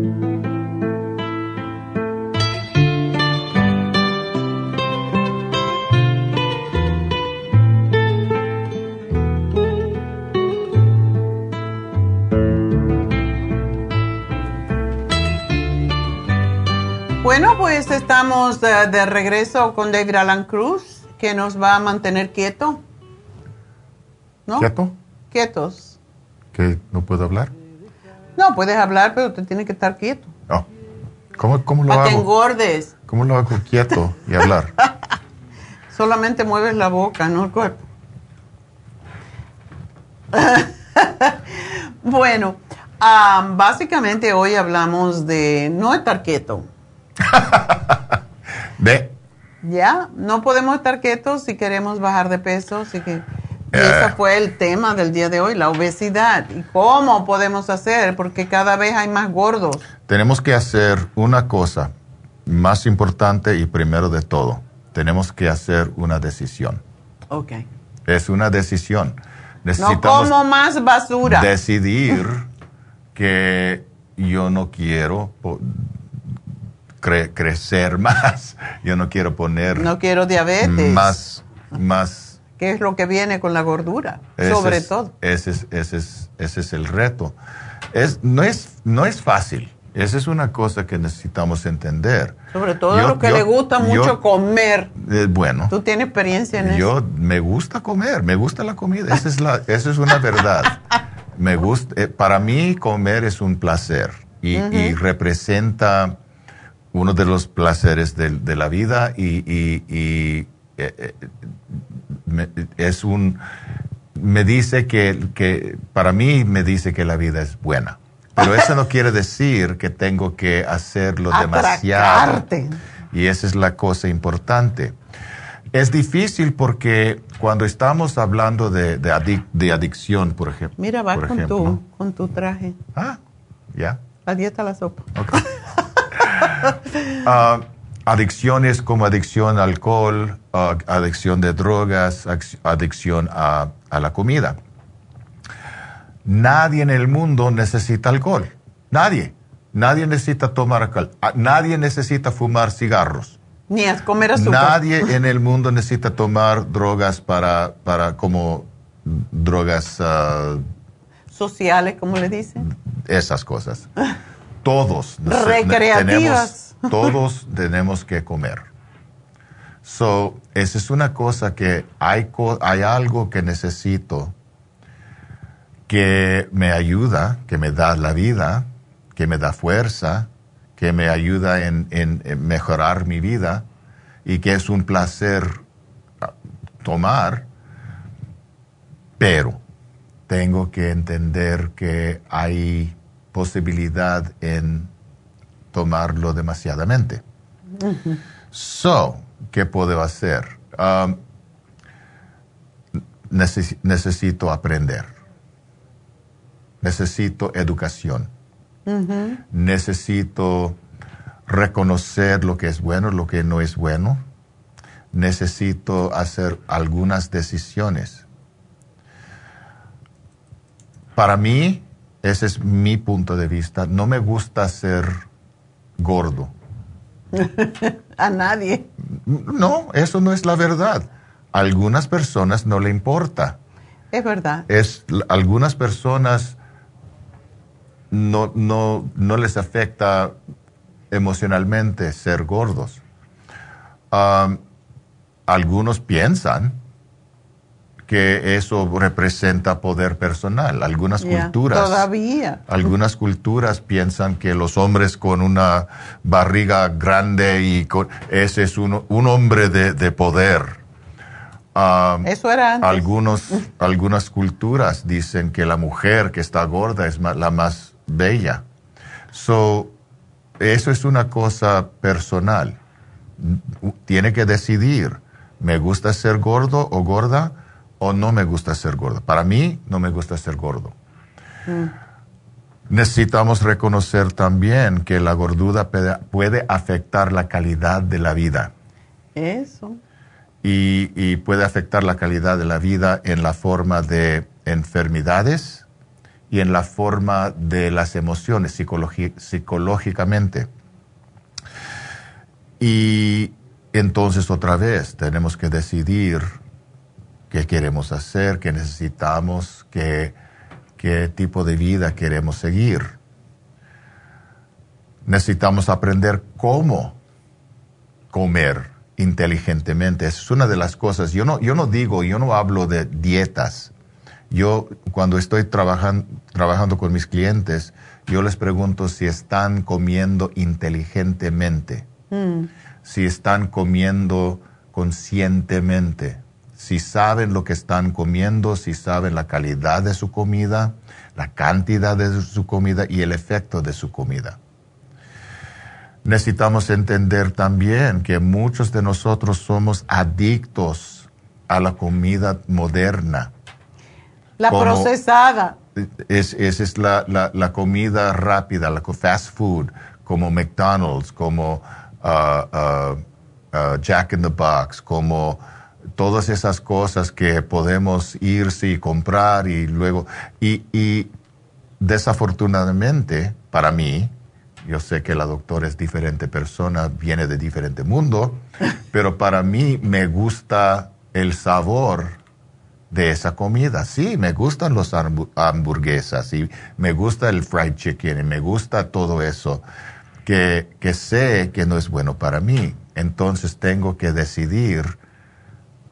Bueno, pues estamos de, regreso con David Alan Cruz, que nos va a mantener quieto. ¿No? ¿Quieto? Quietos. ¿Que no puedo hablar? No, puedes hablar, pero te tiene que estar quieto. No. ¿Cómo, cómo lo hago? Para que engordes. ¿Cómo lo hago quieto y hablar? Solamente mueves la boca, no el cuerpo. bueno, ah, básicamente hoy hablamos de no estar quieto Ve. Ya, no podemos estar quietos si queremos bajar de peso, así que y ese eh. fue el tema del día de hoy, la obesidad. ¿Y cómo podemos hacer? Porque cada vez hay más gordos. Tenemos que hacer una cosa más importante y primero de todo. Tenemos que hacer una decisión. Ok. Es una decisión. Necesitamos no como más basura. Decidir que yo no quiero crecer más. Yo no quiero poner... No quiero diabetes. Más, más... ¿Qué es lo que viene con la gordura? sobre todo. Ese es, ese, es, ese es el reto. Es, no, es, no es fácil. Esa es una cosa que necesitamos entender. Sobre todo lo que le gusta mucho comer. Eh, bueno. Tú tienes experiencia en eso. Yo me gusta comer, me gusta la comida. Esa es, la, esa es una verdad. me gusta, eh, para mí comer es un placer y, y representa uno de los placeres de, la vida y, eh, eh, es un, me dice que, que, para mí me dice que la vida es buena. Pero eso no quiere decir que tengo que hacerlo demasiado. Y esa es la cosa importante. es difícil porque cuando estamos hablando de, de, adicción, por ejemplo. Mira, va con, tu, con tu traje. Ah, ya. La dieta la sopa. Ah, adicciones como adicción al alcohol, ah, adicción de drogas, adicción a, a la comida. Nadie en el mundo necesita alcohol. Nadie. Nadie necesita tomar alcohol. Ah, nadie necesita fumar cigarros. Ni a comer azúcar. Nadie en el mundo necesita tomar drogas para, para como drogas... Uh, Sociales, como le dicen. Esas cosas. Todos. Recreativas. Tenemos, todos tenemos que comer. So, esa es una cosa que hay, hay algo que necesito que me ayuda, que me da la vida, que me da fuerza, que me ayuda en, mejorar mi vida y que es un placer ah, tomar, pero tengo que entender que hay posibilidad en tomarlo demasiadamente. So, ¿qué puedo hacer? Um, necesito aprender. Necesito educación Necesito reconocer lo que es bueno, lo que no es bueno. Necesito hacer algunas decisiones. Para mí, ese es mi punto de vista, no me gusta ser gordo. A nadie. No, eso no es la verdad. A algunas personas no le importa. Es verdad. Es, algunas personas no, no, no les afecta emocionalmente ser gordos. algunos piensan que eso representa poder personal. Algunas culturas. Todavía. Algunas culturas piensan que los hombres con una barriga grande y con, ese es un, un hombre de, de poder. eso era antes. Algunos, algunas culturas dicen que la mujer que está gorda es la más bella. So, eso es una cosa personal. Tiene que decidir, ¿me gusta ser gordo o gorda o no me gusta ser gorda? Para mí, no me gusta ser gordo. Mm. Necesitamos reconocer también que la gordura puede afectar la calidad de la vida. Eso. y puede afectar la calidad de la vida en la forma de enfermedades, y en la forma de las emociones psicológicamente. Y entonces otra vez tenemos que decidir qué queremos hacer, qué necesitamos, qué, qué tipo de vida queremos seguir. Necesitamos aprender cómo comer inteligentemente. Esa es una de las cosas. Yo no, yo no digo, yo no hablo de dietas yo cuando estoy trabajando con mis clientes, yo les pregunto si están comiendo inteligentemente, mm. si están comiendo conscientemente, si saben lo que están comiendo, si saben la calidad de su comida, la cantidad de su comida y el efecto de su comida. Necesitamos entender también que muchos de nosotros somos adictos a la comida moderna la procesada. Es, esa es la, la, comida rápida, la fast food, como McDonald's, como uh, uh, uh, Jack in the Box, como todas esas cosas que podemos irse y comprar y luego... Y, y desafortunadamente, para mí, yo sé que la doctora es diferente persona, viene de diferente mundo, pero para mí me gusta el sabor de esa comida. Sí, me gustan las hamburguesas y me gusta el fried chicken y me gusta todo eso que, que sé que no es bueno para mí. Entonces tengo que decidir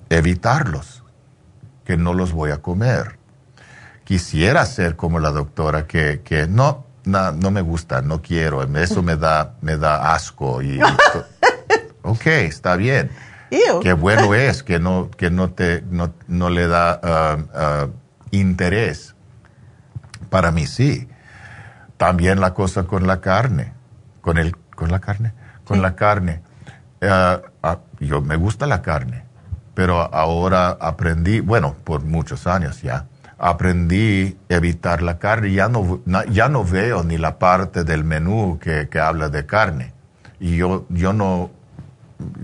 evitarlos, que no los voy a comer. Quisiera ser como la doctora que, que no, no, no me gusta, no quiero, eso me da, me da asco. Y, ok, está bien Qué bueno es que no, que no, te, no, le da ah, ah, interés. Para mí sí. También la cosa con la carne. Con, el, con la carne. Con la carne. Ah, yo me gusta la carne. Pero ahora aprendí, bueno, por muchos años ya, aprendí a evitar la carne. Ya no, ya no veo ni la parte del menú que, que habla de carne. Y yo, yo no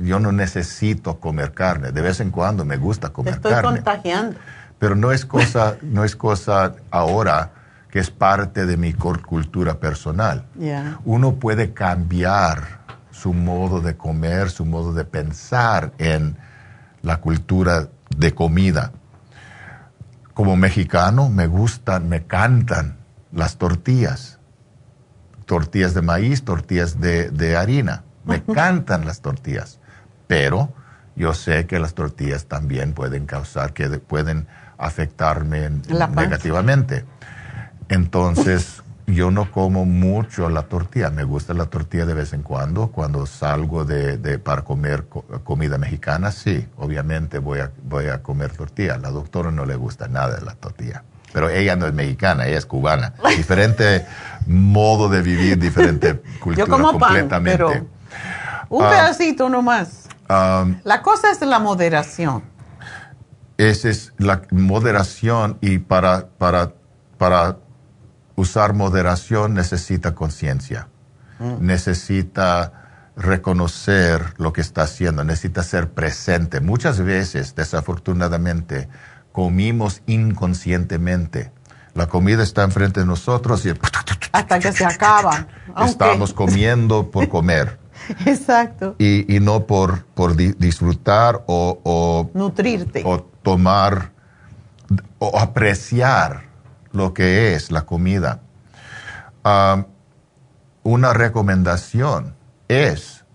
yo no necesito comer carne. De vez en cuando me gusta comer Te estoy contagiando. Pero no es cosa, no es cosa ahora que es parte de mi cultura personal. Uno puede cambiar su modo de comer, su modo de pensar en la cultura de comida. Como mexicano me gustan, me cantan las tortillas. Tortillas de maíz, tortillas de harina me encantan las tortillas, pero yo sé que las tortillas también pueden causar, que pueden afectarme negativamente. Entonces, yo no como mucho la tortilla. Me gusta la tortilla de vez en cuando. Cuando salgo de, para comer comida mexicana, sí, obviamente voy a, voy a comer tortilla. La doctora no le gusta nada de la tortilla. Pero ella no es mexicana, ella es cubana. Diferente modo de vivir, diferente cultura completamente. Un ah, pedacito nomás. Um, la cosa es la moderación. Esa es la moderación y para, para, para usar moderación necesita conciencia. Mm. Necesita reconocer lo que está haciendo, necesita ser presente. Muchas veces, desafortunadamente, comimos inconscientemente. La comida está enfrente de nosotros y hasta que se acaba. Estamos comiendo por comer. Exacto. Y, no por, por disfrutar o, Nutrirte. O tomar o apreciar lo que es la comida. una recomendación es,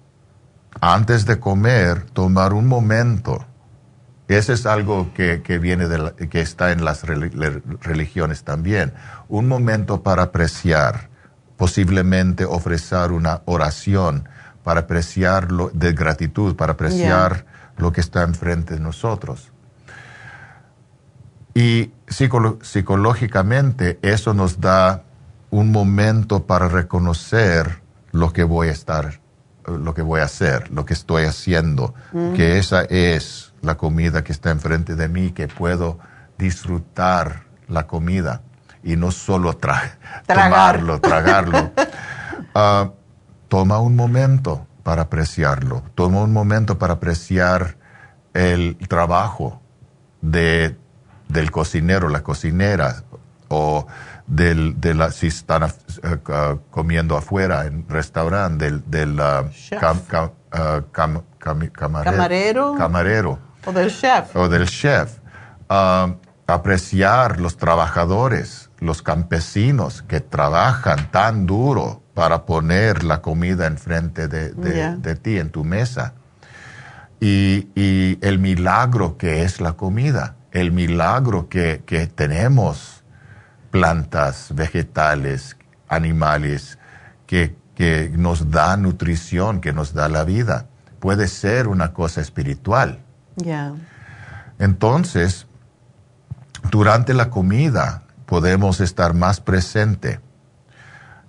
antes de comer, tomar un momento. Ese es algo que, viene de que está en las religiones también. Un momento para apreciar, posiblemente ofrecer una oración para apreciar lo, de gratitud, para apreciar lo que está enfrente de nosotros. Y psicológicamente eso nos da un momento para reconocer lo que voy a estar, lo que voy a hacer, lo que estoy haciendo, que esa es la comida que está enfrente de mí, que puedo disfrutar la comida y no solo tomarlo, tragarlo. Ah, toma un momento para apreciarlo, toma un momento para apreciar el trabajo de, del cocinero, la cocinera, o del, de la, si están eh, comiendo afuera en restaurante, del, del uh, camarero, camarero, o del chef. O del chef. Uh, apreciar los trabajadores, los campesinos que trabajan tan duro para poner la comida enfrente de, de, ti, en tu mesa. Y, y, el milagro que es la comida, el milagro que, que tenemos plantas, vegetales, animales, que, que nos da nutrición, que nos da la vida. Puede ser una cosa espiritual. Entonces, durante la comida podemos estar más presente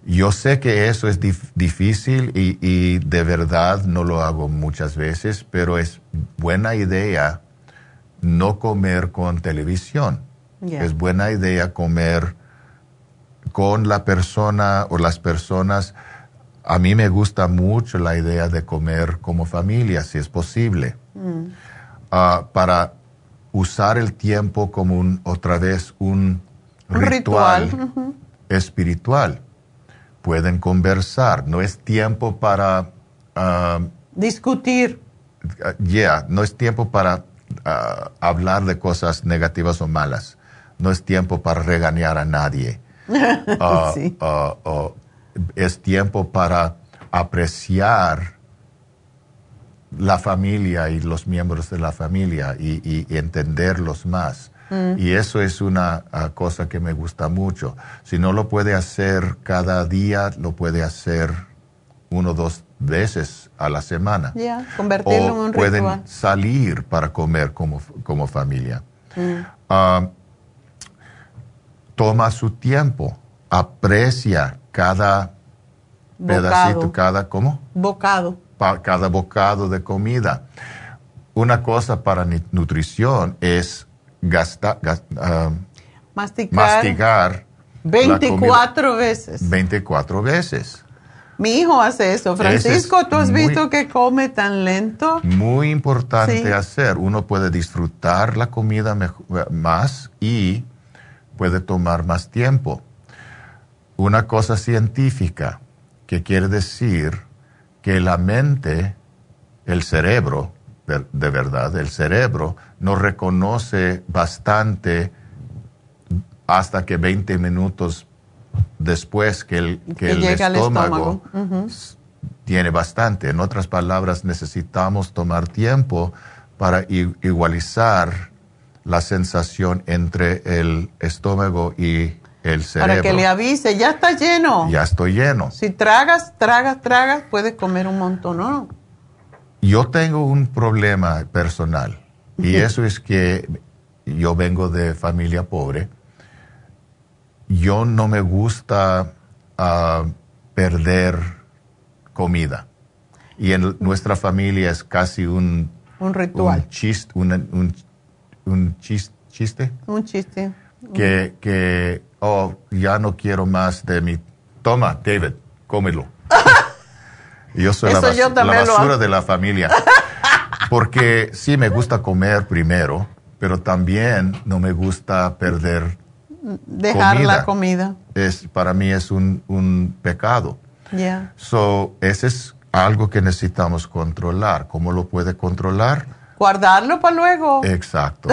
yo sé que eso es difícil y, de verdad no lo hago muchas veces, pero es buena idea no comer con televisión. Es buena idea comer con la persona o las personas. A mí me gusta mucho la idea de comer como familia, si es posible, mm. ah, para usar el tiempo como un, otra vez un ritual, espiritual pueden conversar. No es tiempo para... Um, Discutir. Ya, no es tiempo para uh, hablar de cosas negativas o malas. No es tiempo para regañar a nadie. Uh, uh, es tiempo para apreciar la familia y los miembros de la familia y entenderlos más. Mm. Y eso es una ah, cosa que me gusta mucho. Si no lo puede hacer cada día, lo puede hacer uno o dos veces a la semana. Ya, convertirlo en un pueden salir para comer como, como familia. Mm. Ah, toma su tiempo, aprecia cada pedacito, cada, ¿cómo? Bocado. cada bocado de comida. una cosa para nutrición es gastar, ah, masticar, mastigar 24 veces. 24 veces. Mi hijo hace eso. Francisco, ¿tú has visto que come tan lento? Muy importante hacer. Uno puede disfrutar la comida más y puede tomar más tiempo. Una cosa científica que quiere decir que la mente, el cerebro, de verdad, el cerebro no reconoce bastante hasta que 20 minutos después que el, que, el estómago, tiene bastante. En otras palabras, necesitamos tomar tiempo para igualizar la sensación entre el estómago y el cerebro. Para que le avise, ya está lleno. Ya estoy lleno. Si tragas, tragas, tragas, puedes comer un montón, ¿no? Yo tengo un problema personal y eso es que yo vengo de familia pobre yo no me gusta ah, perder comida. Y en nuestra familia es casi un... Un ritual. Un, chiste, un, un chiste. Un chiste. Que, que, oh, ya no quiero más de mi... Toma, David, cómelo. yo soy la, la, basura de la familia. Porque sí me gusta comer primero, pero también no me gusta perder dejar la comida. Es, para mí es un, pecado. Yeah. So, ese es algo que necesitamos controlar. ¿Cómo lo puede controlar? Guardarlo para luego. Exacto.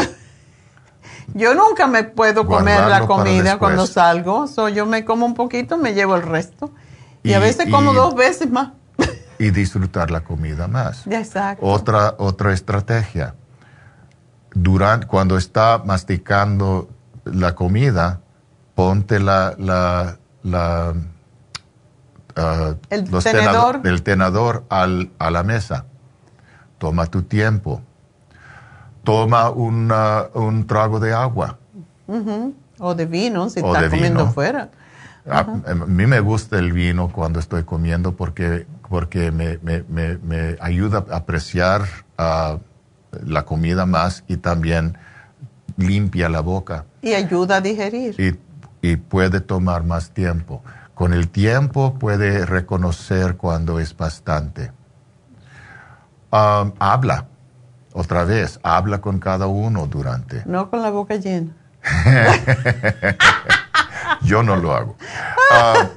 yo nunca me puedo comer la comida cuando salgo. So, yo me como un poquito, me llevo el resto. Y, a veces como dos veces más. y disfrutar la comida más. Exacto. Otra, otra estrategia. Durante, cuando está masticando la comida, ponte la, la, la ah, el, tenedor. el tenedor al, a la mesa. Toma tu tiempo. Toma un trago de agua. O de vino, si estás comiendo fuera. A, mí me gusta el vino cuando estoy comiendo porque, porque me, me, me, ayuda a apreciar ah, la comida más y también limpia la boca. Y ayuda a digerir. Y, puede tomar más tiempo. Con el tiempo puede reconocer cuando es bastante. Um, habla, otra vez, habla con cada uno durante. No con la boca llena. Yo no lo hago. Um,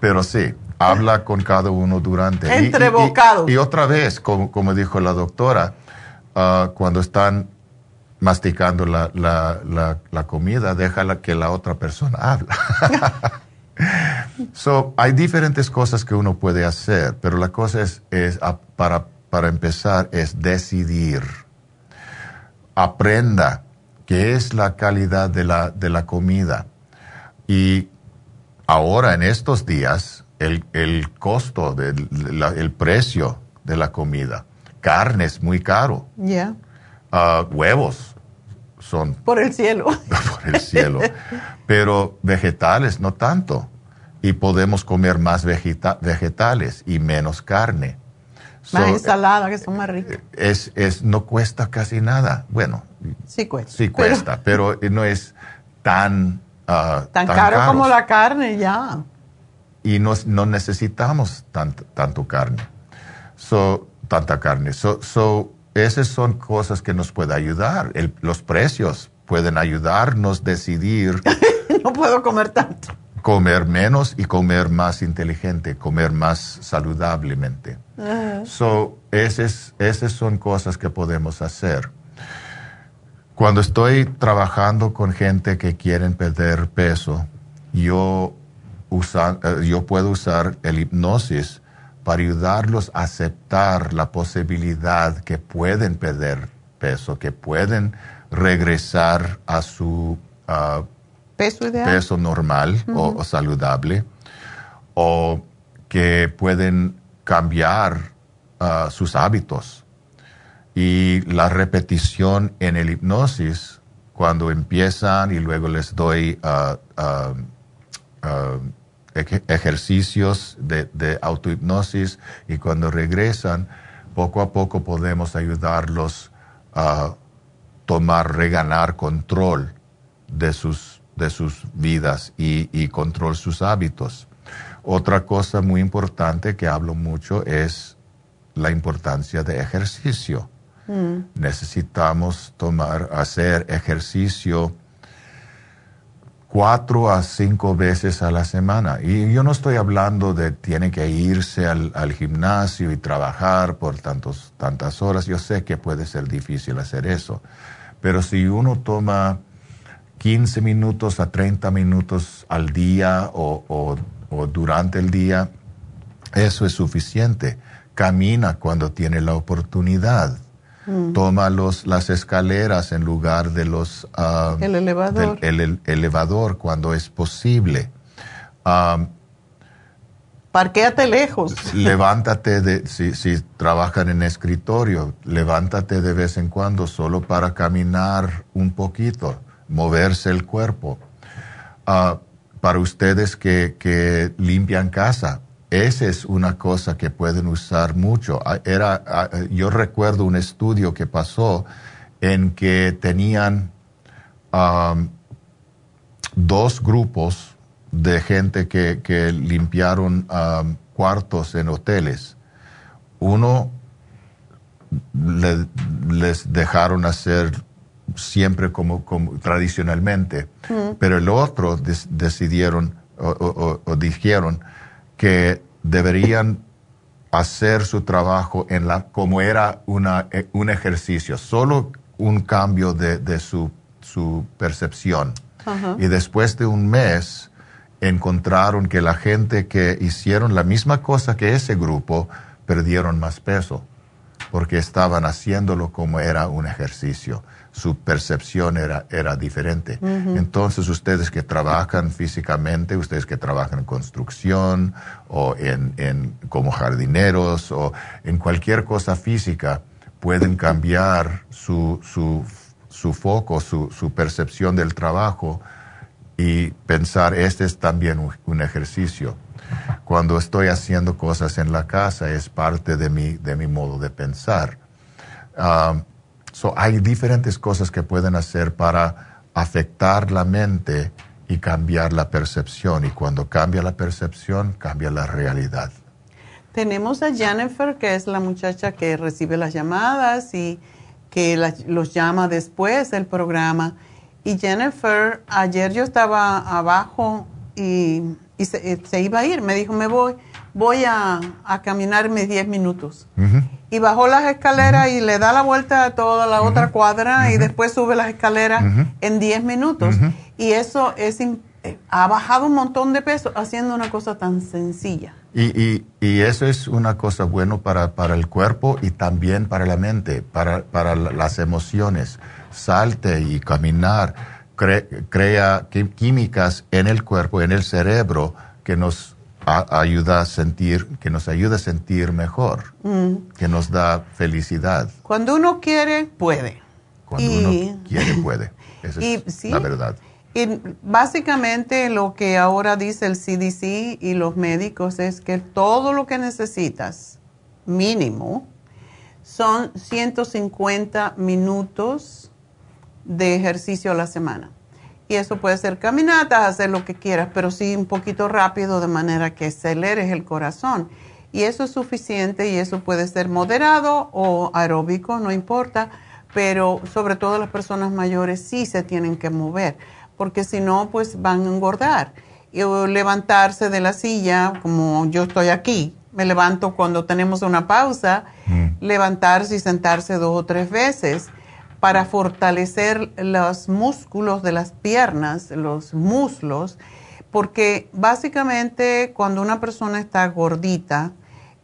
pero sí, habla con cada uno durante. Entre y, Y, otra vez, como, dijo la doctora, uh, cuando están masticando la, la, la, comida, déjala que la otra persona habla. so, hay diferentes cosas que uno puede hacer, pero la cosa es, es para, para empezar, es decidir. Aprenda qué es la calidad de la, de la comida. Y ahora, en estos días, el, el costo, del, el precio de la comida. Carne es muy caro. Yeah. huevos por el cielo. por el cielo. Pero vegetales no tanto. Y podemos comer más vegetales y menos carne. Más ensalada, que son más ricas. Es, es, no cuesta casi nada. Bueno, sí cuesta. Sí cuesta, pero, no es tan... Ah, tan, caro como la carne, ya. Y no, no necesitamos tanto, tanto carne. So, tanta carne. So, so esas son cosas que nos pueden ayudar. los precios pueden ayudarnos a decidir. no puedo comer tanto. Comer menos y comer más inteligente, comer más saludablemente. So, esas, esas son cosas que podemos hacer. Cuando estoy trabajando con gente que quieren perder peso, yo, usa, eh, yo puedo usar el hipnosis para ayudarlos a aceptar la posibilidad que pueden perder peso, que pueden regresar a su peso, normal o, saludable, o que pueden cambiar ah, sus hábitos. Y la repetición en el hipnosis, cuando empiezan y luego les doy uh, ejercicios de, de autohipnosis y cuando regresan, poco a poco podemos ayudarlos uh, tomar, reganar control de sus, de sus vidas y, y control sus hábitos. Otra cosa muy importante que hablo mucho es la importancia de ejercicio. Mm. Necesitamos tomar, hacer ejercicio cuatro a cinco veces a la semana. Y yo no estoy hablando de tiene que irse al, gimnasio y trabajar por tantos, tantas horas. Yo sé que puede ser difícil hacer eso. Pero si uno toma 15 minutos a 30 minutos al día o, o durante el día, eso es suficiente. Camina cuando tiene la oportunidad. Mm. Toma los, las escaleras en lugar de los... Ah, el elevador. el, elevador cuando es posible. Um, Parquéate lejos. Levántate, de, si, si trabajan en escritorio, levántate de vez en cuando solo para caminar un poquito, moverse el cuerpo. Ah, para ustedes que, que limpian casa, esa es una cosa que pueden usar mucho. Ah, era, ah, yo recuerdo un estudio que pasó en que tenían dos grupos de gente que, limpiaron cuartos en hoteles. Uno les dejaron hacer siempre como, como tradicionalmente, pero el otro decidieron o dijeron, que deberían hacer su trabajo en la, como era una, eh, un ejercicio, solo un cambio de, su, su, percepción. Y después de un mes encontraron que la gente que hicieron la misma cosa que ese grupo perdieron más peso, porque estaban haciéndolo como era un ejercicio su percepción era, era diferente. Entonces, ustedes que trabajan físicamente, ustedes que trabajan en construcción o en, en, como jardineros o en cualquier cosa física, pueden cambiar su, su, su foco, su, su, percepción del trabajo y pensar, este es también un, ejercicio. Cuando estoy haciendo cosas en la casa es parte de mi, de mi modo de pensar. Ah, hay diferentes cosas que pueden hacer para afectar la mente y cambiar la percepción. Y cuando cambia la percepción, cambia la realidad. Tenemos a Jennifer, que es la muchacha que recibe las llamadas y que los llama después del programa. Y Jennifer, ayer yo estaba abajo y, se, iba a ir. Me dijo, me voy, voy a, a caminarme 10 minutos. Y bajó las escaleras y le da la vuelta a toda la otra cuadra y después sube las escaleras en 10 minutos. Y eso es eh, ha bajado un montón de peso haciendo una cosa tan sencilla. Y, y, eso es una cosa buena para, para, el cuerpo y también para la mente, para, para las emociones. Salte y caminar crea químicas en el cuerpo, en el cerebro, que nos ayuda a sentir, que nos ayuda a sentir mejor, mm. que nos da felicidad. Cuando uno quiere, puede. Cuando uno quiere, puede. Esa es la verdad. Y básicamente lo que ahora dice el CDC y los médicos es que todo lo que necesitas, mínimo, son 150 minutos de ejercicio a la semana. Y eso puede ser caminatas, hacer lo que quieras, pero sí un poquito rápido de manera que aceleres el corazón. Y eso es suficiente y eso puede ser moderado o aeróbico, no importa, pero sobre todo las personas mayores sí se tienen que mover, porque si no, pues van a engordar. Y levantarse de la silla, como yo estoy aquí, me levanto cuando tenemos una pausa, mm. levantarse y sentarse dos o tres veces para fortalecer los músculos de las piernas, los muslos, porque básicamente cuando una persona está gordita,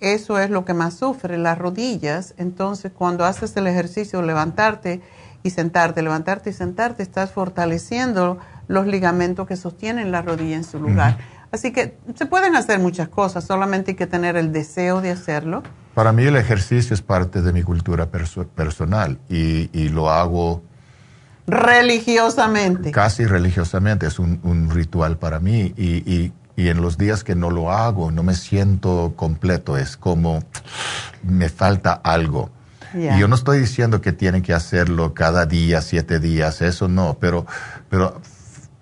eso es lo que más sufre, las rodillas. Entonces, cuando haces el ejercicio, levantarte y sentarte, levantarte y sentarte, estás fortaleciendo los ligamentos que sostienen la rodilla en su lugar. Así que se pueden hacer muchas cosas, solamente hay que tener el deseo de hacerlo. Para mí el ejercicio es parte de mi cultura personal y, lo hago religiosamente. Casi religiosamente, es un, ritual para mí y, en los días que no lo hago no me siento completo, es como me falta algo. Y yo no estoy diciendo que tienen que hacerlo cada día, siete días, eso no, pero, pero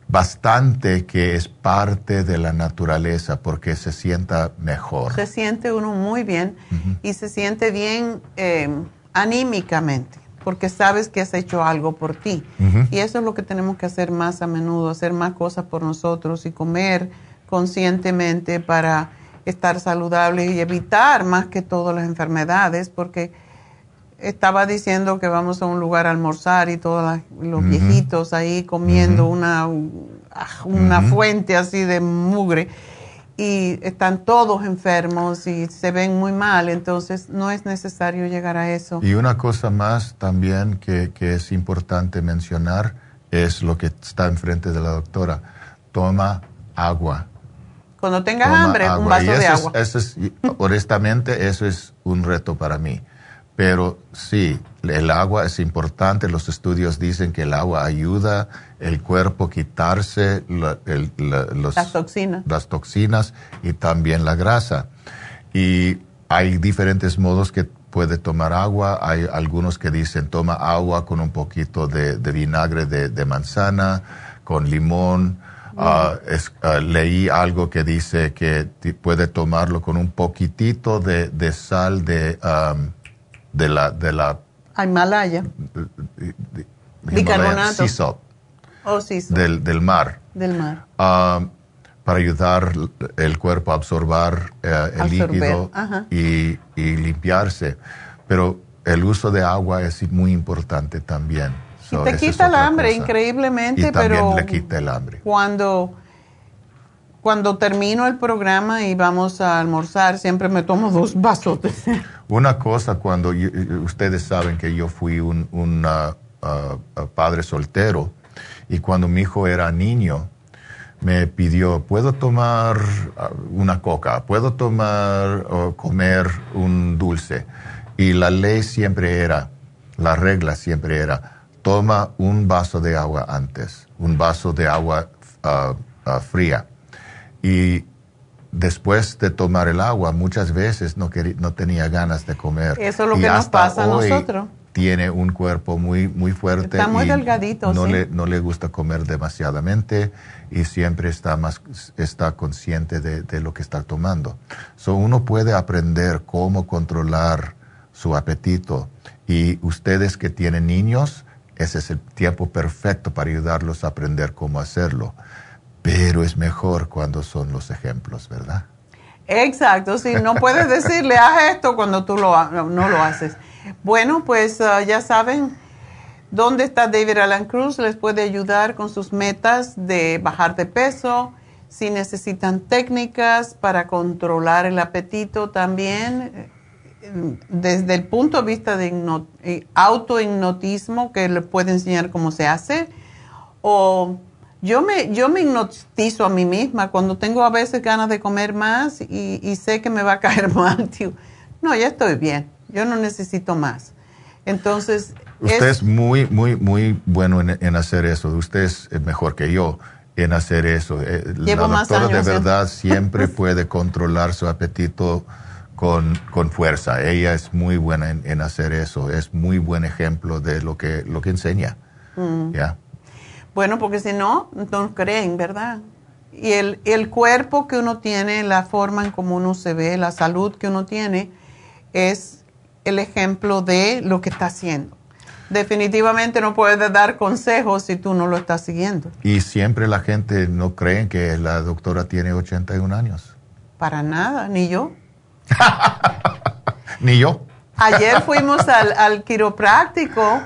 bastante que es parte de la naturaleza porque se sienta mejor. Se siente uno muy bien y se siente bien eh, anímicamente porque sabes que has hecho algo por ti. Y eso es lo que tenemos que hacer más a menudo, hacer más cosas por nosotros y comer conscientemente para estar saludables y evitar más que todo las enfermedades, porque estaba diciendo que vamos a un lugar a almorzar y todos los viejitos ahí comiendo una, una fuente así de mugre y están todos enfermos y se ven muy mal, entonces no es necesario llegar a eso. Y una cosa más también que, que es importante mencionar es lo que está enfrente de la doctora. Toma agua. Cuando tengas hambre, un vaso de agua. eso es, honestamente, eso es un reto para mí. Pero sí, el agua es importante. Los estudios dicen que el agua ayuda el cuerpo a quitarse las, toxinas. las toxinas y también la grasa. Y hay diferentes modos que puede tomar agua. Hay algunos que dicen toma agua con un poquito de, vinagre de, manzana, con limón. Ah, ah, leí algo que dice que puede tomarlo con un poquitito de, sal de de la... De la Himalaya. Bicarbonato. Oh, del, del mar. Del mar. Ah, para ayudar el cuerpo a absorber eh, el líquido y, y, limpiarse. Pero el uso de agua es muy importante también. y te quita el hambre, increíblemente, y también le quita el hambre. Cuando cuando termino el programa y vamos a almorzar, siempre me tomo dos vasos. Una cosa, cuando ustedes saben que yo fui un, uh, uh, padre soltero y cuando mi hijo era niño, me pidió, ¿puedo tomar uh, una coca? ¿Puedo tomar o comer un dulce? Y la ley siempre era, la regla siempre era, toma un vaso de agua antes, un vaso de agua fría y después de tomar el agua, muchas veces no, no tenía ganas de comer. Eso es lo que nos pasa a nosotros. Tiene un cuerpo muy, muy fuerte. Está muy delgadito, no Le, no le gusta comer demasiadamente y siempre está, más, está consciente de, lo que está tomando. So, uno puede aprender cómo controlar su apetito y ustedes que tienen niños, ese es el tiempo perfecto para ayudarlos a aprender cómo hacerlo pero es mejor cuando son los ejemplos, ¿verdad? Exacto, sí, no puedes decirle, haz esto cuando tú lo, no lo haces. Bueno, pues ah, ya saben dónde está David Alan Cruz, les puede ayudar con sus metas de bajar de peso, si necesitan técnicas para controlar el apetito también, eh, desde el punto de vista de eh, autohipnotismo, que le puede enseñar cómo se hace, o yo me, yo me hipnotizo a mí misma cuando tengo a veces ganas de comer más y, sé que me va a caer mal. no, ya estoy bien, yo no necesito más. Entonces... Usted es, muy, muy, muy bueno en, hacer eso. Usted es mejor que yo en hacer eso. Eh, Llevo la doctora de verdad siempre puede controlar su apetito con, con fuerza. Ella es muy buena en, hacer eso. Es muy buen ejemplo de lo que, lo que enseña. Mm. ¿Ya? Bueno, porque si no, no creen, ¿verdad? Y el, el cuerpo que uno tiene, la forma en cómo uno se ve, la salud que uno tiene, es el ejemplo de lo que está haciendo. Definitivamente no puedes dar consejos si tú no lo estás siguiendo. Y siempre la gente no cree que la doctora tiene 81 años. Para nada, ni yo. ni yo. Ayer fuimos al, al quiropráctico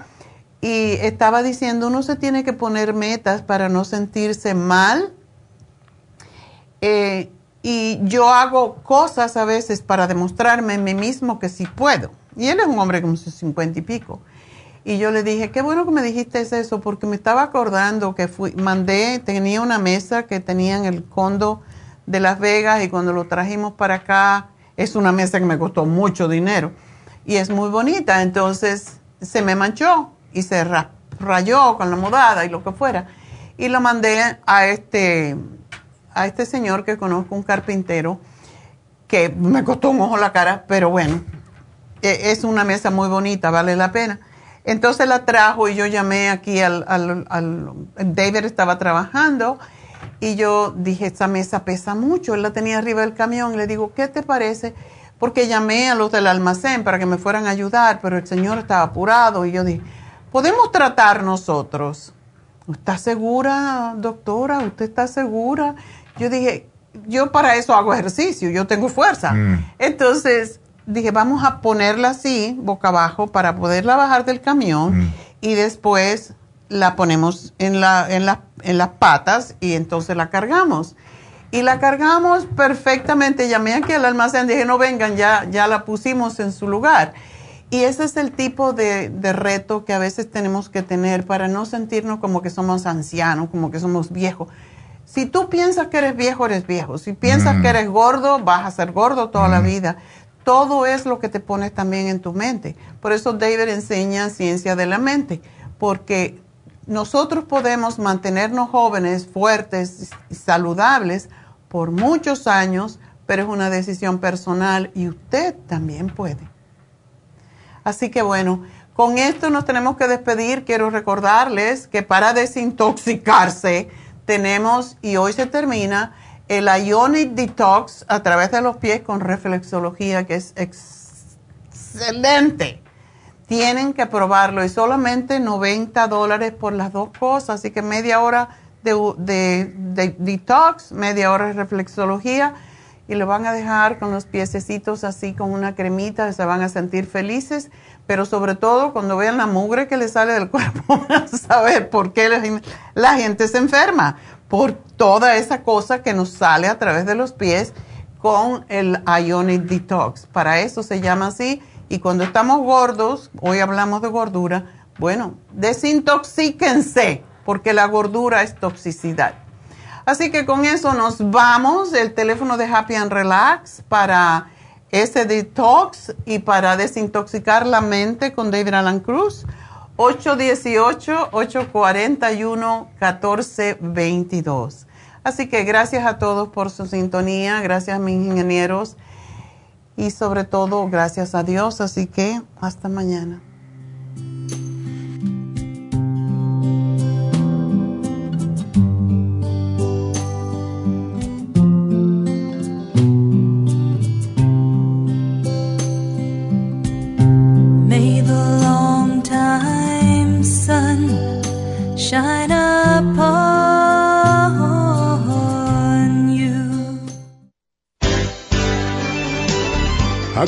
y estaba diciendo, uno se tiene que poner metas para no sentirse mal. Eh, y yo hago cosas a veces para demostrarme a mí mismo que sí puedo. Y él es un hombre como sus cincuenta y pico. Y yo le dije, qué bueno que me dijiste eso, porque me estaba acordando que mandé, tenía una mesa que tenía en el condo de Las Vegas y cuando lo trajimos para acá, es una mesa que me costó mucho dinero y es muy bonita, entonces se me manchó y se rayó con la mudada y lo que fuera. Y lo mandé a este, a este señor que conozco, un carpintero, que me costó un ojo la cara, pero bueno, e, es una mesa muy bonita, vale la pena. Entonces la trajo y yo llamé aquí al, al, al, David estaba trabajando y yo dije, esta mesa pesa mucho, él la tenía arriba del camión, le digo, ¿qué te parece? Porque llamé a los del almacén para que me fueran a ayudar, pero el señor estaba apurado y yo dije, ¿podemos tratar nosotros? ¿Está segura, doctora? ¿Usted está segura? Yo dije, yo para eso hago ejercicio, yo tengo fuerza. Mm. Entonces dije, vamos a ponerla así, boca abajo, para poderla bajar del camión mm. y después la ponemos en, la, en, la, en las patas y entonces la cargamos. Y la cargamos perfectamente. Llamé aquí al almacén, dije, no vengan, ya, ya la pusimos en su lugar. Y ese es el tipo de, de, reto que a veces tenemos que tener para no sentirnos como que somos ancianos, como que somos viejos. Si tú piensas que eres viejo, eres viejo. Si piensas mm. que eres gordo, vas a ser gordo toda la mm. vida. Todo es lo que te pones también en tu mente. Por eso David enseña ciencia de la mente, porque nosotros podemos mantenernos jóvenes, fuertes y saludables por muchos años, pero es una decisión personal y usted también puede. Así que bueno, con esto nos tenemos que despedir. Quiero recordarles que para desintoxicarse tenemos, y hoy se termina, el Ionic Detox a través de los pies con reflexología, que es excelente. Tienen que probarlo y solamente 90 dólares por las dos cosas, así que media hora de, detox, media hora de reflexología y lo van a dejar con los piececitos así con una cremita, se van a sentir felices, pero sobre todo cuando vean la mugre que le sale del cuerpo, van a saber por qué la gente se enferma por toda esa cosa que nos sale a través de los pies con el Ionic Detox. Para eso se llama así. Y cuando estamos gordos, hoy hablamos de gordura, bueno, desintoxíquense, porque la gordura es toxicidad. Así que con eso nos vamos. El teléfono de Happy and Relax para ese detox y para desintoxicar la mente con David Alan Cruz. 818-841-1422. Así que gracias a todos por su sintonía, gracias a mis ingenieros y sobre todo gracias a Dios. Así que hasta mañana.